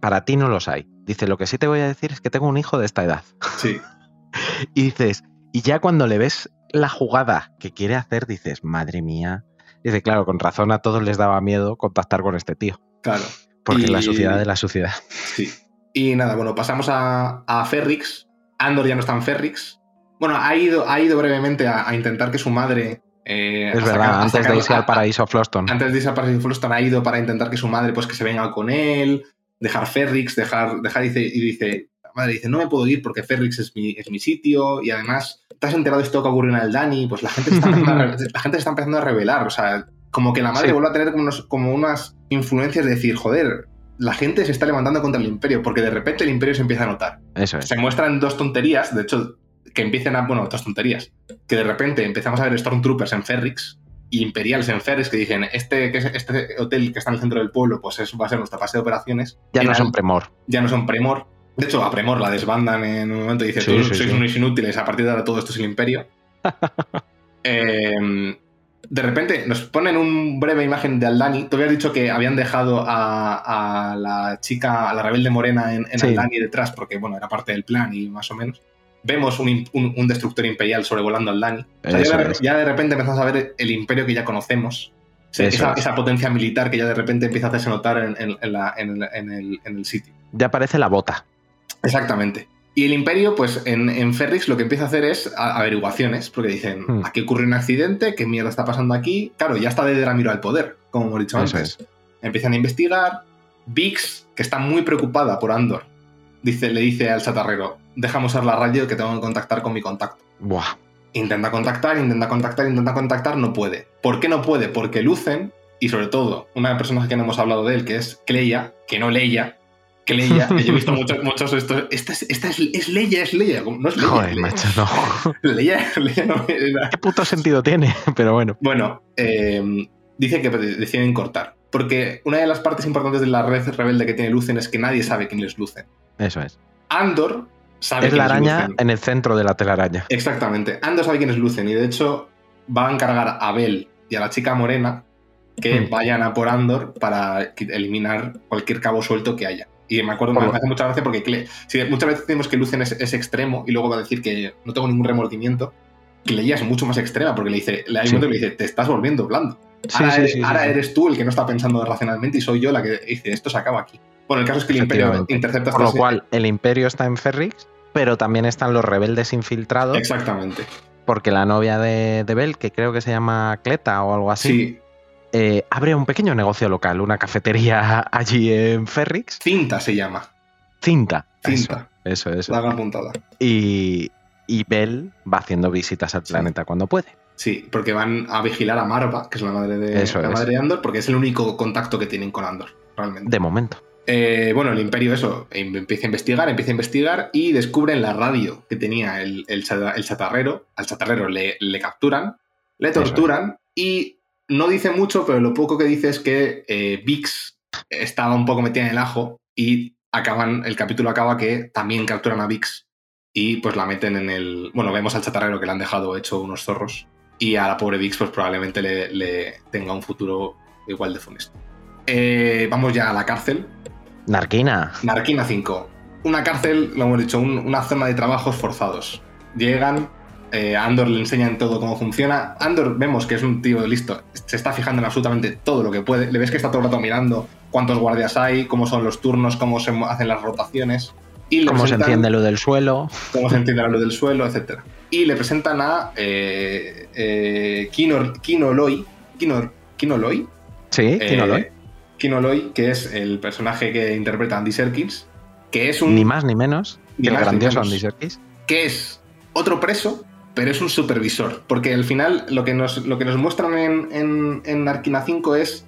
para ti no los hay. Dice, lo que sí te voy a decir es que tengo un hijo de esta edad. Sí. [laughs] y dices, y ya cuando le ves la jugada que quiere hacer, dices, madre mía. Dice, claro, con razón a todos les daba miedo contactar con este tío. Claro. Porque la sociedad de la sociedad. Sí. Y nada, bueno, pasamos a, a Ferrix. Andor ya no está en Ferrix. Bueno, ha ido, ha ido brevemente a, intentar que su madre. Eh, es verdad, antes de irse al paraíso Floston. Antes de irse al paraíso Floston ha ido para intentar que su madre, pues que se venga con él, dejar Ferrix, dejar, dejar y dice, la madre dice, no me puedo ir porque Ferrix es mi, es mi sitio y además, ¿te has enterado de esto que ocurrió en el Dani? Pues la gente, está la gente está empezando a revelar, o sea, como que la madre vuelve a tener como, como unas influencias de decir, joder, la gente se está levantando contra el imperio, porque de repente el imperio se empieza a notar. Eso es. Se muestran dos tonterías, de hecho, que empiecen a, bueno, otras tonterías, que de repente empezamos a ver Stormtroopers en Ferrix y Imperials en Ferrix que dicen, este, que este hotel que está en el centro del pueblo, pues eso va a ser nuestra base de operaciones. Ya no son Premor. Ya no son Premor. De hecho, a Premor la desbandan en un momento y dicen, sois unos inútiles, a partir de ahora todo esto es el imperio. [laughs] Em, de repente nos ponen un breve imagen de Aldani. Tú habías dicho que habían dejado a, la chica, a la rebelde morena en, en Aldani detrás, porque bueno, era parte del plan y más o menos vemos un, destructor imperial sobrevolando al Dani. ya, de, repente empezamos a ver el imperio que ya conocemos. esa, potencia militar que ya de repente empieza a hacerse notar en, el, sitio. Ya aparece la bota. Exactamente. Y el imperio, pues en, Ferrix lo que empieza a hacer es averiguaciones, porque dicen, hmm. aquí ocurre un accidente, qué mierda está pasando aquí. Claro, ya está de Dramiro al poder, como hemos dicho antes. Empiezan a investigar. Vix, que está muy preocupada por Andor, dice, le dice al chatarrero, déjame usar la radio que tengo que contactar con mi contacto. Buah. Intenta contactar, intenta contactar, intenta contactar, no puede. ¿Por qué no puede? Porque Lucen, y sobre todo, una de las personas que no hemos hablado de él, que es Cleia, que no Leia, Cleia, que yo he visto muchos, muchos estos. Esta es, esta es, es Leia, es Leia. No es Leia. Joder, macho, no. [laughs] Leia, Leia no ¿Qué puto sentido tiene? [laughs] Pero bueno. Bueno, eh, dice que deciden cortar. Porque una de las partes importantes de la red rebelde que tiene Lucen es que nadie sabe quién es Lucen. Eso es. Andor sabe es la araña en el centro de la telaraña. Exactamente. Andor sabe quién es Lucen y de hecho va a encargar a Bell y a la chica morena que hmm. vayan a por Andor para eliminar cualquier cabo suelto que haya. Y me acuerdo, me hace mucha gracia porque muchas veces decimos que Lucen es, extremo y luego va a decir que no tengo ningún remordimiento. Que Leia es mucho más extrema porque le dice, le hay un momento que le dice, te estás volviendo blando. Ahora, eres, tú el que no está pensando racionalmente y soy yo la que dice, esto se acaba aquí. Bueno, el caso es que el Imperio intercepta... Por lo cual, el Imperio está en Ferrix, pero también están los rebeldes infiltrados. Exactamente. Porque la novia de, de Bell, que creo que se llama Cleta o algo así, eh, abre un pequeño negocio local, una cafetería [laughs] allí en Ferrix. Cinta se llama. Cinta. Cinta. Eso, eso. La apuntada. Y, y Bell va haciendo visitas al planeta cuando puede. Sí, porque van a vigilar a Marva, que es la madre de, la madre de Andor, porque es el único contacto que tienen con Andor, realmente. De momento. Eh, bueno, el imperio eso, empieza a investigar, empieza a investigar y descubren la radio que tenía el, chatarrero. Al chatarrero le, capturan, le torturan y no dice mucho, pero lo poco que dice es que eh, Vix estaba un poco metida en el ajo y acaban, el capítulo acaba que también capturan a Vix y pues la meten en el... Bueno, vemos al chatarrero que le han dejado hecho unos zorros y a la pobre Vix pues probablemente le, tenga un futuro igual de funesto. Eh, vamos ya a la cárcel, Narquina. Narquina 5. Una cárcel, lo hemos dicho, una zona de trabajos forzados. Llegan, eh, Andor le enseñan todo cómo funciona. Andor vemos que es un tío listo, se está fijando en absolutamente todo lo que puede. Le ves que está todo el rato mirando cuántos guardias hay, cómo son los turnos, cómo se hacen las rotaciones. Y cómo se entiende lo del suelo. Cómo se entiende lo del suelo, etc. Y le presentan a eh, eh, Kino, Kino Loy. Kino, Kino. Sí, Kino Loy Kinoloy, que es el personaje que interpreta Andy Serkis, que es un... Ni más ni menos que el grandioso Andy Serkis. Que es otro preso, pero es un supervisor. Porque al final lo que nos, lo que nos muestran en, en, Arquina 5 es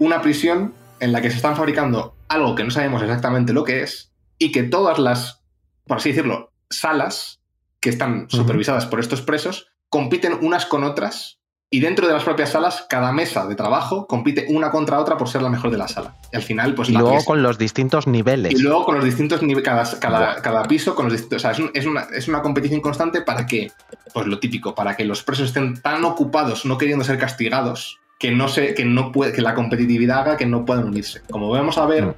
una prisión en la que se están fabricando algo que no sabemos exactamente lo que es y que todas las, por así decirlo, salas que están supervisadas por estos presos compiten unas con otras Y dentro de las propias salas, cada mesa de trabajo compite una contra otra por ser la mejor de la sala. Y al final, pues. Y luego con los distintos niveles. Y luego con los distintos niveles, cada, cada, piso con los distintos. O sea, es, una, es, una, competición constante para que, pues lo típico, para que los presos estén tan ocupados, no queriendo ser castigados, que no se, que no puede, que la competitividad haga que no puedan unirse. Como vamos a ver, mm.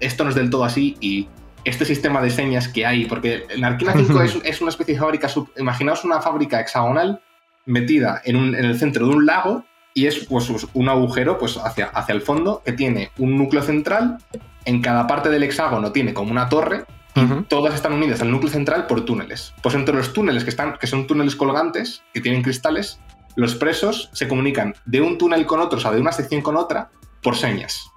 esto no es del todo así y este sistema de señas que hay, porque en Arkina [laughs] 5 es, es, una especie de fábrica, imaginaos una fábrica hexagonal metida en, el centro de un lago y es pues, un agujero pues, hacia, hacia el fondo que tiene un núcleo central. En cada parte del hexágono tiene como una torre y todas están unidas al núcleo central por túneles. Pues entre los túneles que, están, que son túneles colgantes, que tienen cristales, los presos se comunican de un túnel con otro, o sea, de una sección con otra, por señas.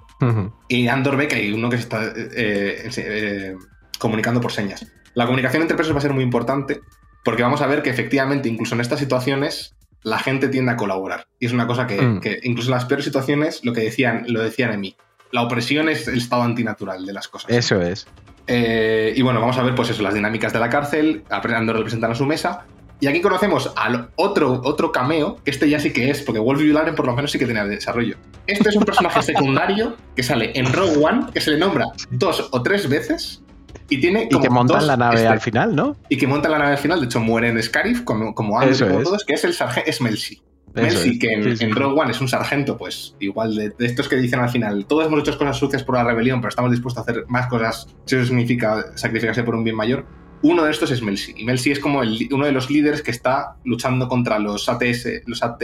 Y Andor ve que hay uno que se está eh, eh, comunicando por señas. La comunicación entre presos va a ser muy importante porque vamos a ver que efectivamente, incluso en estas situaciones, la gente tiende a colaborar. Y es una cosa que, mm. incluso en las peores situaciones, lo que decían, lo decían en mí. La opresión es el estado antinatural de las cosas. Eso es. Eh, y bueno, vamos a ver, pues eso, las dinámicas de la cárcel, aprendiendo a representar a su mesa. Y aquí conocemos al otro, otro cameo, que este ya sí que es, porque Wolf Yularen por lo menos sí que tenía desarrollo. Este es un personaje [laughs] secundario que sale en Rogue One, que se le nombra dos o tres veces, y tiene que montan la nave al final, ¿no? Y que montan la nave al final, de hecho muere en Scarif, como, como antes todos, que es el sargento, es Melsi. Melsi, que en, Rogue One es un sargento, pues igual de, estos que dicen al final, todos hemos hecho cosas sucias por la rebelión, pero estamos dispuestos a hacer más cosas si eso significa sacrificarse por un bien mayor. Uno de estos es Melsi. Y Melsi es como uno de los líderes que está luchando contra los ATS, los AT,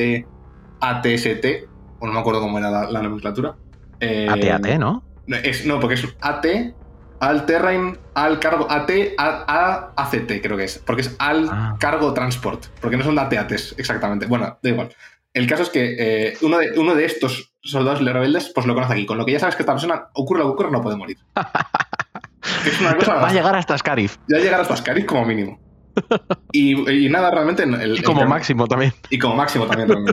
ATST, o no me acuerdo cómo era la, nomenclatura. Eh, ATAT, ¿no? Es, no, porque es AT, al terrain, al cargo, AT, a, ACT creo que es, porque es al ah. cargo transport, porque no son ATATs exactamente. Bueno, da igual. El caso es que eh, uno, de, uno de estos soldados rebeldes pues lo conoce aquí, con lo que ya sabes que esta persona, ocurre lo que ocurre, no puede morir. [laughs] Va a llegar hasta Scarif. Ya llegar hasta Scarif como mínimo. Y, nada, realmente. El, y como máximo también. Y como máximo también.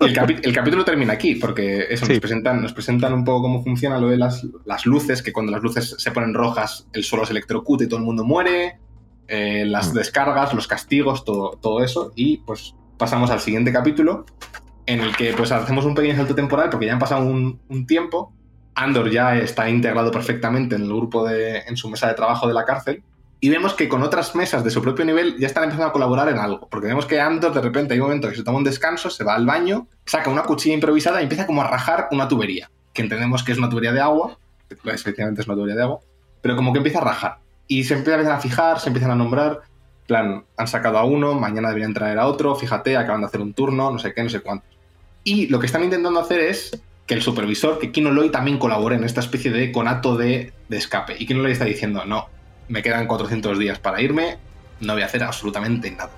el, capítulo termina aquí, porque eso, nos, presentan, nos presentan un poco cómo funciona lo de las, las, luces, que cuando las luces se ponen rojas, el suelo se electrocuta y todo el mundo muere. Eh, las mm. descargas, los castigos, todo, todo eso. Y pues pasamos al siguiente capítulo, en el que pues hacemos un pequeño salto temporal, porque ya han pasado un, un tiempo. Andor ya está integrado perfectamente en el grupo de. en su mesa de trabajo de la cárcel y vemos que con otras mesas de su propio nivel ya están empezando a colaborar en algo. Porque vemos que Andor de repente hay un momento que se toma un descanso, se va al baño, saca una cuchilla improvisada y empieza como a rajar una tubería. Que entendemos que es una tubería de agua, efectivamente es una tubería de agua, pero como que empieza a rajar. Y se empiezan a fijar, se empiezan a nombrar. plan, han sacado a uno, mañana deberían traer a otro, fíjate, acaban de hacer un turno, no sé qué, no sé cuánto. Y lo que están intentando hacer es que el supervisor, que Kino Loy también colabore en esta especie de conato de, escape. Y Kino Loy está diciendo, no, me quedan 400 días para irme, no voy a hacer absolutamente nada.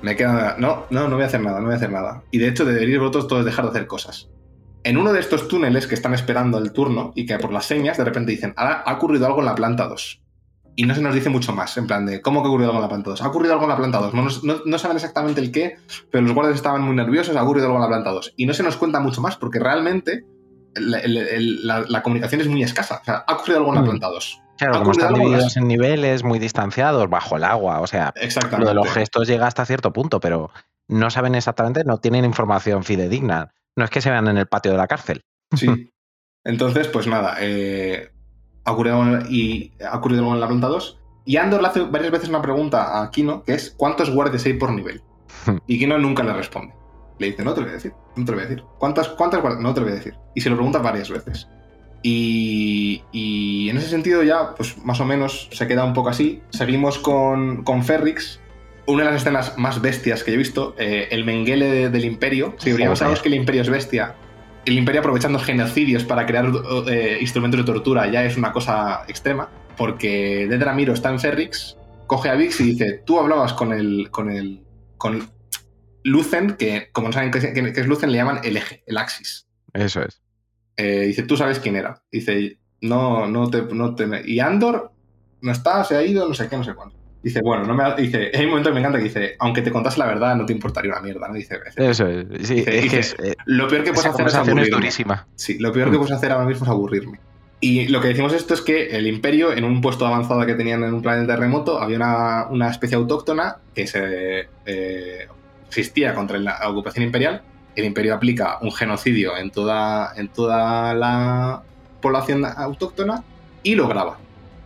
Me queda... No, no, no voy a hacer nada, no voy a hacer nada. Y de hecho deberíais vosotros todos dejar de hacer cosas. En uno de estos túneles que están esperando el turno y que por las señas de repente dicen, ha ocurrido algo en la planta 2. Y no se nos dice mucho más, en plan de, ¿cómo que ha ocurrido algo en la planta 2? Ha ocurrido algo en la planta 2. No, saben exactamente el qué, pero los guardias estaban muy nerviosos, ha ocurrido algo en la planta 2. Y no se nos cuenta mucho más porque realmente la, comunicación es muy escasa. O sea, ha ocurrido algo en la mm. planta 2. Claro, como están divididos en niveles muy distanciados, bajo el agua. O sea, lo de los gestos llega hasta cierto punto, pero no saben exactamente, no tienen información fidedigna. No es que se vean en el patio de la cárcel. Sí. [laughs] Entonces, pues nada, eh, ha, ocurrido, y, ha ocurrido en la planta 2. Y Andor le hace varias veces una pregunta a Kino, que es ¿cuántos guardias hay por nivel? y Kino nunca le responde. Le dice, no te lo voy a decir, no te lo voy a decir. ¿Cuántas, cuántas guardias? No te lo voy a decir. Y se lo pregunta varias veces. Y, en ese sentido ya, pues más o menos se queda un poco así. Seguimos con, con Ferrix, una de las escenas más bestias que he visto, eh, el menguele del Imperio. Si sabemos que el Imperio es bestia, el Imperio aprovechando genocidios para crear eh, instrumentos de tortura ya es una cosa extrema, porque Ded Ramiro está en Ferrix, coge a Vix y dice, tú hablabas con el... con el... con Lucen, que como no saben qué es Lucen, le llaman el eje, el axis. Eso es. Eh, dice, tú sabes quién era. Dice, no, no te, no te... Y Andor no está, se ha ido, no sé qué, no sé cuánto. Dice, bueno, no me dice, hay un momento que me encanta que dice, aunque te contase la verdad, no te importaría una mierda, ¿no? Dice, eso es, sí, es eh, lo peor que puedes hacer es aburrirme. durísima. Sí, lo peor que puedes hacer ahora mismo es aburrirme. Y lo que decimos esto es que el imperio, en un puesto avanzado que tenían en un planeta remoto, había una, una especie autóctona que se eh, existía contra la ocupación imperial el imperio aplica un genocidio en toda, en toda la población autóctona y lo graba.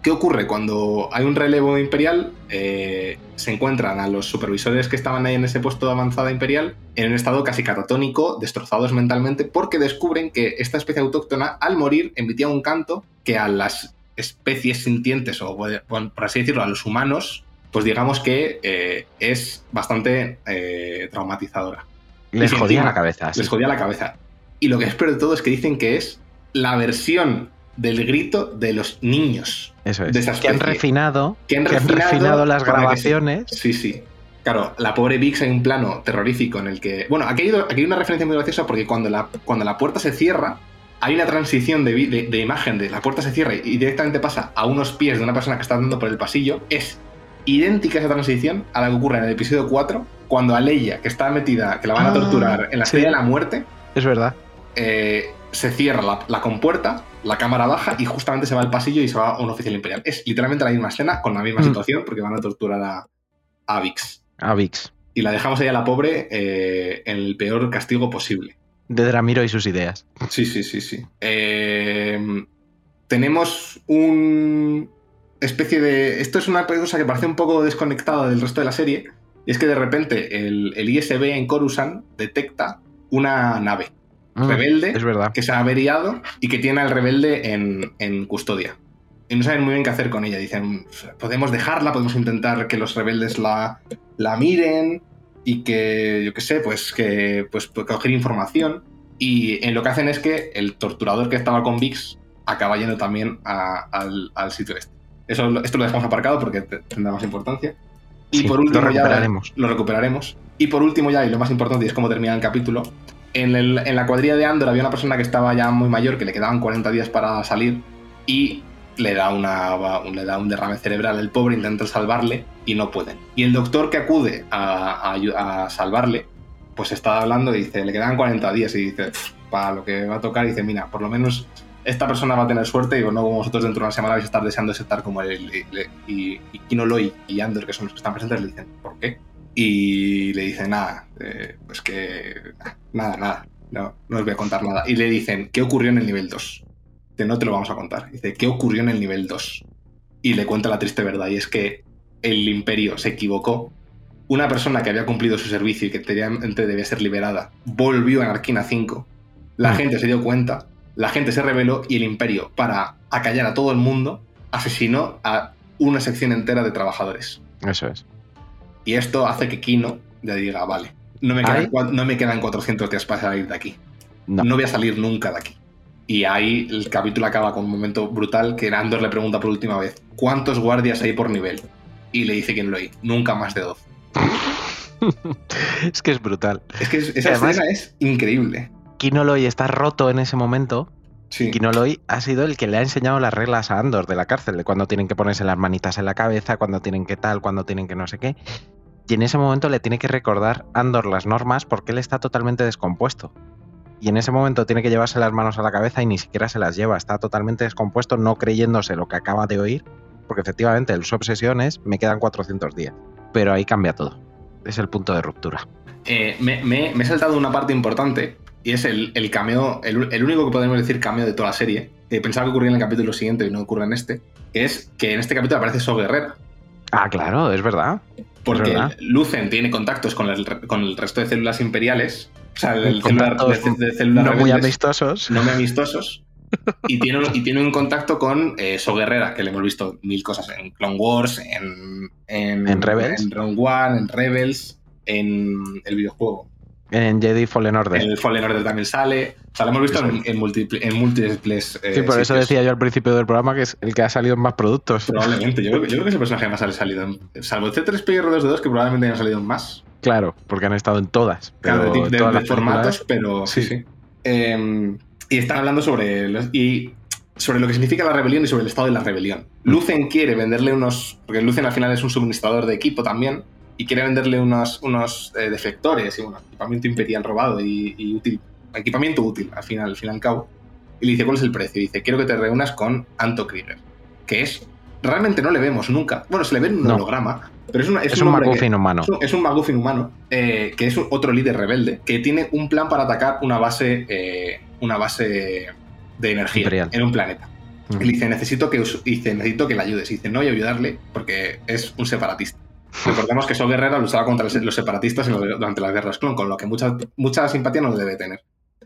¿Qué ocurre? Cuando hay un relevo imperial, eh, se encuentran a los supervisores que estaban ahí en ese puesto de avanzada imperial en un estado casi catatónico, destrozados mentalmente, porque descubren que esta especie autóctona, al morir, emitía un canto que a las especies sintientes, o por así decirlo, a los humanos, pues digamos que eh, es bastante eh, traumatizadora. Les jodía la cabeza. Les jodía la cabeza. Y lo que es peor de todo es que dicen que es la versión del grito de los niños. Eso es. que han refinado, que han refinado, las grabaciones. Sí, sí. Claro, la pobre Vix hay un plano terrorífico en el que. Bueno, aquí hay, una referencia muy graciosa porque cuando la, cuando la puerta se cierra, hay una transición de, de, imagen de la puerta se cierra y directamente pasa a unos pies de una persona que está andando por el pasillo. Es idéntica esa transición a la que ocurre en el episodio 4, cuando a Leia, que está metida, que la van a ah, torturar en la serie de la muerte. Es verdad. Eh, se cierra la, compuerta, la cámara baja y justamente se va al pasillo y se va a un oficial imperial. Es literalmente la misma escena con la misma mm. situación porque van a torturar a, a Vix. A Vix. Y la dejamos ahí a la pobre eh, en el peor castigo posible. De Dramiro y sus ideas. Sí, sí, sí, sí. Eh, tenemos un especie de... Esto es una cosa que parece un poco desconectada del resto de la serie. Y es que de repente el, el ISB en Coruscant detecta una nave Mm, rebelde es verdad. que se ha averiado y que tiene al rebelde en, custodia. Y no saben muy bien qué hacer con ella. Dicen, podemos dejarla, podemos intentar que los rebeldes la, la miren y que, yo qué sé, pues que pues, coger información. Y en lo que hacen es que el torturador que estaba con Vix acaba yendo también al, sitio este. Eso, esto lo dejamos aparcado porque tendrá más importancia. Y por último, lo recuperaremos. lo recuperaremos. Y por último, ya, y lo más importante, y es cómo termina el capítulo, en, la cuadrilla de Andor había una persona que estaba ya muy mayor, que le quedaban 40 días para salir, y le da, una, un derrame cerebral. El pobre intenta salvarle y no pueden. Y el doctor que acude a, salvarle, pues está hablando y dice, le quedan 40 días y dice, para lo que va a tocar, dice, mira, por lo menos esta persona va a tener suerte y no como vosotros dentro de una semana vais a estar deseando estar como él. Y, y, Kino Loy y Andor, que son los que están presentes, le dicen, ¿por qué? Y le dice, nada, eh, pues que. Nada, nada. No, no os voy a contar nada. Y le dicen, ¿qué ocurrió en el nivel 2? Dice, no te lo vamos a contar. Dice, ¿qué ocurrió en el nivel 2? Y le cuenta la triste verdad, y es que el imperio se equivocó. Una persona que había cumplido su servicio y que debía ser liberada volvió a Arquina 5. La mm. gente se dio cuenta, la gente se rebeló y el imperio, para acallar a todo el mundo, asesinó a una sección entera de trabajadores. Eso es. Y esto hace que Kino le diga, vale, no me, quedan, no me quedan 400 días para salir de aquí. No. voy a salir nunca de aquí. Y ahí el capítulo acaba con un momento brutal que Andor le pregunta por última vez, ¿cuántos guardias hay por nivel? Y le dice lo hay, nunca más de 12. [laughs] es que es brutal. Es que esa escena es increíble. Kino Loy está roto en ese momento. Sí. Kinoloy ha sido el que le ha enseñado las reglas a Andor de la cárcel, de cuando tienen que ponerse las manitas en la cabeza, cuando tienen que tal, cuando tienen que no sé qué y en ese momento le tiene que recordar Andor las normas porque él está totalmente descompuesto. Y en ese momento tiene que llevarse las manos a la cabeza y ni siquiera se las lleva, está totalmente descompuesto, no creyéndose lo que acaba de oír, porque efectivamente su obsesión es me quedan 410. Pero ahí cambia todo. Es el punto de ruptura. Eh, me, he saltado una parte importante y es el, cameo, el, único que podemos decir cameo de toda la serie. que pensaba que ocurría en el capítulo siguiente y no ocurre en este, que es que en este capítulo aparece So Guerrera. Ah, claro, es verdad. Porque Lucen tiene contactos con el, con el, resto de células imperiales. O sea, el celular, de, células no muy amistosos. No muy amistosos. y, tiene, y tiene un contacto con eh, So Guerrera, que le hemos visto mil cosas en Clone Wars, en, en, en Rebels, en Rogue One, en Rebels, en el videojuego. En Jedi Fallen Order. En el Fallen Order también sale. O sea, lo hemos visto en, en, múltiples. Eh, sí, por eso decía yo al principio del programa que es el que ha salido en más productos. Probablemente. Yo, creo, que es el personaje más ha salido. En, salvo C3P y R2D2, que probablemente hayan salido en más. Claro, porque han estado en todas. Pero claro, de, todas formatos, pero sí, sí. Em, y están hablando sobre. y sobre lo que significa la rebelión y sobre el estado de la rebelión. Mm. Lucen quiere venderle unos. Porque Lucen al final es un suministrador de equipo también y quiere venderle unos, unos eh, defectores y un equipamiento imperial robado y, útil, equipamiento útil al final, al fin y al cabo. Y le dice, ¿cuál es el precio? Y dice, quiero que te reúnas con Anto Krieger, que es, realmente no le vemos nunca, bueno, se le ve en un holograma, Pero es, es, un, McGuffin humano. Es un, McGuffin humano, eh, que es otro líder rebelde, que tiene un plan para atacar una base, eh, una base de energía en un planeta. Mm. Él dice, necesito que, dice, necesito que le ayudes. Y dice, no voy a ayudarle porque es un separatista. Recordemos que Sol Guerrera luchaba contra los separatistas durante las guerras clon, con lo que mucha, mucha simpatía no debe tener.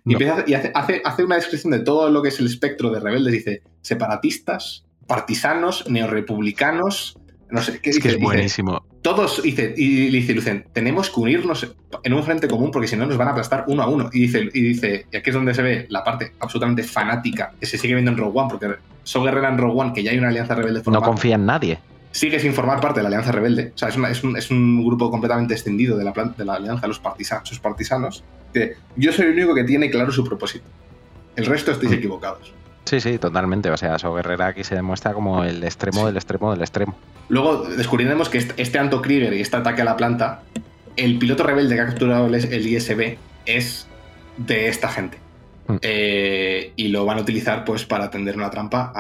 Y, hace, hace, una descripción de todo lo que es el espectro de rebeldes. Dice, separatistas, partisanos, neorepublicanos, no sé, ¿qué es que es buenísimo. todos, dice, y dice Lucen, tenemos que unirnos en un frente común porque si no nos van a aplastar uno a uno. Y dice, y dice, y aquí es donde se ve la parte absolutamente fanática que se sigue viendo en Rogue One, porque So Guerrera en Rogue One, que ya hay una alianza rebelde. No confía en nadie. Sigue sin formar parte de la alianza rebelde. O sea, es, es, un, grupo completamente extendido de la, de la alianza, los partisanos, sus partisanos. Que yo soy el único que tiene claro su propósito. El resto estáis mm. equivocados. Sí, sí, totalmente. O sea, So Guerrera aquí se demuestra como el extremo del extremo del extremo. Luego descubriremos que este, Anto Krieger y este ataque a la planta, el piloto rebelde que ha capturado el ISB es de esta gente. Mm. Eh, y lo van a utilizar pues para tender una trampa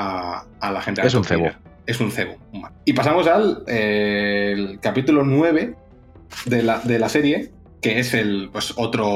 a, la gente. Es un cebo. Es un cebo. Y pasamos al eh, capítulo 9 de la, de la, serie, que es el pues otro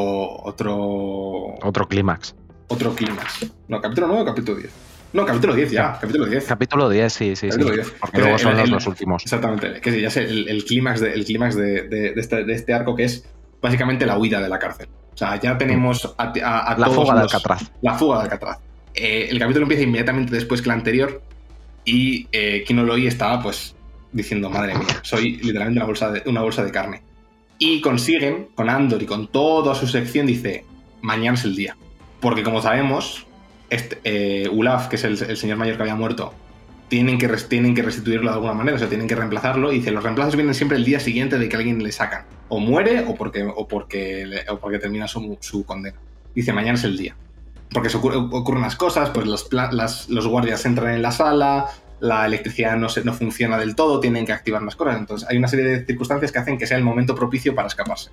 otro otro clímax otro clímax. No, capítulo 9 o capítulo 10. No, capítulo 10 ya, capítulo 10. Capítulo 10, sí, sí, capítulo sí. 10. Porque luego son los, últimos. Exactamente, que ya sé, el, clímax, de, el clímax de, este, de, este, arco que es básicamente la huida de la cárcel. O sea, ya tenemos a, La fuga de Alcatraz. La fuga de Alcatraz. Eh, el capítulo empieza inmediatamente después que el anterior y eh, Kino Loi estaba pues diciendo, madre mía, soy literalmente una bolsa, de, una bolsa de carne. Y consiguen, con Andor y con toda su sección, dice, mañana es el día. Porque como sabemos, este, eh, Ulaf, que es el, señor mayor que había muerto, tienen que, tienen que restituirlo de alguna manera, o sea, tienen que reemplazarlo. Y dice, los reemplazos vienen siempre el día siguiente de que alguien le sacan. O muere o porque, o porque, o porque termina su, condena. Dice, mañana es el día. Porque se ocurren unas cosas, pues los, los guardias entran en la sala, la electricidad no, se, no funciona del todo, tienen que activar más cosas. Entonces hay una serie de circunstancias que hacen que sea el momento propicio para escaparse.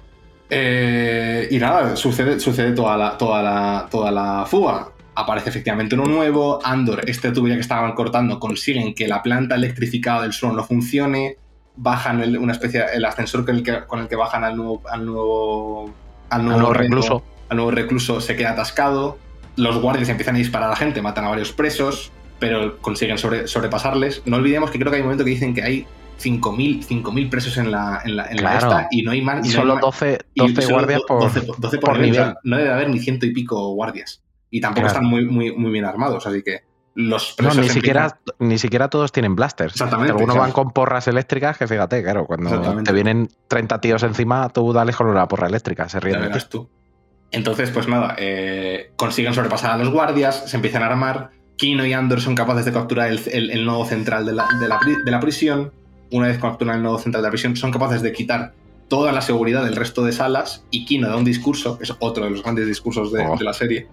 Eh, y nada, sucede, sucede toda, la, toda, la, toda la fuga. Aparece efectivamente uno nuevo. Andor, este tubería que estaban cortando, consiguen que la planta electrificada del suelo no funcione. Bajan una especie el ascensor con el que, con el que bajan al nuevo, al nuevo, al nuevo, recluso. Al nuevo recluso se queda atascado. Los guardias empiezan a disparar a la gente, matan a varios presos, pero consiguen sobrepasarles. No olvidemos que creo que hay un momento que dicen que hay 5.000 presos en la, en la, esta y no hay más. Y solo 12, 12 guardias por, 12, por, nivel. no debe haber ni ciento y pico guardias. Y tampoco están muy, muy, muy bien armados, así que los presos. No, ni, siquiera, ni siquiera todos tienen blasters. Exactamente. Algunos van con porras eléctricas que fíjate, claro, cuando te vienen 30 tíos encima, tú dale con una porra eléctrica, se ríen. tú. Entonces, pues nada, eh, consiguen sobrepasar a los guardias, se empiezan a armar. Kino y Andor son capaces de capturar el, el, nodo central de la, de la, de la prisión una vez capturan el nodo central de la prisión, son capaces de quitar toda la seguridad del resto de salas y Kino da un discurso, es otro de los grandes discursos de, oh. la serie,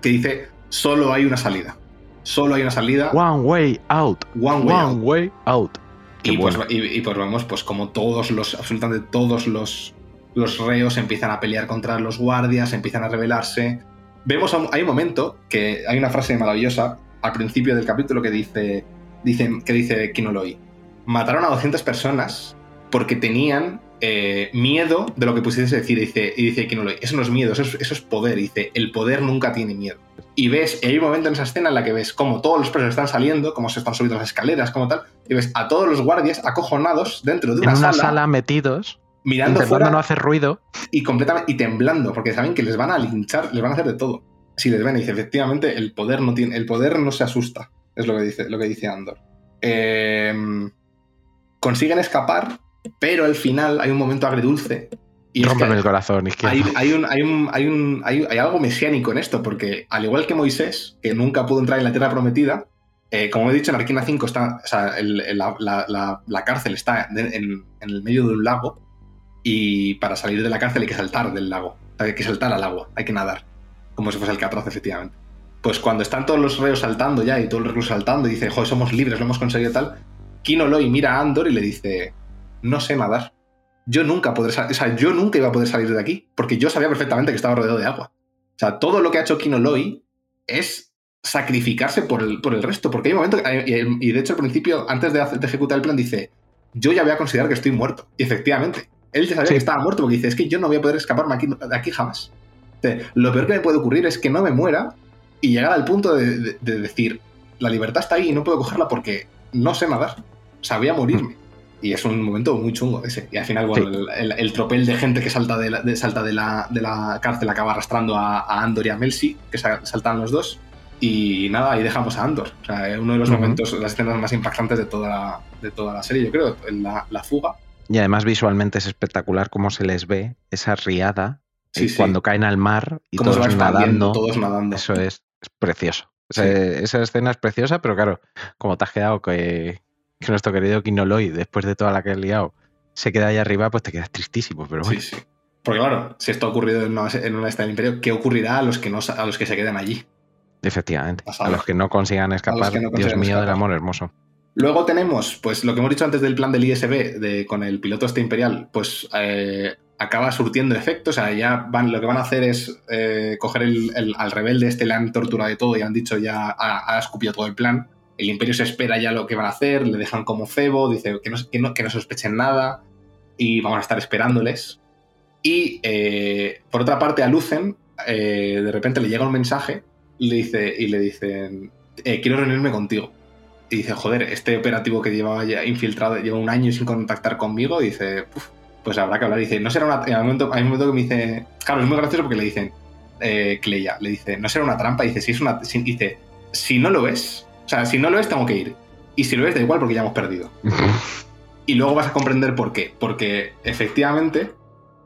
que dice, solo hay una salida. Solo hay una salida. One way out. One way out. Y pues, y, pues, vemos, pues como todos los, absolutamente todos los, los reos empiezan a pelear contra los guardias, empiezan a rebelarse. Vemos, hay un momento que hay una frase maravillosa al principio del capítulo que dice, dice que dice Kinoloi mataron a 200 personas porque tenían eh, miedo de lo que pusiese decir. Y dice, y dice eso no es miedo, eso es, poder. dice, el poder nunca tiene miedo. Y ves, hay un momento en esa escena en la que ves cómo todos los presos están saliendo, cómo se están subiendo las escaleras, como tal, y ves a todos los guardias acojonados dentro de una, en una sala, metidos, mirando fuera, no hacer ruido. Y completamente, y temblando, porque saben que les van a linchar, les van a hacer de todo. Si les ven, y dice, efectivamente, el poder no tiene, el poder no se asusta, es lo que dice, lo que dice Andor. Eh, consiguen escapar, pero al final hay un momento agridulce. Y Rompen el corazón. hay, hay, un, hay, un, hay, un, hay, algo mesiánico en esto, porque al igual que Moisés, que nunca pudo entrar en la tierra prometida, eh, como he dicho, en Arquina 5 está, o sea, la, cárcel está en, el medio de un lago y para salir de la cárcel hay que saltar del lago, hay que saltar al agua, hay que nadar, como si fuese el Catraz, efectivamente. Pues cuando están todos los reos saltando ya y todos los reclusos saltando y dicen, joder, somos libres, lo hemos conseguido tal, Kino Loy mira a Andor y le dice, no sé nadar. Yo nunca podré o sea, yo nunca iba a poder salir de aquí, porque yo sabía perfectamente que estaba rodeado de agua. O sea, todo lo que ha hecho Kino Loy es sacrificarse por el, por el resto, porque hay un momento, y de hecho al principio, antes de, ejecutar el plan, dice, yo ya voy a considerar que estoy muerto. Y efectivamente, él ya sabía que estaba muerto porque dice, es que yo no voy a poder escaparme aquí, de aquí jamás. lo peor que me puede ocurrir es que no me muera y llegar al punto de, decir, la libertad está ahí y no puedo cogerla porque no sé nadar. O sea, voy a morirme. Mm. Y es un momento muy chungo ese. Y al final, bueno, el, tropel de gente que salta de la, salta de la, de la cárcel acaba arrastrando a, Andor y a Melsi, que saltan los dos. Y nada, ahí dejamos a Andor. O sea, uno de los momentos, las escenas más impactantes de toda la, de toda la serie, yo creo, la, la fuga. Y además visualmente es espectacular cómo se les ve esa riada eh, cuando caen al mar y todos nadando. todos nadando. Eso es, precioso. esa escena es preciosa, pero claro, como te has quedado que, que nuestro querido Kinoloy, después de toda la que ha liado, se queda ahí arriba, pues te quedas tristísimo. Pero bueno. Sí, sí. Porque claro, si esto ha ocurrido en una, en una del imperio, ¿qué ocurrirá a los que no a los que se queden allí? Efectivamente. A los que no consigan escapar. Dios mío del amor hermoso. Luego tenemos, pues lo que hemos dicho antes del plan del ISB de, con el piloto este imperial, pues eh, acaba surtiendo efecto. O sea, ya van, lo que van a hacer es eh, coger el, al rebelde este, le han torturado de todo y han dicho ya, ha, escupido todo el plan el imperio se espera ya lo que van a hacer, le dejan como cebo, dice que no, que no, sospechen nada y vamos a estar esperándoles. Y eh, por otra parte a Lucen de repente le llega un mensaje le dice, y le dicen, quiero reunirme contigo. Y dice, joder, este operativo que llevaba ya infiltrado, lleva un año sin contactar conmigo, y dice, pues habrá que hablar. Y dice, no será una... hay un momento que me dice, claro, es muy gracioso porque le dicen, Cleia, le dice, no será una trampa, y dice, si es una... dice, si no lo es, o sea, si no lo es, tengo que ir. Y si lo es, da igual porque ya hemos perdido. [laughs] y luego vas a comprender por qué. Porque efectivamente,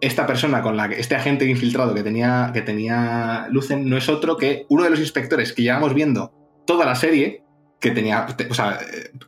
esta persona con la que, este agente infiltrado que tenía, que tenía Lucen, no es otro que uno de los inspectores que llevamos viendo toda la serie, que tenía, o sea,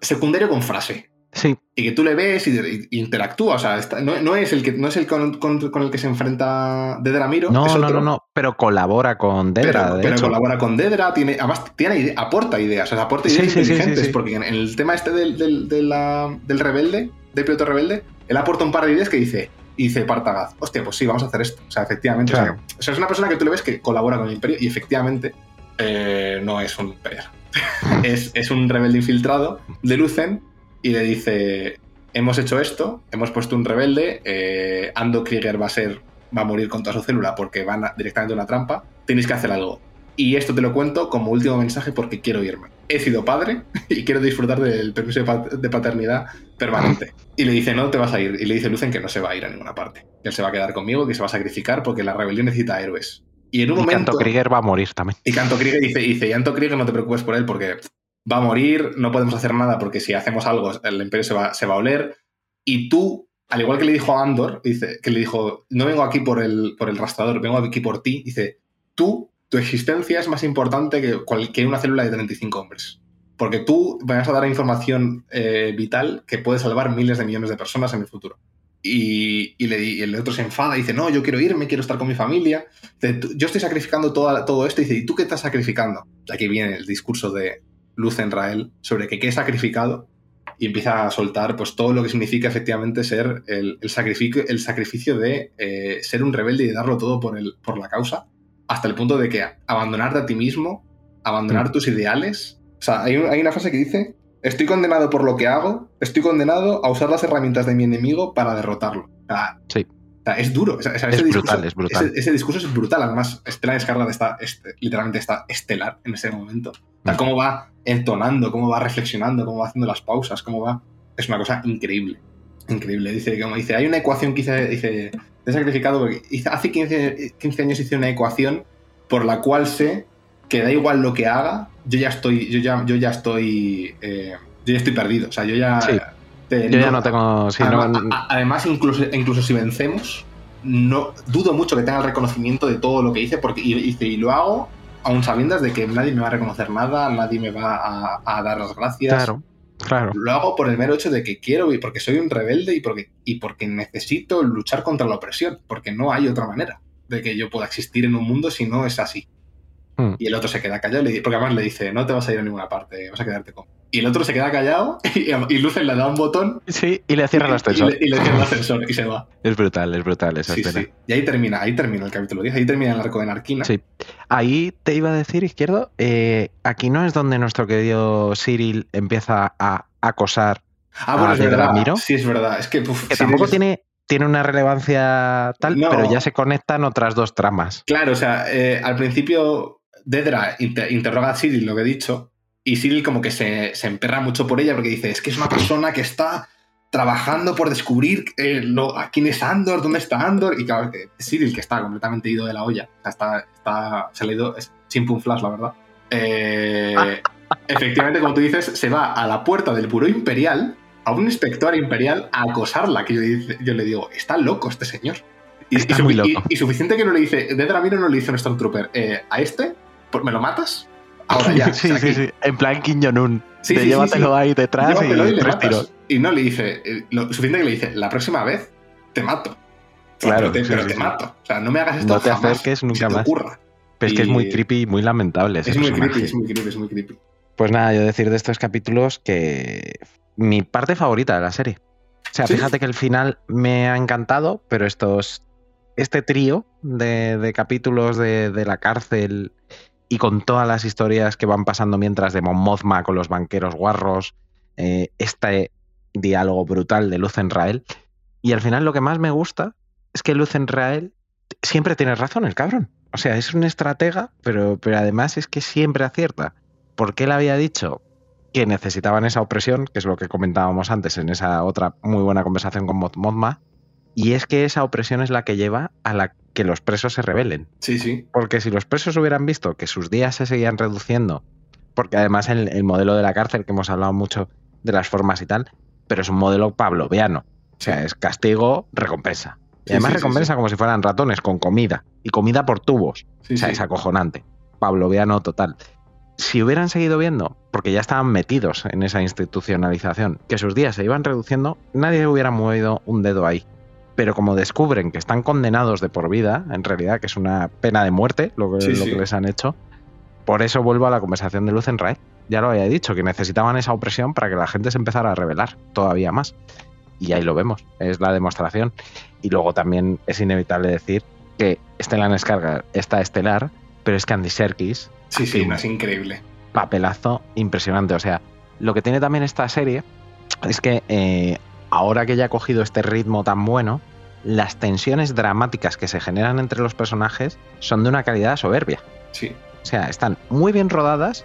secundario con frase. Sí. Y que tú le ves y, interactúa. O sea, no, es el que no es el con, el que se enfrenta Dedra Miro. No, no, no, no, pero colabora con Dedra. Pero, colabora con Dedra, tiene, además tiene, aporta ideas, o sea, aporta ideas inteligentes. porque en el tema este del, del, rebelde, del piloto rebelde, él aporta un par de ideas que dice, dice Partagaz, hostia, pues sí, vamos a hacer esto. O sea, efectivamente. O, sea, es una persona que tú le ves que colabora con el imperio y efectivamente eh, no es un imperial. [laughs] es, es un rebelde infiltrado de Lucen y le dice, hemos hecho esto, hemos puesto un rebelde, eh, Ando Krieger va a ser, va a morir con toda su célula porque van directamente a una trampa, tenéis que hacer algo. Y esto te lo cuento como último mensaje porque quiero irme. He sido padre [laughs] y quiero disfrutar del permiso de paternidad permanente. Y le dice, no te vas a ir. Y le dice Lucen que no se va a ir a ninguna parte. Que él se va a quedar conmigo, que se va a sacrificar porque la rebelión necesita héroes. Y en un momento. Canto Krieger va a morir también. Y Canto Krieger dice, dice, y Canto Krieger no te preocupes por él porque va a morir, no podemos hacer nada porque si hacemos algo el imperio se va, se va a oler. Y tú, al igual que le dijo a Andor, dice, que le dijo, no vengo aquí por el, por el rastrador, vengo aquí por ti, dice, tú, tu existencia es más importante que, cualquier una célula de 35 hombres. Porque tú vas a dar información eh, vital que puede salvar miles de millones de personas en el futuro. Y, y, le, el otro se enfada y dice, no, yo quiero irme, quiero estar con mi familia. yo estoy sacrificando todo, todo esto. Y dice, ¿y tú qué estás sacrificando? Aquí viene el discurso de, luz en Rael sobre que qué es sacrificado y empieza a soltar pues todo lo que significa efectivamente ser el, sacrificio, el sacrificio de eh, ser un rebelde y darlo todo por, el, por la causa, hasta el punto de que abandonarte a ti mismo, abandonar mm. tus ideales. O sea, hay, una frase que dice, estoy condenado por lo que hago, estoy condenado a usar las herramientas de mi enemigo para derrotarlo. sí es duro. es brutal, es brutal. Ese, discurso es brutal. Además, Estela Descarga está, este, literalmente está estelar en ese momento. O mm. cómo va entonando, cómo va reflexionando, cómo va haciendo las pausas, cómo va. Es una cosa increíble. Increíble. Dice, como dice, hay una ecuación que hice, dice, he sacrificado porque hace 15, 15, años hice una ecuación por la cual sé que da igual lo que haga, yo ya estoy, yo ya, yo ya estoy, eh, yo ya estoy perdido. O sea, yo ya, yo ya no tengo. además, incluso, incluso si vencemos, no dudo mucho que tenga el reconocimiento de todo lo que hice, porque hice y lo hago aún sabiendo de que nadie me va a reconocer nada, nadie me va a, dar las gracias. Claro, claro. Lo hago por el mero hecho de que quiero y porque soy un rebelde y porque, y porque necesito luchar contra la opresión, porque no hay otra manera de que yo pueda existir en un mundo si no es así. Hmm. Y el otro se queda callado, porque además le dice, no te vas a ir a ninguna parte, vas a quedarte con... Y el otro se queda callado [laughs] y, y Lucen le da un botón. Sí, y le cierra el ascensor. Y le, cierra el ascensor y se va. [laughs] Es brutal, es brutal esa sí, Sí. Y ahí termina, ahí termina el capítulo 10, ahí termina el arco de Narquina. Sí. Ahí te iba a decir, Izquierdo, eh, aquí no es donde nuestro querido Cyril empieza a acosar Ah, bueno, es verdad. Sí, es verdad. Es que, tampoco tiene, tiene una relevancia tal, pero ya se conectan otras dos tramas. Claro, o sea, eh, al principio Dedra interroga a Cyril lo que he dicho, y Cyril como que se, se, emperra mucho por ella porque dice, es que es una persona que está trabajando por descubrir eh, lo, a quién es Andor, dónde está Andor, y claro, Cyril, que está completamente ido de la olla, o sea, está, está, se ha leído, es un flash, la verdad. Eh, [laughs] efectivamente, como tú dices, se va a la puerta del Buró Imperial, a un inspector imperial, a acosarla, que yo, le digo, está loco este señor. Y, y, suficiente que no le dice, de Dramiro no le dice a nuestro trooper, eh, a este, ¿me lo matas? Ahora [laughs] ya. sí, sí, sí, en plan Kim Jong-un. Sí, llévatelo ahí detrás y, y, no le dice, eh, lo suficiente que le dice, la próxima vez te mato. Claro, pero te, mato. O sea, no me hagas esto No te acerques nunca más. Ocurra. Pero es que es muy creepy y muy lamentable. es muy creepy, es muy creepy, es muy creepy. Pues nada, yo decir de estos capítulos que mi parte favorita de la serie. O sea, fíjate que el final me ha encantado, pero estos, este trío de, capítulos de, de, la cárcel y con todas las historias que van pasando mientras de Mon con los banqueros guarros, eh, este diálogo brutal de Luz Rael. Y al final lo que más me gusta es que Luz Rael siempre tiene razón, el cabrón. O sea, es un estratega, pero, pero además es que siempre acierta. Porque él había dicho que necesitaban esa opresión, que es lo que comentábamos antes en esa otra muy buena conversación con Mothma, y es que esa opresión es la que lleva a la que los presos se rebelen. Sí, sí. Porque si los presos hubieran visto que sus días se seguían reduciendo, porque además el, el modelo de la cárcel, que hemos hablado mucho de las formas y tal, pero es un modelo pavloviano. O sea, es castigo, recompensa. Y además recompensa como si fueran ratones, con comida. Y comida por tubos. o sea, es acojonante. Pavloviano total si hubieran seguido viendo, porque ya estaban metidos en esa institucionalización, que sus días se iban reduciendo, nadie hubiera movido un dedo ahí. Pero como descubren que están condenados de por vida, en realidad, que es una pena de muerte lo que, les han hecho, por eso vuelvo a la conversación de Luz en Ray. Ya lo había dicho, que necesitaban esa opresión para que la gente se empezara a rebelar todavía más. Y ahí lo vemos, es la demostración. Y luego también es inevitable decir que Stellan Skarsgård está estelar, pero es que Andy Serkis Sí, sí, es increíble. Papelazo impresionante. O sea, lo que tiene también esta serie es que eh, ahora que ya ha cogido este ritmo tan bueno, las tensiones dramáticas que se generan entre los personajes son de una calidad soberbia. Sí. O sea, están muy bien rodadas,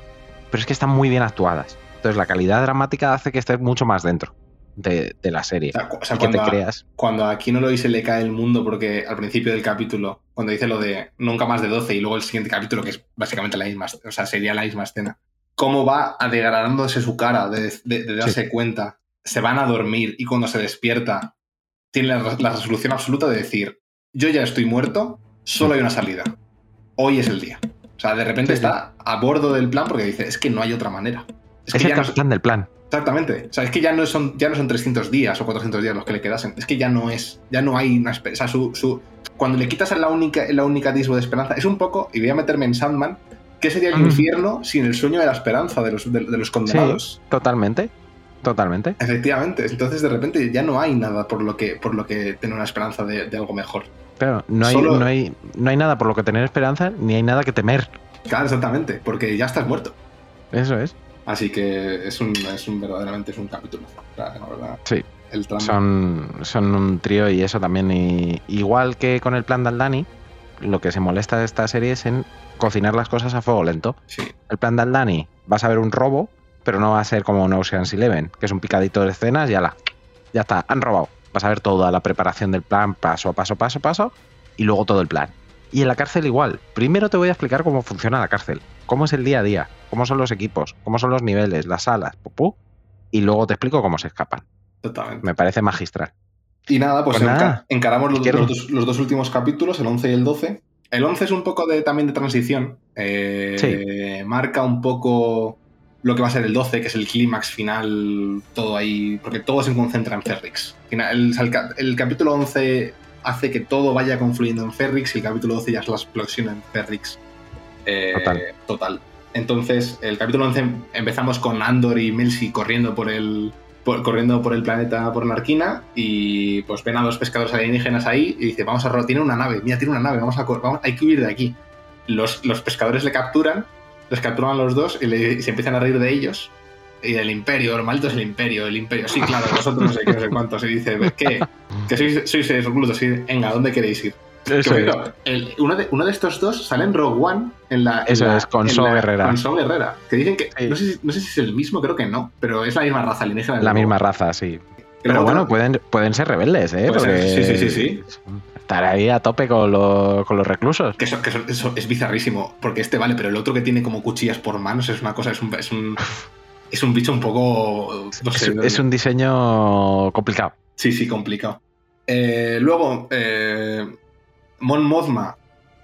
pero es que están muy bien actuadas. Entonces la calidad dramática hace que estés mucho más dentro de, la serie. O sea, cuando, te creas. cuando aquí no lo dice le cae el mundo porque al principio del capítulo, cuando dice lo de nunca más de 12 y luego el siguiente capítulo, que es básicamente la misma, o sea, sería la misma escena. Cómo va degradándose su cara de, darse cuenta. Se van a dormir y cuando se despierta tiene la, resolución absoluta de decir, yo ya estoy muerto, solo hay una salida. Hoy es el día. O sea, de repente está a bordo del plan porque dice, es que no hay otra manera. Es, que el plan del plan. Exactamente. O sea, es que ya no son, ya no son 300 días o 400 días los que le quedasen. Es que ya no es. Ya no hay una esperanza. O sea, su, cuando le quitas la única, la única atisbo de esperanza, es un poco, y voy a meterme en Sandman, ¿qué sería el infierno sin el sueño de la esperanza de los, de, los condenados? totalmente. Totalmente. Efectivamente. Entonces, de repente, ya no hay nada por lo que, por lo que tener una esperanza de, algo mejor. Claro, no hay, no, hay, no hay nada por lo que tener esperanza, ni hay nada que temer. Claro, exactamente. Porque ya estás muerto. Eso es. Así que es un, es un verdaderamente es un capítulo. La verdad. Sí. son, son un trío y eso también. igual que con el plan de Aldani, lo que se molesta de esta serie es en cocinar las cosas a fuego lento. Sí. El plan de Aldani, vas a ver un robo, pero no va a ser como un Ocean's Eleven, que es un picadito de escenas y la Ya está, han robado. Vas a ver toda la preparación del plan, paso a paso, paso a paso, y luego todo el plan. Y en la cárcel igual. Primero te voy a explicar cómo funciona la cárcel, cómo es el día a día, cómo son los equipos, cómo son los niveles, las salas, pupú, y luego te explico cómo se escapan. Totalmente. Me parece magistral. Y nada, pues, pues encaramos los, dos, últimos capítulos, el 11 y el 12. El 11 es un poco de, también de transición. Eh, marca un poco lo que va a ser el 12, que es el clímax final, todo ahí, porque todo se concentra en Ferrix. El, el, capítulo 11 hace que todo vaya confluyendo en Ferrix y el capítulo 12 ya es la explosión en Ferrix. Eh, total. total. Entonces, el capítulo 11 empezamos con Andor y Melsi corriendo por el, corriendo por el planeta por Narquina y pues ven a dos pescadores alienígenas ahí y dice, vamos a tiene una nave, mira, tiene una nave, vamos a vamos, hay que huir de aquí. Los, los pescadores le capturan, les capturan los dos y, se empiezan a reír de ellos y el imperio, lo maldito es el imperio, el imperio. Sí, claro, vosotros no sé qué, no sé cuántos. Y dice, ¿qué? Que sois, sois. Y venga, ¿dónde queréis ir? uno, de, uno, de, estos dos sale en Rogue One. En la, Eso es, con So Guerrera. Con So Guerrera. Que dicen que. No, sé si, no, sé si, es el mismo, creo que no. Pero es la misma raza alienígena. La misma raza, sí. Pero, bueno, pueden, pueden ser rebeldes, ¿eh? sí, sí, sí, sí. Estar ahí a tope con, con los reclusos. Que, eso, que eso, es bizarrísimo. Porque este vale, pero el otro que tiene como cuchillas por manos es una cosa, es un, es un, [laughs] es un bicho un poco. es, un diseño complicado. Sí, sí, complicado. Eh, luego, eh, Mon Mothma,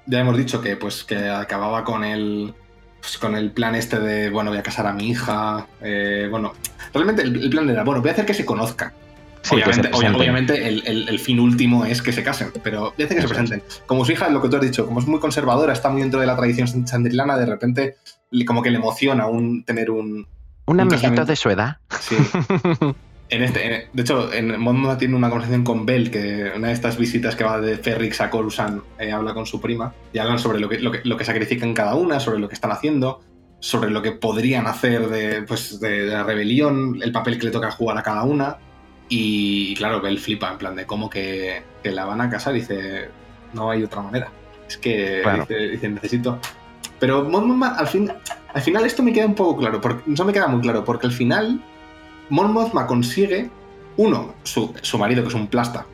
ya hemos dicho que, pues, que acababa con el, pues, con el plan este de, bueno, voy a casar a mi hija. Eh, bueno, realmente el, plan era, bueno, voy a hacer que se conozcan. Obviamente, el, fin último es que se casen, pero hacer que se presenten. Como su hija, lo que tú has dicho, como es muy conservadora, está muy dentro de la tradición sandrilana, de repente como que le emociona un, tener un... Un, amiguito de su edad. Sí. [laughs] En este, de hecho, en Mon tiene una conversación con Bell, que una de estas visitas que va de Ferrix a Coruscant eh, habla con su prima y hablan sobre lo que, lo, que, lo que sacrifican cada una, sobre lo que están haciendo, sobre lo que podrían hacer de, pues, de, la rebelión, el papel que le toca jugar a cada una. Y, claro, Bell flipa en plan de cómo que, la van a casar. Dice, no hay otra manera. Es que dice, necesito. Pero Mon al, fin, al final esto me queda un poco claro, porque, no me queda muy claro, porque al final Mon Mothma consigue, uno, su, marido, que es un plasta,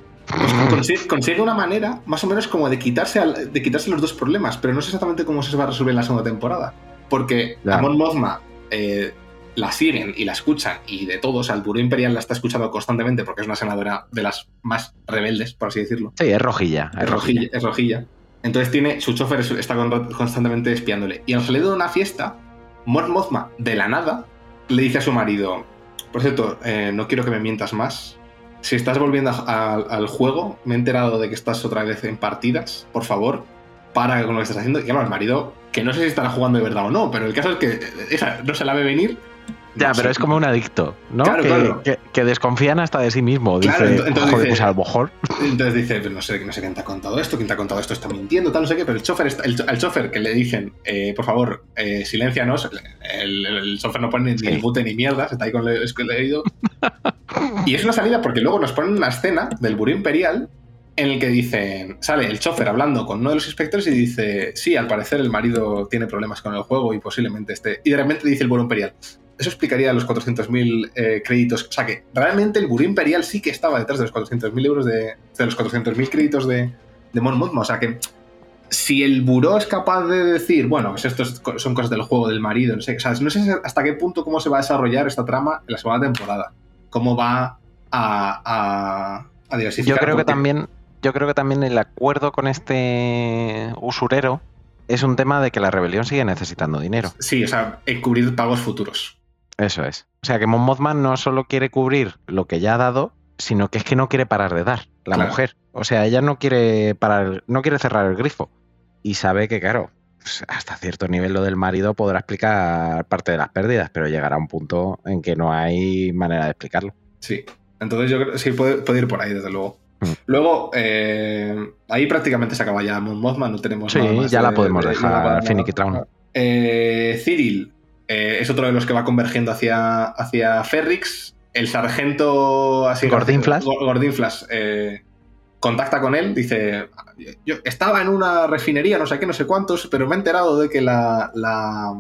pues [laughs] consigue, una manera más o menos como de quitarse, de quitarse los dos problemas, pero no sé exactamente cómo se va a resolver en la segunda temporada. Porque a Mon Mothma eh, la siguen y la escuchan y de todos, al Buró Imperial la está escuchando constantemente porque es una senadora de las más rebeldes, por así decirlo. Sí, es rojilla. Es, rojilla, es rojilla. Entonces tiene, su chofer está constantemente espiándole. Y al salir de una fiesta, Mon Mothma, de la nada, le dice a su marido, por cierto, eh, no quiero que me mientas más. Si estás volviendo al juego, me he enterado de que estás otra vez en partidas. Por favor, para con lo que estás haciendo. Y claro, el marido, que no sé si estará jugando de verdad o no, pero el caso es que esa no se la ve venir ya, pero es como un adicto, ¿no? que, que, desconfían hasta de sí mismo. Dice, entonces dice, pues a lo mejor. Entonces dice, no sé, no sé quién te ha contado esto, quién te ha contado esto está mintiendo, tal, no sé qué, pero el chofer, está, el, chofer que le dicen, eh, por favor, eh, silencianos, el, el, chofer no pone ni el mute ni mierda, está ahí con el leído. [laughs] y es una salida porque luego nos ponen una escena del buró imperial en el que dicen, sale el chofer hablando con uno de los inspectores y dice, sí, al parecer el marido tiene problemas con el juego y posiblemente esté. Y de repente dice el buró imperial, eso explicaría los 400.000 eh, créditos. O sea que realmente el Buró Imperial sí que estaba detrás de los 400.000 euros de, de los 400.000 créditos de, de Mon Mothma. O sea que si el buró es capaz de decir, bueno, pues esto son cosas del juego del marido, no sé, o sea, no sé hasta qué punto cómo se va a desarrollar esta trama en la segunda temporada. Cómo va a, a, diversificar. Yo creo que también, yo creo que también el acuerdo con este usurero es un tema de que la rebelión sigue necesitando dinero. Sí, o sea, cubrir pagos futuros. Eso es. O sea que Mon Mothman no solo quiere cubrir lo que ya ha dado, sino que es que no quiere parar de dar, la mujer. O sea, ella no quiere parar, no quiere cerrar el grifo. Y sabe que, claro, pues, hasta cierto nivel lo del marido podrá explicar parte de las pérdidas, pero llegará un punto en que no hay manera de explicarlo. Sí. Entonces yo creo que sí puede, ir por ahí, desde luego. Mm. Luego, eh, ahí prácticamente se acaba ya Mon Mothman, no tenemos sí, ya la podemos dejar, Finicky Eh, Cyril, eh, es otro de los que va convergiendo hacia, hacia Ferrix. El sargento así Gordinflas, Gordinflas eh, contacta con él, dice, yo estaba en una refinería, no sé qué, no sé cuántos, pero me he enterado de que la... la,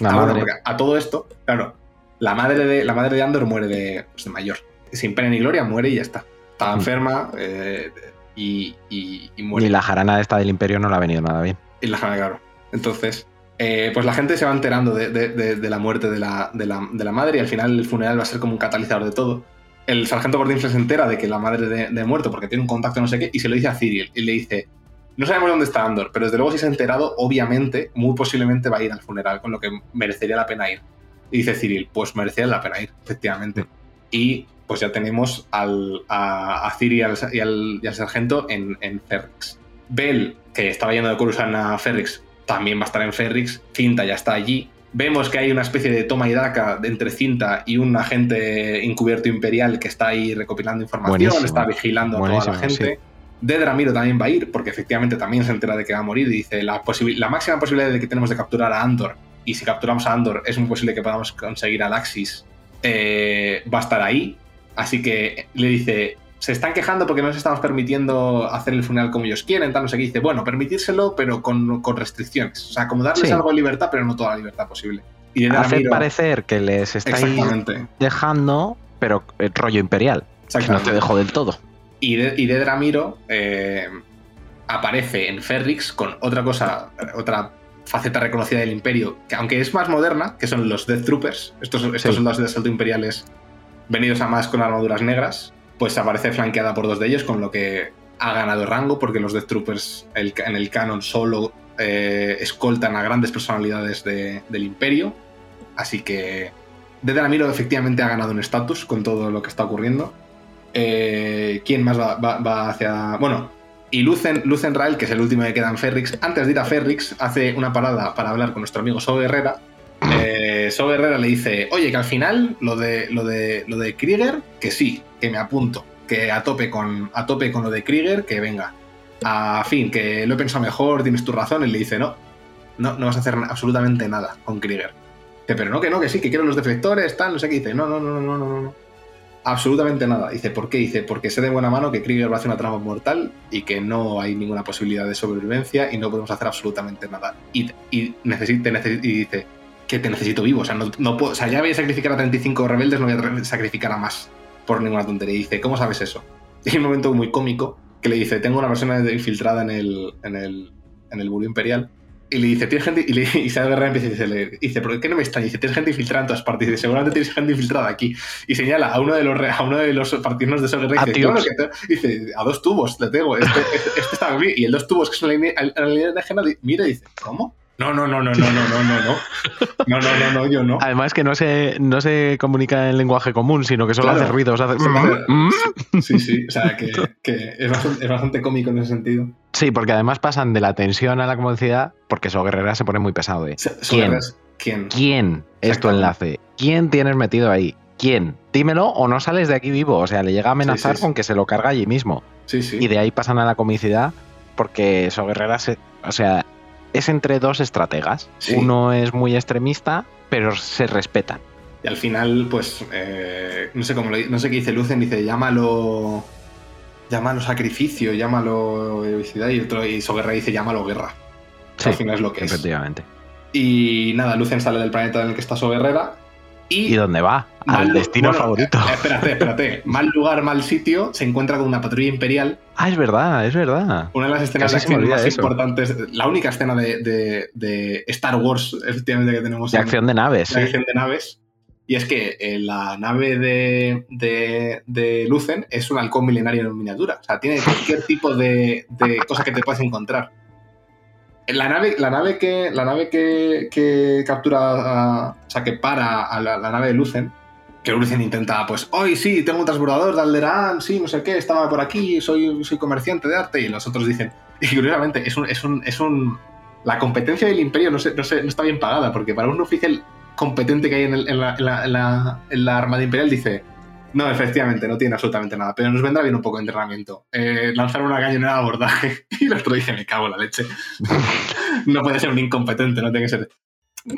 madre. a todo esto, claro, la madre de, la madre de Andor muere de, pues, de mayor. Sin pena ni gloria, muere y ya está. Estaba mm. enferma eh, y, muere. Y la jarana esta del imperio no le ha venido nada bien. Y la jarana, claro. Entonces, eh, pues la gente se va enterando de, la muerte de la, madre y al final el funeral va a ser como un catalizador de todo. El sargento Gordon se entera de que la madre de, muerto porque tiene un contacto no sé qué y se lo dice a Cyril y le dice, no sabemos dónde está Andor, pero desde luego si se ha enterado, obviamente, muy posiblemente va a ir al funeral, con lo que merecería la pena ir. Y dice Cyril, pues merecería la pena ir, efectivamente. Y pues ya tenemos al, a, Cyril y al, sargento en, en Ferrix. Bell, que estaba yendo de Coruscant a Ferrix, también va a estar en Ferrix. Cinta ya está allí. Vemos que hay una especie de toma y daca entre Cinta y un agente encubierto imperial que está ahí recopilando información, está vigilando a toda la gente. De Dramiro también va a ir, porque efectivamente también se entera de que va a morir y dice la, la máxima posibilidad de que tenemos de capturar a Andor y si capturamos a Andor es muy posible que podamos conseguir a Laxis, eh, va a estar ahí. Así que le dice, se están quejando porque no les estamos permitiendo hacer el funeral como ellos quieren, tal, no sé qué. Dice, bueno, permitírselo, pero con, restricciones. O sea, como darles algo de libertad, pero no toda la libertad posible. Y Hacer parecer que les estáis dejando, pero el rollo imperial. Que no te dejo del todo. Y de, y de Dramiro eh, aparece en Ferrix con otra cosa, otra faceta reconocida del Imperio, que aunque es más moderna, que son los Death Troopers, estos, estos soldados de asalto imperiales venidos a más con armaduras negras, pues aparece flanqueada por dos de ellos, con lo que ha ganado rango, porque los Death Troopers en el canon solo eh, escoltan a grandes personalidades del Imperio. Así que Dedra Miro efectivamente ha ganado un estatus con todo lo que está ocurriendo. Eh, ¿Quién más va, hacia.? Bueno, y Lucen, Lucen que es el último que queda en Ferrix, antes de ir a Ferrix, hace una parada para hablar con nuestro amigo So Guerrera. Eh, so Guerrera le dice: Oye, que al final lo de, lo de, lo de Krieger, que sí, que me apunto, que a tope con, a tope con lo de Krieger, que venga. A fin, que lo he pensado mejor, tienes tu razón, y le dice, no, no, no vas a hacer absolutamente nada con Krieger. Dice, pero no, que no, que sí, que quiero los deflectores, tal, no sé qué. Dice, no, no, no, no, no, no, no. Absolutamente nada. Dice, ¿por qué? Dice, porque sé de buena mano que Krieger va a hacer una trama mortal y que no hay ninguna posibilidad de sobrevivencia y no podemos hacer absolutamente nada. Y, y, y dice, que te necesito vivo. O sea, no, no puedo, o sea, ya voy a sacrificar a 35 rebeldes, no voy a sacrificar a más por ninguna tontería. Y dice, ¿cómo sabes eso? [laughs] Y hay un momento muy cómico que le dice, tengo una persona infiltrada en el, en el, en el Imperial. Y le dice, ¿tienes gente? Y, le, y se agarra y empieza y dice, ¿por qué no me extraña? Y dice, tienes gente infiltrada en todas partes. Y dice, seguramente tienes gente infiltrada aquí. Y señala a uno de los, a uno de los partidos de esos guerreros. Y dice, dice, a dos tubos le tengo. Este, este, este está bien. Y el dos tubos, que es una línea, la línea de mira y dice, ¿cómo? No, no, no, no, no, no, no, no, no. No, no, no, no, yo no. Además que no se, no se comunica en lenguaje común, sino que solo hace ruidos. Hace... Sí, sí, o sea, que, que es, bastante, es, bastante, cómico en ese sentido. Sí, porque además pasan de la tensión a la comodidad, porque eso guerrera se pone muy pesado. ¿eh? ¿Quién? ¿Quién? ¿Quién es tu enlace? ¿Quién tienes metido ahí? ¿Quién? Dímelo o no sales de aquí vivo. O sea, le llega a amenazar con que se lo carga allí mismo. Sí, sí. Y de ahí pasan a la comicidad porque eso guerrera se... O sea, es entre dos estrategas. Uno es muy extremista, pero se respetan. Y al final, pues, eh, no sé cómo no sé qué dice Lucen, dice, llámalo, llámalo sacrificio, llámalo heroicidad, y otro, y Soguerra dice, llámalo guerra. al final es lo que es. Efectivamente. Y nada, Lucen sale del planeta en el que está Soguerrera ¿Y, dónde va? Al destino favorito. Eh, espérate, espérate. mal lugar, mal sitio, se encuentra con una patrulla imperial. Ah, es verdad, es verdad. Una de las escenas de acción más importantes, la única escena de, Star Wars, efectivamente, que tenemos. De acción de naves. De acción de naves. Y es que eh, la nave de, de, Lucen es un halcón milenario en miniatura. O sea, tiene cualquier tipo de, de cosa que te puedas encontrar. La nave, la nave que, la nave que, captura, o sea, que para a la, nave de Lucen, que Lucen intenta, pues, hoy sí, tengo un transbordador de Alderaan, sí, no sé qué, estaba por aquí, soy, soy comerciante de arte, y los otros dicen, y curiosamente, es un, es un, es un, la competencia del imperio no, sé, no, sé, no está bien pagada, porque para un oficial competente que hay en, en, la, en, la, en la Armada Imperial dice, no, efectivamente, no tiene absolutamente nada, pero nos vendrá bien un poco de entrenamiento. Eh, lanzar una cañonera de abordaje [laughs] y el otro dice, me cago en la leche. [laughs] no puede ser un incompetente, no tiene que ser...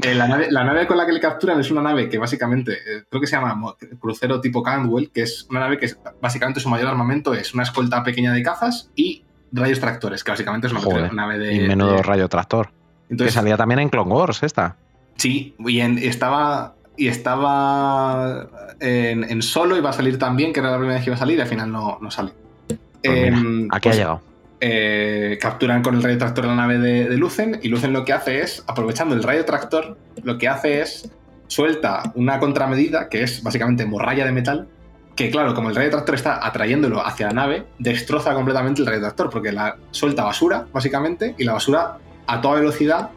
Eh, la, nave, con la que le capturan es una nave que básicamente, eh, creo que se llama crucero tipo Candwell, que es una nave que básicamente su mayor armamento es una escolta pequeña de cazas y rayos tractores, que básicamente es una nave de... Y menudo rayo tractor. Entonces, que salía también en Clone Wars esta. Sí, y estaba y estaba en, solo y va a salir también, que era la primera vez que iba a salir y al final no, no sale. Pues em, aquí ha pues, llegado. Eh, capturan con el rayo tractor la nave de, Lucen y Lucen lo que hace es, aprovechando el rayo tractor, lo que hace es suelta una contramedida que es básicamente morralla de metal que claro, como el rayo tractor está atrayéndolo hacia la nave, destroza completamente el rayo tractor porque la suelta basura, básicamente, y la basura a toda velocidad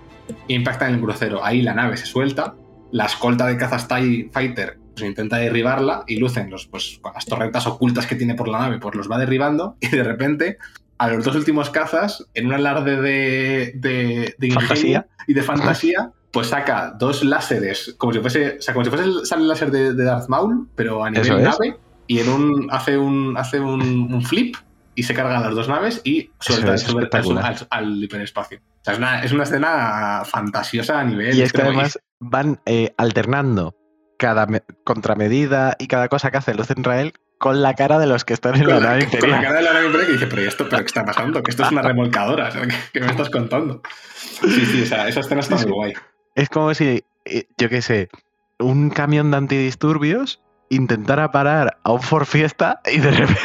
impacta en el crucero. Ahí la nave se suelta la escolta de cazas TIE Fighter pues, intenta derribarla y lucen los, pues, con las torretas ocultas que tiene por la nave, pues los va derribando y de repente a los dos últimos cazas, en un alarde de, de, de ingenio y de fantasía, pues saca dos láseres, como si fuese, o sea, como si fuese el, sale el láser de, Darth Maul, pero a nivel nave, y en un, hace un, hace un, flip y se carga las dos naves y suelta al, al, hiperespacio. O sea, es una, es una, escena fantasiosa a nivel. Y es que además van eh, alternando cada contramedida y cada cosa que hace Luz Israel con la cara de los que están en la, nave imperial. Con la cara de la nave imperial que dice, pero esto, pero ¿qué está pasando? Que esto es una [laughs] remolcadora, ¿qué, me estás contando? Sí, sí, esa escena está muy guay. Es como si, eh, yo qué sé, un camión de antidisturbios intentara parar a un Ford Fiesta y de repente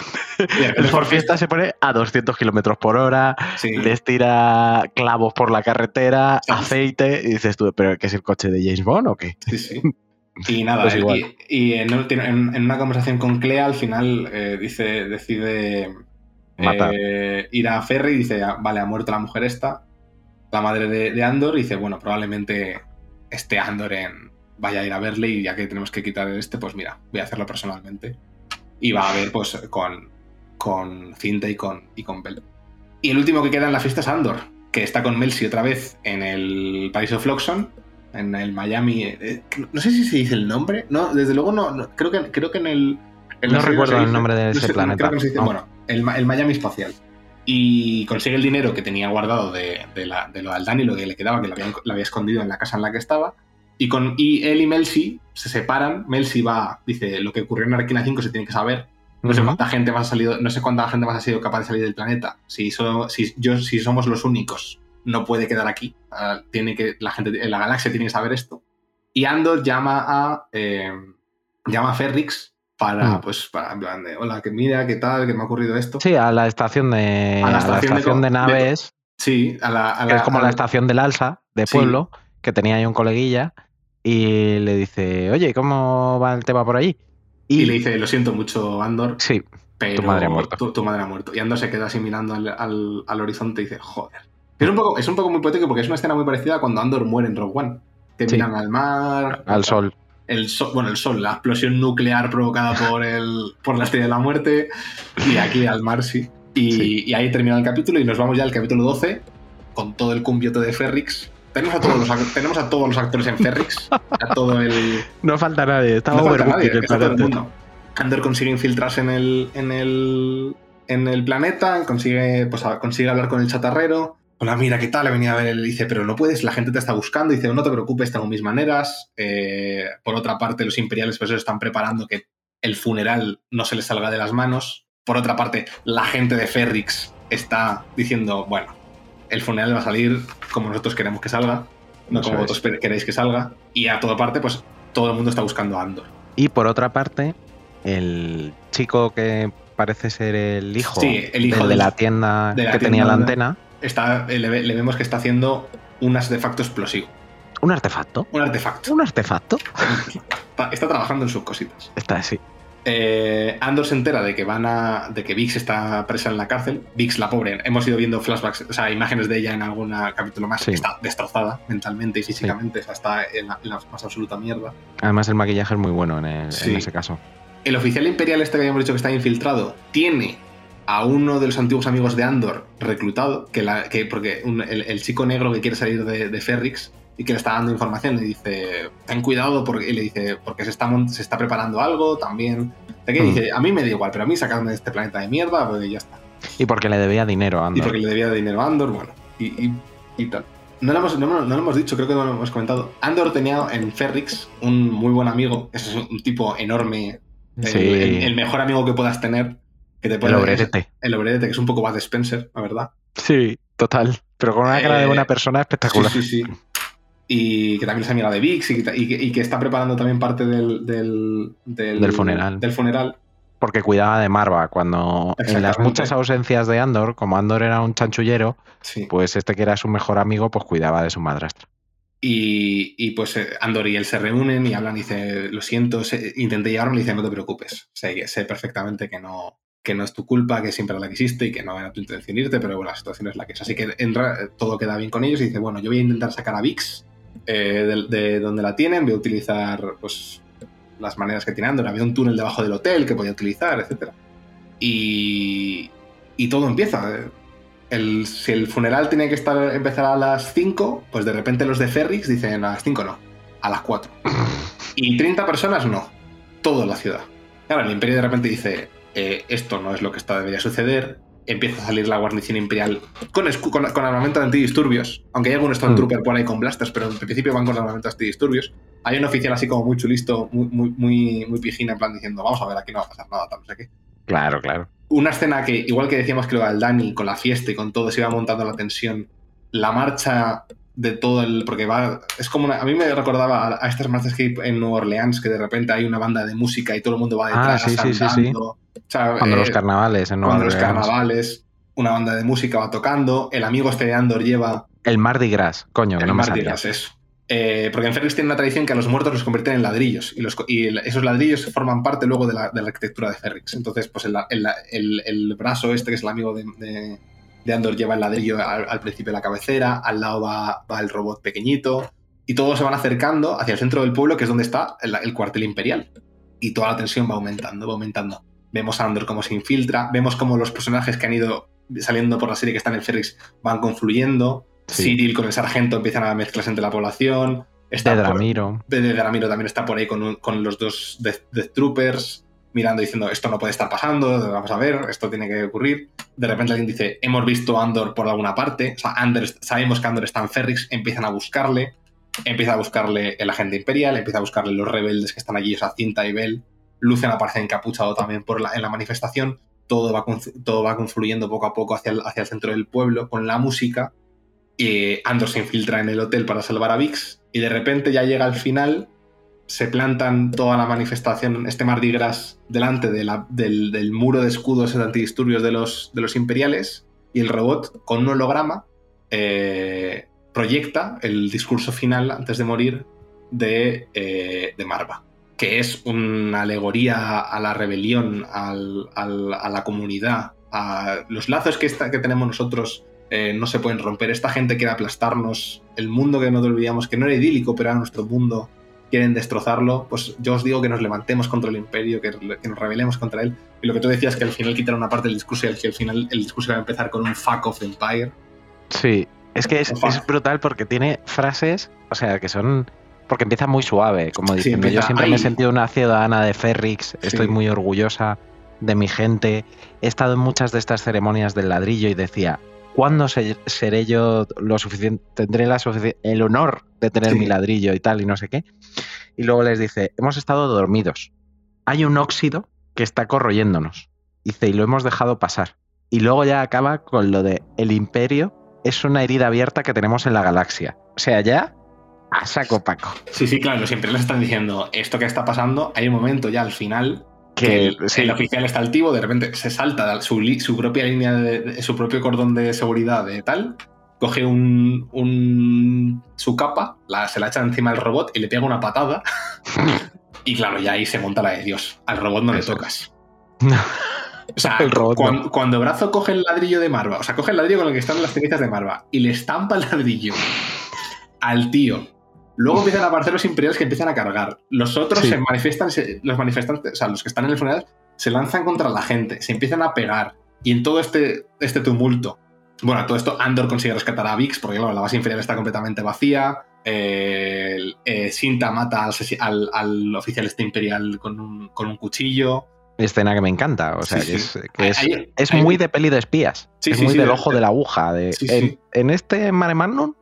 el Ford Fiesta se pone a 200 kilómetros por hora, les tira clavos por la carretera, aceite, y dices tú, ¿pero qué es el coche de James Bond o qué? Sí, sí. Y nada, pues y, en, una conversación con Clea al final eh, dice, decide eh, ir a Ferry y dice, ah, vale, ha muerto la mujer esta, la madre de, Andor, y dice, bueno, probablemente esté Andor en, vaya a ir a verle y ya que tenemos que quitar este, pues mira, voy a hacerlo personalmente. Y va a ver pues con, con Cinta y con, y con. Y el último que queda en la fiesta es Andor, que está con Melsi otra vez en el País of Floxon, en el Miami. Eh, no sé si se dice el nombre. No, desde luego no. creo, que, creo que en el. no recuerdo el nombre de ese planeta. Bueno, el, Miami espacial. Y consigue el dinero que tenía guardado de, la, de lo de Aldani, lo que le quedaba, que lo había, escondido en la casa en la que estaba. Y, con, y él y Melsi se separan. Melsi va, dice, lo que ocurrió en Arquina 5 se tiene que saber. No sé cuánta gente más ha salido, no sé cuánta gente más ha sido capaz de salir del planeta. Si, si, yo, si somos los únicos no puede quedar aquí. Ah, tiene que, la gente en la galaxia tiene que saber esto. Y Andor llama a, eh, llama a Ferrix para, mm. pues, para, en plan de, hola, que mira, qué tal, que me ha ocurrido esto. Sí, a la estación de, a la estación, de, naves. sí, a la, que es como la estación del Alsa, de pueblo, que tenía ahí un coleguilla, y le dice, oye, ¿cómo va el tema por allí? Y, le dice, lo siento mucho, Andor. Sí, pero tu madre ha muerto. Tu, madre ha muerto. Y Andor se queda así mirando al, al, al horizonte y dice, joder, es un, poco, es un poco muy poético porque es una escena muy parecida a cuando Andor muere en Rogue One. Que miran al mar. Al sol. El sol, bueno, el sol, la explosión nuclear provocada por, el, por la estrella de la muerte. Y aquí al mar, sí. Y, ahí termina el capítulo y nos vamos ya al capítulo 12 con todo el cumbiote de Ferrix. Tenemos a todos los, tenemos a todos los actores en Ferrix. A todo el. [laughs] No falta nadie, está no falta nadie, está todo el mundo. Andor consigue infiltrarse en el, en el, en el planeta, consigue, pues, consigue hablar con el chatarrero hola, mira, ¿qué tal? Le venía a ver, le dice, pero no puedes, la gente te está buscando. dice, no te preocupes, tengo mis maneras. Eh, por otra parte, los imperiales pues están preparando que el funeral no se les salga de las manos. Por otra parte, la gente de Ferrix está diciendo, bueno, el funeral va a salir como nosotros queremos que salga, no como vosotros queréis que salga. Y a toda parte, pues todo el mundo está buscando a Andor. Y por otra parte, el chico que parece ser el hijo, el hijo de, la tienda que tenía la antena está, le, vemos que está haciendo un artefacto explosivo. ¿Un artefacto? Un artefacto. ¿Un artefacto? [laughs] Está, trabajando en sus cositas. Está así. Eh, Andor se entera de que van a. de que Vix está presa en la cárcel. Vix, la pobre, hemos ido viendo flashbacks, o sea, imágenes de ella en algún capítulo más. Está destrozada mentalmente y físicamente. O sea, está en la, más absoluta mierda. Además, el maquillaje es muy bueno en, en ese caso. El oficial imperial este que habíamos dicho que está infiltrado tiene a uno de los antiguos amigos de Andor reclutado, que, la, que porque el, chico negro que quiere salir de, de, Ferrix y que le está dando información, le dice, ten cuidado, porque, y le dice, porque se está, se está preparando algo también. De que hmm. dice, a mí me da igual, pero a mí sacadme de este planeta de mierda, pues ya está. Y porque le debía dinero a Andor. Y porque le debía dinero a Andor, bueno, y, y, tal. No lo, hemos, no, lo, hemos, dicho, creo que no lo hemos comentado. Andor tenía en Ferrix un muy buen amigo, es un tipo enorme, el, mejor amigo que puedas tener, el obrerete. El obrerete, que es un poco Bad Spencer, la verdad. Sí, total. Pero con una cara de buena eh, persona espectacular. Sí, sí, sí. Y que también es amiga de Vix y que, está preparando también parte del, del, del, funeral. Del funeral. Porque cuidaba de Marva. Cuando en las muchas ausencias de Andor, como Andor era un chanchullero, pues este que era su mejor amigo, pues cuidaba de su madrastra. Y, pues eh, Andor y él se reúnen y hablan y dice, lo siento, intenté llevarme y dice, no te preocupes. Sé, sé perfectamente que no, que no es tu culpa, que siempre la quisiste y que no era tu intención irte, pero bueno, la situación es la que es. Así que entra, todo queda bien con ellos y dice, bueno, yo voy a intentar sacar a Vix eh, de, donde la tienen, voy a utilizar pues las maneras que tiene Andor. Había un túnel debajo del hotel que podía utilizar, etc. Y, y todo empieza. El, si el funeral tiene que estar, empezar a las 5, pues de repente los de Ferrix dicen a las 5 no, a las 4. Y 30 personas no, toda la ciudad. Claro, el imperio de repente dice, eh, esto no es lo que está, debería suceder, empieza a salir la guarnición imperial con, con, armamento de antidisturbios. Aunque hay algunos Stormtrooper mm. por ahí con blasters, pero en principio van con armamento de antidisturbios. Hay un oficial así como muy chulisto, muy, muy, muy, muy pijina, en plan diciendo, vamos a ver, aquí no va a pasar nada, tal, no sé qué. Claro, claro. Una escena que, igual que decíamos que lo del Dani, con la fiesta y con todo, se iba montando la tensión. La marcha de todo el. Porque va. Es como una. A mí me recordaba a, estas marchas que hay en Nueva Orleans, que de repente hay una banda de música y todo el mundo va ah, detrás. Ah, sí, sí, sí, cuando los eh, carnavales en Nueva Cuando los carnavales, una banda de música va tocando, el amigo este de Andor lleva. El Mardi Gras, coño, el no Mardi Gras, eso. Eh, porque en Ferris tiene una tradición que a los muertos los convierten en ladrillos y, los, y esos ladrillos forman parte luego de la, arquitectura de Ferrix. Entonces, pues el, el, brazo este, que es el amigo de, de, Andor, lleva el ladrillo al, principio de la cabecera, al lado va, va, el robot pequeñito y todos se van acercando hacia el centro del pueblo, que es donde está el, cuartel imperial. Y toda la tensión va aumentando, va aumentando. Vemos a Andor cómo se infiltra, vemos cómo los personajes que han ido saliendo por la serie que están en Ferrix van confluyendo Cyril con el sargento empiezan a mezclarse entre la población. Está de Dramiro. De Dramiro también está por ahí con, los dos Death, Troopers, mirando diciendo esto no puede estar pasando, vamos a ver, esto tiene que ocurrir. De repente alguien dice, hemos visto a Andor por alguna parte, o sea, Andor, sabemos que Andor está en Ferrix, empiezan a buscarle, empieza a buscarle el agente imperial, empieza a buscarle los rebeldes que están allí, o sea, Cinta y Bell. Lucen aparece encapuchado también por la, en la manifestación. Todo va, todo va confluyendo poco a poco hacia hacia el centro del pueblo con la música Andor se infiltra en el hotel para salvar a Vix y de repente ya llega al final, se plantan toda la manifestación, este Mardi Gras, delante del, muro de escudos de antidisturbios de los, de los imperiales y el robot con un holograma eh, proyecta el discurso final antes de morir de, eh, de Marva que es una alegoría a la rebelión, a la comunidad, a los lazos que, que tenemos nosotros eh, no se pueden romper. Esta gente quiere aplastarnos, el mundo que no olvidamos, que no era idílico, pero era nuestro mundo, quieren destrozarlo. Pues yo os digo que nos levantemos contra el imperio, que, nos rebelemos contra él. Y lo que tú decías, que al final quitaron una parte del discurso y al final el discurso va a empezar con un fuck of the empire. Sí, es que es, brutal porque tiene frases, o sea, que son porque empieza muy suave, como diciendo, yo siempre me he sentido una ciudadana de Ferrix, estoy muy orgullosa de mi gente, he estado en muchas de estas ceremonias del ladrillo y decía, ¿cuándo seré yo lo suficiente, tendré la el honor de tener mi ladrillo y tal y no sé qué? Y luego les dice, hemos estado dormidos. Hay un óxido que está corroyéndonos. Dice, y lo hemos dejado pasar. Y luego ya acaba con lo de el imperio es una herida abierta que tenemos en la galaxia. O sea, ya a saco Paco. Sí, sí, claro, siempre les están diciendo esto que está pasando, hay un momento ya al final que el, oficial está altivo, de repente se salta su, su propia línea, de, su propio cordón de seguridad de tal, coge un, su capa, la, se la echa encima del robot y le pega una patada. [laughs] y claro, ya ahí se monta la de Dios. Al robot no le tocas. [laughs] O sea, el robot cuando, cuando, Brazo coge el ladrillo de Marva, o sea, coge el ladrillo con el que están las cenizas de Marva y le estampa el ladrillo al tío Luego empiezan a aparecer los imperiales que empiezan a cargar. Los otros se manifiestan, los manifestantes, o sea, los que están en el funeral, se lanzan contra la gente, se empiezan a pegar. Y en todo este, este tumulto, bueno, todo esto, Andor consigue rescatar a Vix, porque la base imperial está completamente vacía. Eh, Sinta mata al, oficial este imperial con un, con un cuchillo. Escena que me encanta, o sea, que es, es, muy de peli de espías. es muy del ojo de la aguja. De, en, en, este Mare Magnum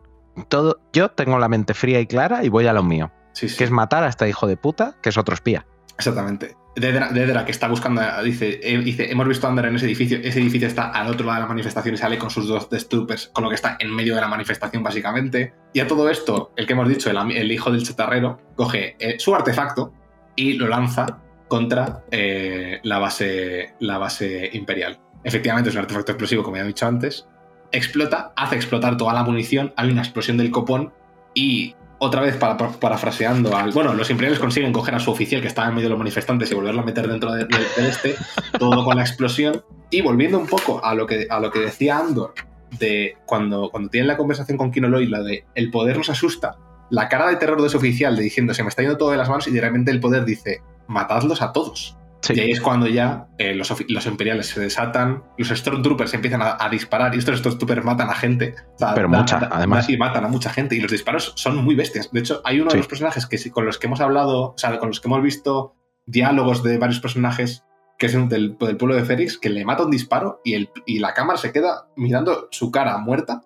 todo, yo tengo la mente fría y clara y voy a lo mío. Que es matar a este hijo de puta, que es otro espía. Exactamente. Dedra, que está buscando, dice, eh, dice, hemos visto andar en ese edificio, ese edificio está al otro lado de la manifestación y sale con sus dos Troopers, con lo que está en medio de la manifestación básicamente. Y a todo esto, el que hemos dicho, el, hijo del chatarrero, coge eh, su artefacto y lo lanza contra eh, la, base, la base imperial. Efectivamente es un artefacto explosivo, como ya he dicho antes, explota, hace explotar toda la munición, hay una explosión del copón y otra vez para, parafraseando al... Bueno, los imperiales consiguen coger a su oficial que estaba en medio de los manifestantes y volverlo a meter dentro del este, todo con la explosión. Y volviendo un poco a lo que, a lo que decía Andor, de cuando, cuando tienen la conversación con Kinoloy, la de el poder nos asusta, la cara de terror de ese oficial de diciendo se me está yendo todo de las manos y de repente el poder dice matadlos a todos. Y ahí es cuando ya eh, los, imperiales se desatan, los Stormtroopers empiezan a, disparar y estos Stormtroopers matan a gente. Pero mucha, además. Y matan a mucha gente. Y los disparos son muy bestias. De hecho, hay uno de los personajes que con los que hemos hablado, o sea, con los que hemos visto diálogos de varios personajes que es del, pueblo de Félix, que le mata un disparo y, el, y la cámara se queda mirando su cara muerta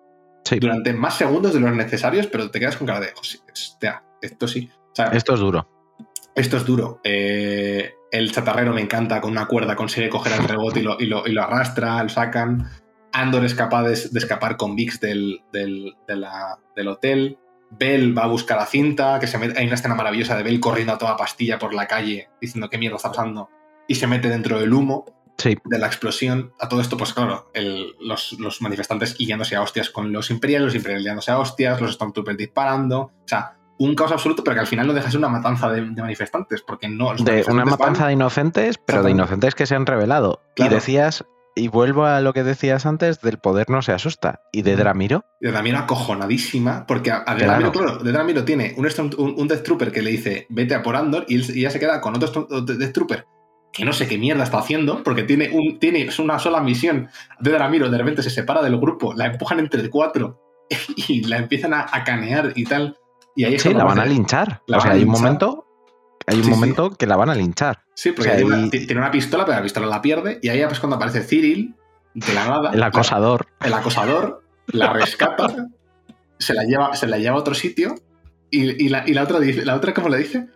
durante más segundos de los necesarios, pero te quedas con cara de, hostia, esto sí. esto es duro. Esto es duro. Eh, el chatarrero me encanta, con una cuerda consigue coger el rebote y lo, y lo, arrastra, lo sacan. Andor es capaz de, escapar con Vix del, del, del hotel. Bell va a buscar la cinta, que se hay una escena maravillosa de Bell corriendo a toda pastilla por la calle diciendo qué mierda está pasando y se mete dentro del humo de la explosión. A todo esto, pues claro, los, los, manifestantes guiándose a hostias con los imperiales, los imperiales guiándose a hostias, los Stormtroopers disparando. O sea, un caos absoluto, pero que al final no deja de ser una matanza de, manifestantes, porque no... De una matanza de inocentes, pero de inocentes que se han revelado. Y decías, y vuelvo a lo que decías antes, del poder no se asusta. ¿Y de Dramiro? De Dramiro acojonadísima, porque a, Dramiro, claro. de Dramiro tiene un, un, Death Trooper que le dice, vete a por Andor, y, y ya se queda con otro Death Trooper que no sé qué mierda está haciendo, porque tiene, un, tiene una sola misión de Dramiro, de repente se separa del grupo, la empujan entre cuatro [laughs] y la empiezan a, canear y tal. Y ahí sí, la van a linchar. o sea, hay un momento, hay un momento que la van a linchar. Sí, porque tiene, una, pistola, pero la pistola la pierde, y ahí es cuando aparece Cyril, de la nada. El acosador. el acosador, la rescata, se, la lleva, se la lleva a otro sitio, y, la, y la, otra dice, la otra, como le dice,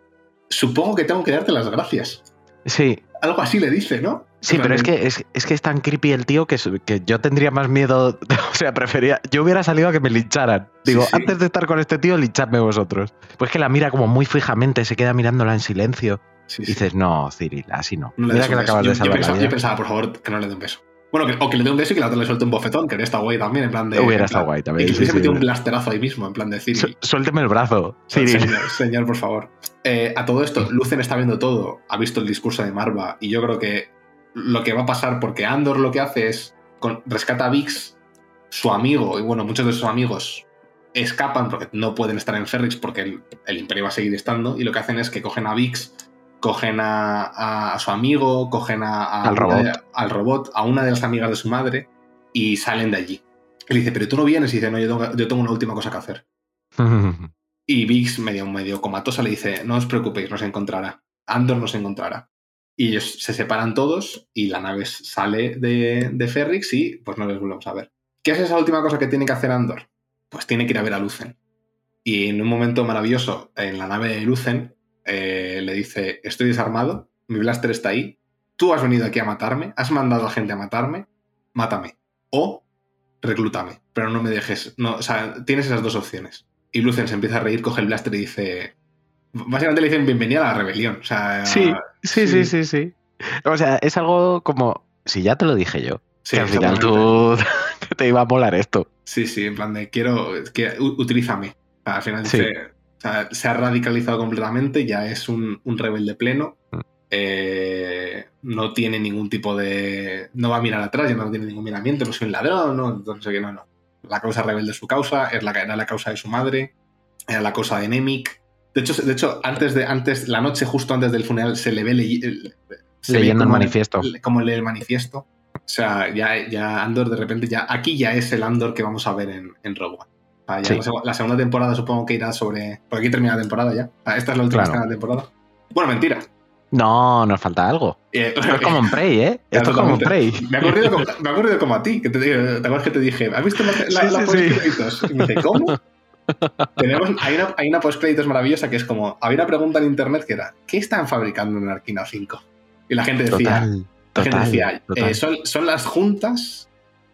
supongo que tengo que darte las gracias. Sí. Algo así le dice, ¿no? Sí, pero es que es, que es tan creepy el tío que, que, yo tendría más miedo, [laughs] o sea, prefería, yo hubiera salido a que me lincharan. Digo, antes de estar con este tío, linchadme vosotros. Pues que la mira como muy fijamente, se queda mirándola en silencio. y dices, no, Cyril, así no. mira que le acabas de salvar yo pensaba, por favor, que no le dé un beso. Bueno, o que le dé un beso y que la otra le suelte un bofetón, que está guay también, en plan de. Hubiera estado guay también. Y que hubiese un blasterazo ahí mismo, en plan de Cyril. Suélteme el brazo, Cyril. Señor, por favor. Eh, a todo esto, [laughs] Lucen está viendo todo, ha visto el discurso de Marva, y yo creo que lo que va a pasar, porque Andor lo que hace es con, rescata a Vix, su amigo, y bueno, muchos de sus amigos escapan porque no pueden estar en Ferrix porque el, el Imperio va a seguir estando, y lo que hacen es que cogen a Vix cogen a, su amigo, cogen a, al, robot. al robot, a una de las amigas de su madre y salen de allí. Él dice, pero tú no vienes y dice, no, yo tengo, una última cosa que hacer. [laughs] y Vix, medio, medio comatosa, le dice, no os preocupéis, nos encontrará. Andor nos encontrará. Y ellos se separan todos y la nave sale de, de Ferrix y pues no les volvemos a ver. ¿Qué es esa última cosa que tiene que hacer Andor? Pues tiene que ir a ver a Lucen. Y en un momento maravilloso, en la nave de Lucen, eh, le dice, estoy desarmado, mi blaster está ahí, tú has venido aquí a matarme, has mandado a gente a matarme, mátame. O reclútame, pero no me dejes. No, o sea, tienes esas dos opciones. Y Lucen se empieza a reír, coge el blaster y dice. Básicamente le dicen bienvenida a la rebelión. O sea, sí, sí, sí, sí, sí. O sea, es algo como. Si ya te lo dije yo. Sí, al final tú [laughs] te iba a molar esto. Sí, sí, en plan de quiero. Que, utilízame. al final dice. O sea, se ha radicalizado completamente, ya es un, rebelde pleno. Mm. Eh, no tiene ningún tipo de. No va a mirar atrás, ya no tiene ningún miramiento, no soy un ladrón, no, entonces que no, no. La causa rebelde es su causa, es la, era la causa de su madre, era la causa de Nemik. De hecho, de hecho antes de, antes, la noche justo antes del funeral se le ve leyendo el manifiesto. como lee el manifiesto. O sea, ya, ya Andor de repente, ya aquí ya es el Andor que vamos a ver en, en Rogue One la, segunda temporada supongo que irá sobre. Porque aquí termina la temporada ya. Esta es la última claro. temporada. Bueno, mentira. No, nos falta algo. Eh, Esto es como en Prey, ¿eh? Esto es como en Prey. Me ha ocurrido como, me como a ti, que te, ¿te acuerdas que te dije, ¿has visto la, la, post-créditos? Y me dice, ¿cómo? [laughs] Tenemos, hay, una, hay una post-créditos maravillosa que es como, había una pregunta en internet que era, ¿qué están fabricando en Arkina 5? Y la gente decía, la gente decía eh, son, son las juntas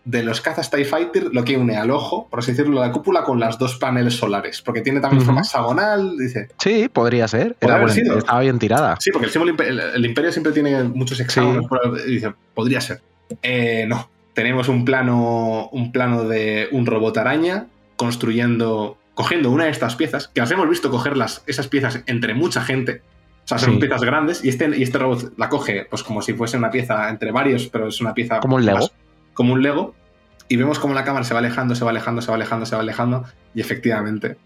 de los cazas TIE Fighter lo que une al ojo, por así decirlo, la cúpula con las dos paneles solares, porque tiene también forma hexagonal, dice. Sí, podría ser. estaba bien tirada. Sí, porque el, el, Imperio siempre tiene muchos hexágonos, dice, podría ser. Eh, no, tenemos un plano, un plano de un robot araña construyendo, cogiendo una de estas piezas, que las hemos visto coger esas piezas entre mucha gente. O sea, son piezas grandes y este, y este robot la coge pues como si fuese una pieza entre varios, pero es una pieza... Como un Lego como un Lego y vemos como la cámara se va alejando, se va alejando, se va alejando, se va alejando y efectivamente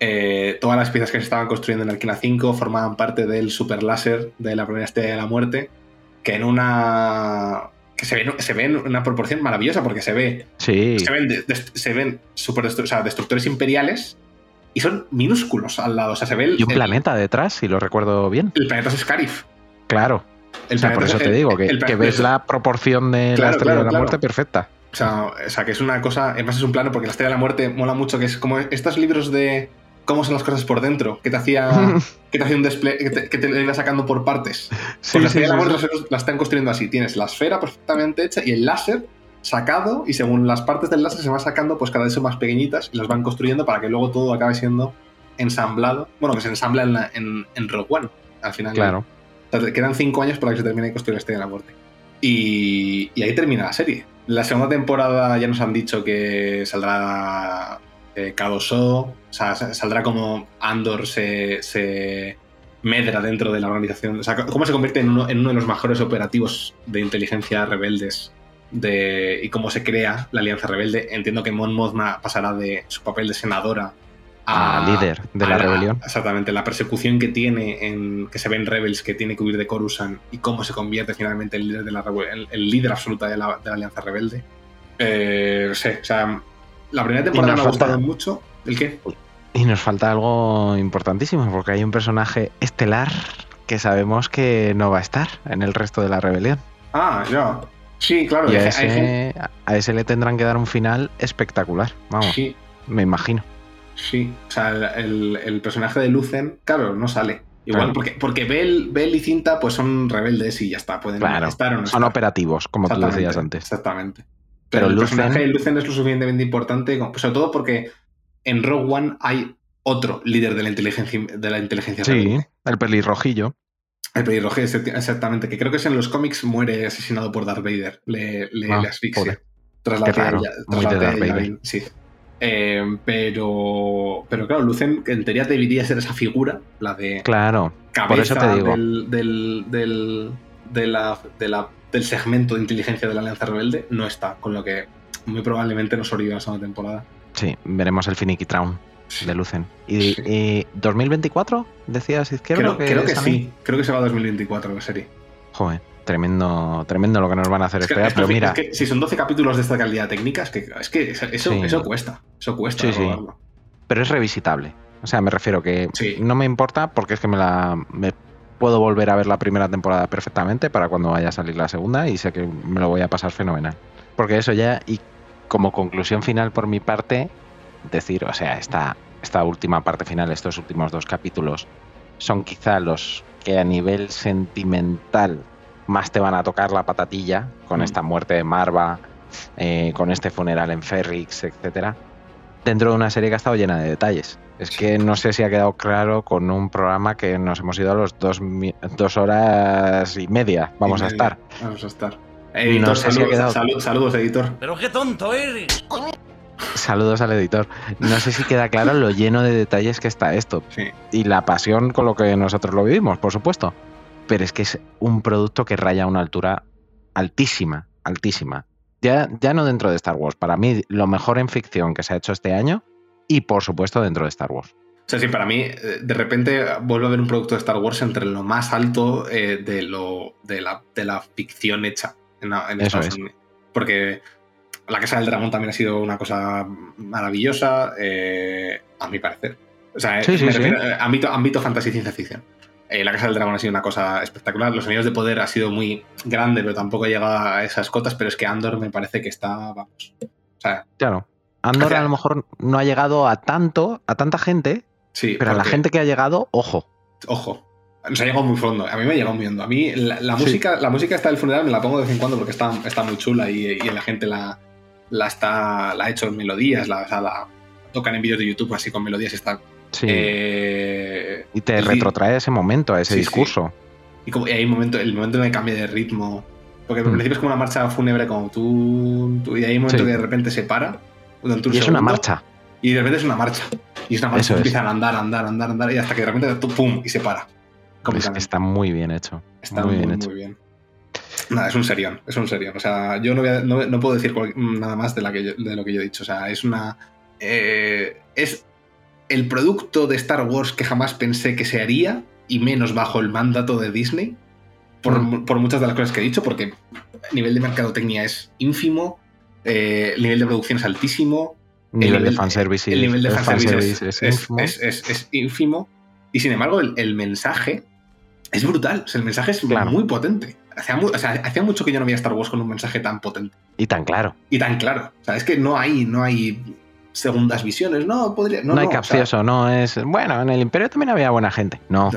eh, todas las piezas que se estaban construyendo en Alquina 5 formaban parte del super láser de la primera estrella de la muerte que en una que se ve, se ve en una proporción maravillosa porque se ve sí. se ven, se ven super destructores imperiales y son minúsculos al lado. O sea, se ve y un planeta detrás, si lo recuerdo bien. El planeta es Scarif. Claro. Por eso te digo, que, ves la proporción de la estrella de la muerte perfecta. O sea, o sea, que es una cosa, además es un plano, porque la estrella de la muerte mola mucho, que es como estos libros de cómo son las cosas por dentro, que te hacía, [laughs] que te hacía un display, que te, lo iba sacando por partes. Sí, pues la estrella de la muerte la están construyendo así, tienes la esfera perfectamente hecha y el láser sacado y según las partes del láser se van sacando, pues cada vez son más pequeñitas y las van construyendo para que luego todo acabe siendo ensamblado. Bueno, que se ensambla en, en, Rogue One, al final. Claro. Quedan cinco años para que se termine de construir la estrella de la muerte. Y, ahí termina la serie. La segunda temporada ya nos han dicho que saldrá eh, K2O, o sea, saldrá como Andor se, medra dentro de la organización. O sea, cómo se convierte en uno, de los mejores operativos de inteligencia rebeldes de, y cómo se crea la Alianza Rebelde. Entiendo que Mon Mothma pasará de su papel de senadora a, líder de la, rebelión. Exactamente, la persecución que tiene, en, que se ve en Rebels, que tiene que huir de Coruscant y cómo se convierte finalmente en líder, de la, el, líder absoluta de la, Alianza Rebelde. Eh, no sé, o sea, la primera temporada me ha gustado mucho. ¿El qué? Y nos falta algo importantísimo, porque hay un personaje estelar que sabemos que no va a estar en el resto de la rebelión. Ah, ya. Sí, claro. Y a, ese, le tendrán que dar un final espectacular. Vamos. Sí. Me imagino. Sí, o sea, el, personaje de Lucen, claro, no sale. Igual, porque, porque Bell, y Cinta pues son rebeldes y ya está, pueden estar o no Son operativos, como tú decías antes. Exactamente. Pero, el personaje de Lucen es lo suficientemente importante, sobre todo porque en Rogue One hay otro líder de la inteligencia, de la inteligencia Sí, el pelirrojillo. El pelirrojillo, exactamente, que creo que es en los cómics muere asesinado por Darth Vader, le, le, ah, asfixia. Tras la Muy de Darth Vader. Sí. Eh, pero, pero claro, Lucen en teoría debería ser esa figura, la de claro, por eso te digo. Del, del, del segmento de inteligencia de la Alianza Rebelde, no está, con lo que muy probablemente nos olvida la segunda temporada. Sí, veremos el Finicky Traum de Lucen. ¿Y, 2024? ¿Decías izquierdo? Creo que, sí, creo que se va a 2024 la serie. Joder. Tremendo, tremendo lo que nos van a hacer esperar, pero mira. que si son 12 capítulos de esta calidad técnica, es que, es que eso, eso cuesta. Eso cuesta. Sí, Pero es revisitable. O sea, me refiero que no me importa porque es que me la. Me puedo volver a ver la primera temporada perfectamente para cuando vaya a salir la segunda y sé que me lo voy a pasar fenomenal. Porque eso ya, y como conclusión final por mi parte, decir, o sea, esta, esta última parte final, estos últimos dos capítulos, son quizá los que a nivel sentimental más te van a tocar la patatilla con mm. esta muerte de Marva, eh, con este funeral en Ferrix, etcétera, dentro de una serie que ha estado llena de detalles. Es que no sé si ha quedado claro con un programa que nos hemos ido a los dos, dos horas y media. Vamos a estar. Vamos a estar. Editor, saludos, editor. Pero qué tonto eres. Saludos al editor. No sé si queda claro lo lleno de detalles que está esto. Y la pasión con lo que nosotros lo vivimos, por supuesto pero es que es un producto que raya a una altura altísima, altísima. Ya, ya no dentro de Star Wars, para mí lo mejor en ficción que se ha hecho este año y por supuesto dentro de Star Wars. O sea, sí, para mí, eh, de repente vuelvo a ver un producto de Star Wars entre lo más alto eh, de, lo, de, la, de la ficción hecha en, Estados Unidos. Porque La Casa del Dragón también ha sido una cosa maravillosa, eh, a mi parecer. O sea, sí, sí, ámbito, ámbito fantasy ciencia ficción. Eh, la Casa del Dragón ha sido una cosa espectacular. Los Anillos de Poder ha sido muy grande, pero tampoco ha llegado a esas cotas. Pero es que Andor me parece que está, vamos. O sea, claro. Andor a lo mejor no ha llegado a tanto, a tanta gente. Sí. Pero a la gente que ha llegado, ojo. Ojo. Nos ha llegado muy fondo. A mí me ha llegado muy hondo. A mí la, música, la música está del funeral me la pongo de vez en cuando porque está, está muy chula y, la gente la, la, está, la ha hecho en melodías, la, la tocan en vídeos de YouTube así con melodías y está eh, y te retrotrae ese momento, a ese discurso. Y, como, hay un momento, el momento en el cambio de ritmo. Porque al mm. principio es como una marcha fúnebre, como tú. y hay un momento que de repente se para. y es una marcha. Y de repente es una marcha. Y es una marcha. empiezan a andar, andar, andar, andar. Y hasta que de repente pum, y se para. está muy bien hecho. Está muy, bien hecho. Muy bien. Nada, es un serión, es un serión. O sea, yo no, no, puedo decir nada más de, la que de lo que yo he dicho. O sea, es una. Eh, es el producto de Star Wars que jamás pensé que se haría, y menos bajo el mandato de Disney, por, mm. muchas de las cosas que he dicho, porque el nivel de mercadotecnia es ínfimo, eh, el nivel de producción es altísimo, el nivel de fanservice, el nivel de fanservice, es, ínfimo. y sin embargo el, mensaje es brutal. el mensaje es muy potente. Hacía, mucho que yo no veía Star Wars con un mensaje tan potente. Y tan claro. Y tan claro. O sea, es que no hay, no hay segundas visiones, no podría. No, no hay capcioso, no es. Bueno, en el Imperio también había buena gente. No.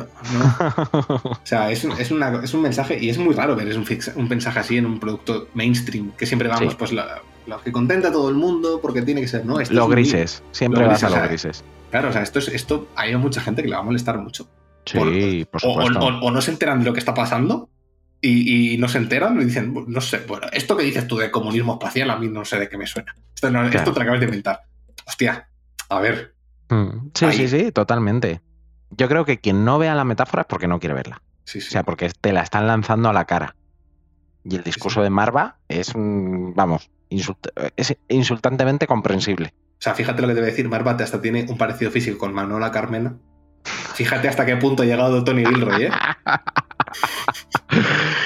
o sea, es, un mensaje y es muy raro ver un, un, mensaje así en un producto mainstream, que siempre vamos, pues lo que contenta a todo el mundo, porque tiene que ser, ¿no? los grises, siempre vas a los grises. Claro, o sea, esto, es, esto hay mucha gente que le va a molestar mucho. Sí, por, supuesto. O, no se enteran de lo que está pasando y, no se enteran y dicen, no sé, bueno, esto que dices tú de comunismo espacial a mí no sé de qué me suena. Esto, esto te acabas de inventar. Hostia, a ver. Mm, sí, sí, sí, totalmente. Yo creo que quien no vea la metáfora es porque no quiere verla. Sí, sí. O sea, porque te la están lanzando a la cara. Y el discurso de Marva es, vamos, es insultantemente comprensible. O sea, fíjate lo que debe decir Marva, hasta tiene un parecido físico con Manuela Carmena. Fíjate hasta qué punto ha llegado Tony Gilroy, ¿eh? [laughs]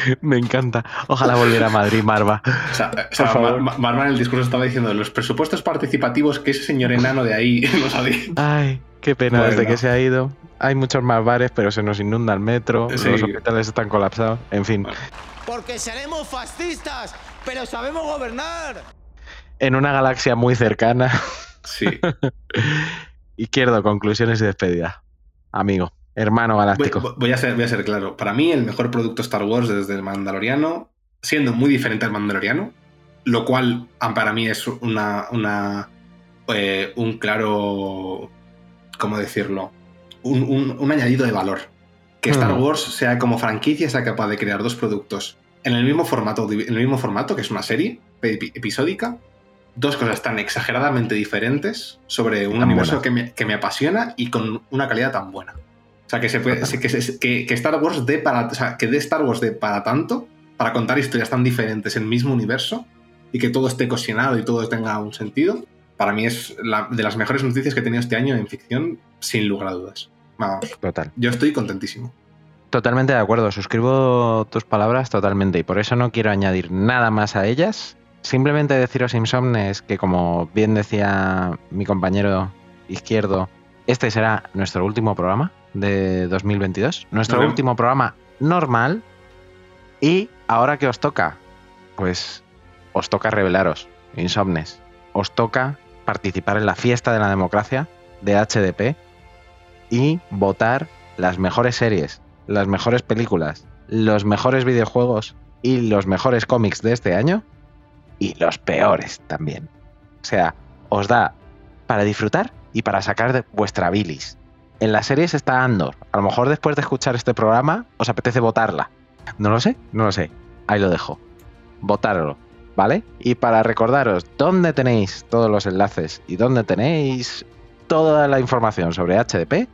[laughs] Me encanta. Ojalá volviera a Madrid, Marva. O sea, Marva en el discurso estaba diciendo los presupuestos participativos que ese señor enano de ahí [laughs] no sabía. Ay, qué pena, desde que se ha ido. Hay muchos más bares, pero se nos inunda el metro, los hospitales están colapsados, en fin. Porque seremos fascistas, pero sabemos gobernar. En una galaxia muy cercana. Sí. [laughs] Izquierdo, conclusiones y despedida. Amigo, hermano galáctico. Voy, a ser, voy a ser claro. Para mí, el mejor producto Star Wars desde el Mandaloriano, siendo muy diferente al Mandaloriano, lo cual ah, para mí es una, una eh, un claro, ¿cómo decirlo? Un, añadido de valor. Que Star hmm. Wars sea como franquicia, sea capaz de crear dos productos en el mismo formato, en el mismo formato que es una serie episódica, dos cosas tan exageradamente diferentes sobre un universo que me, apasiona y con una calidad tan buena. O sea, que, se puede, que, que, Star Wars dé para, o sea, que de Star Wars de para tanto, para contar historias tan diferentes en el mismo universo y que todo esté cocinado y todo tenga un sentido, para mí es de las mejores noticias que he tenido este año en ficción, sin lugar a dudas. Vamos. Total. Yo estoy contentísimo. Totalmente de acuerdo, suscribo tus palabras totalmente y por eso no quiero añadir nada más a ellas Simplemente deciros, Insomnes, que como bien decía mi compañero izquierdo, este será nuestro último programa de 2022, nuestro último programa normal. Y ahora que os toca, pues os toca revelaros, Insomnes, os toca participar en la fiesta de la democracia de HDP y votar las mejores series, las mejores películas, los mejores videojuegos y los mejores cómics de este año y los peores también. O sea, os da para disfrutar y para sacar de vuestra bilis. En las series está Andor. A lo mejor después de escuchar este programa os apetece votarla. No lo sé, no lo sé. Ahí lo dejo. Votarlo, ¿vale? Y para recordaros dónde tenéis todos los enlaces y dónde tenéis toda la información sobre HDP,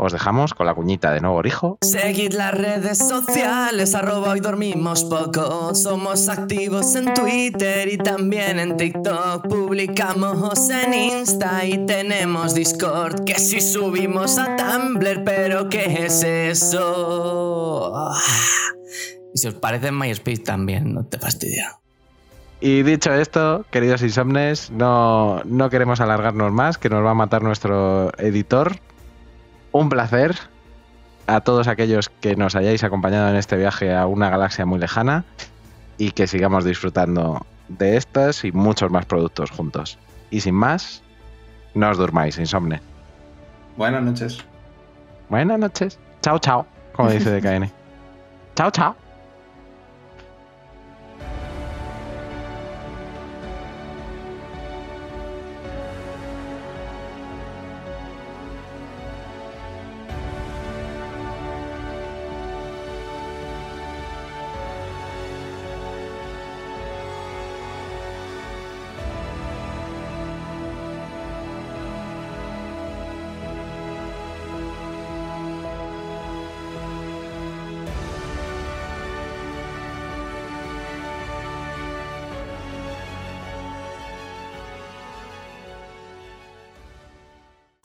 os dejamos con la cuñita de nuevo orijo. Seguid las redes sociales, arroba hoy dormimos poco. Somos activos en Twitter y también en TikTok. Publicamos en Insta y tenemos Discord. Que si subimos a Tumblr, pero ¿qué es eso? Y si os parece en MySpace también, no te fastidia. Y dicho esto, queridos insomnes, no, no queremos alargarnos más, que nos va a matar nuestro editor un placer a todos aquellos que nos hayáis acompañado en este viaje a una galaxia muy lejana y que sigamos disfrutando de estos y muchos más productos juntos. Y sin más, no os durmáis, insomne. Buenas noches. Buenas noches. Chao, chao, como dice [laughs] DKN. chao, chao.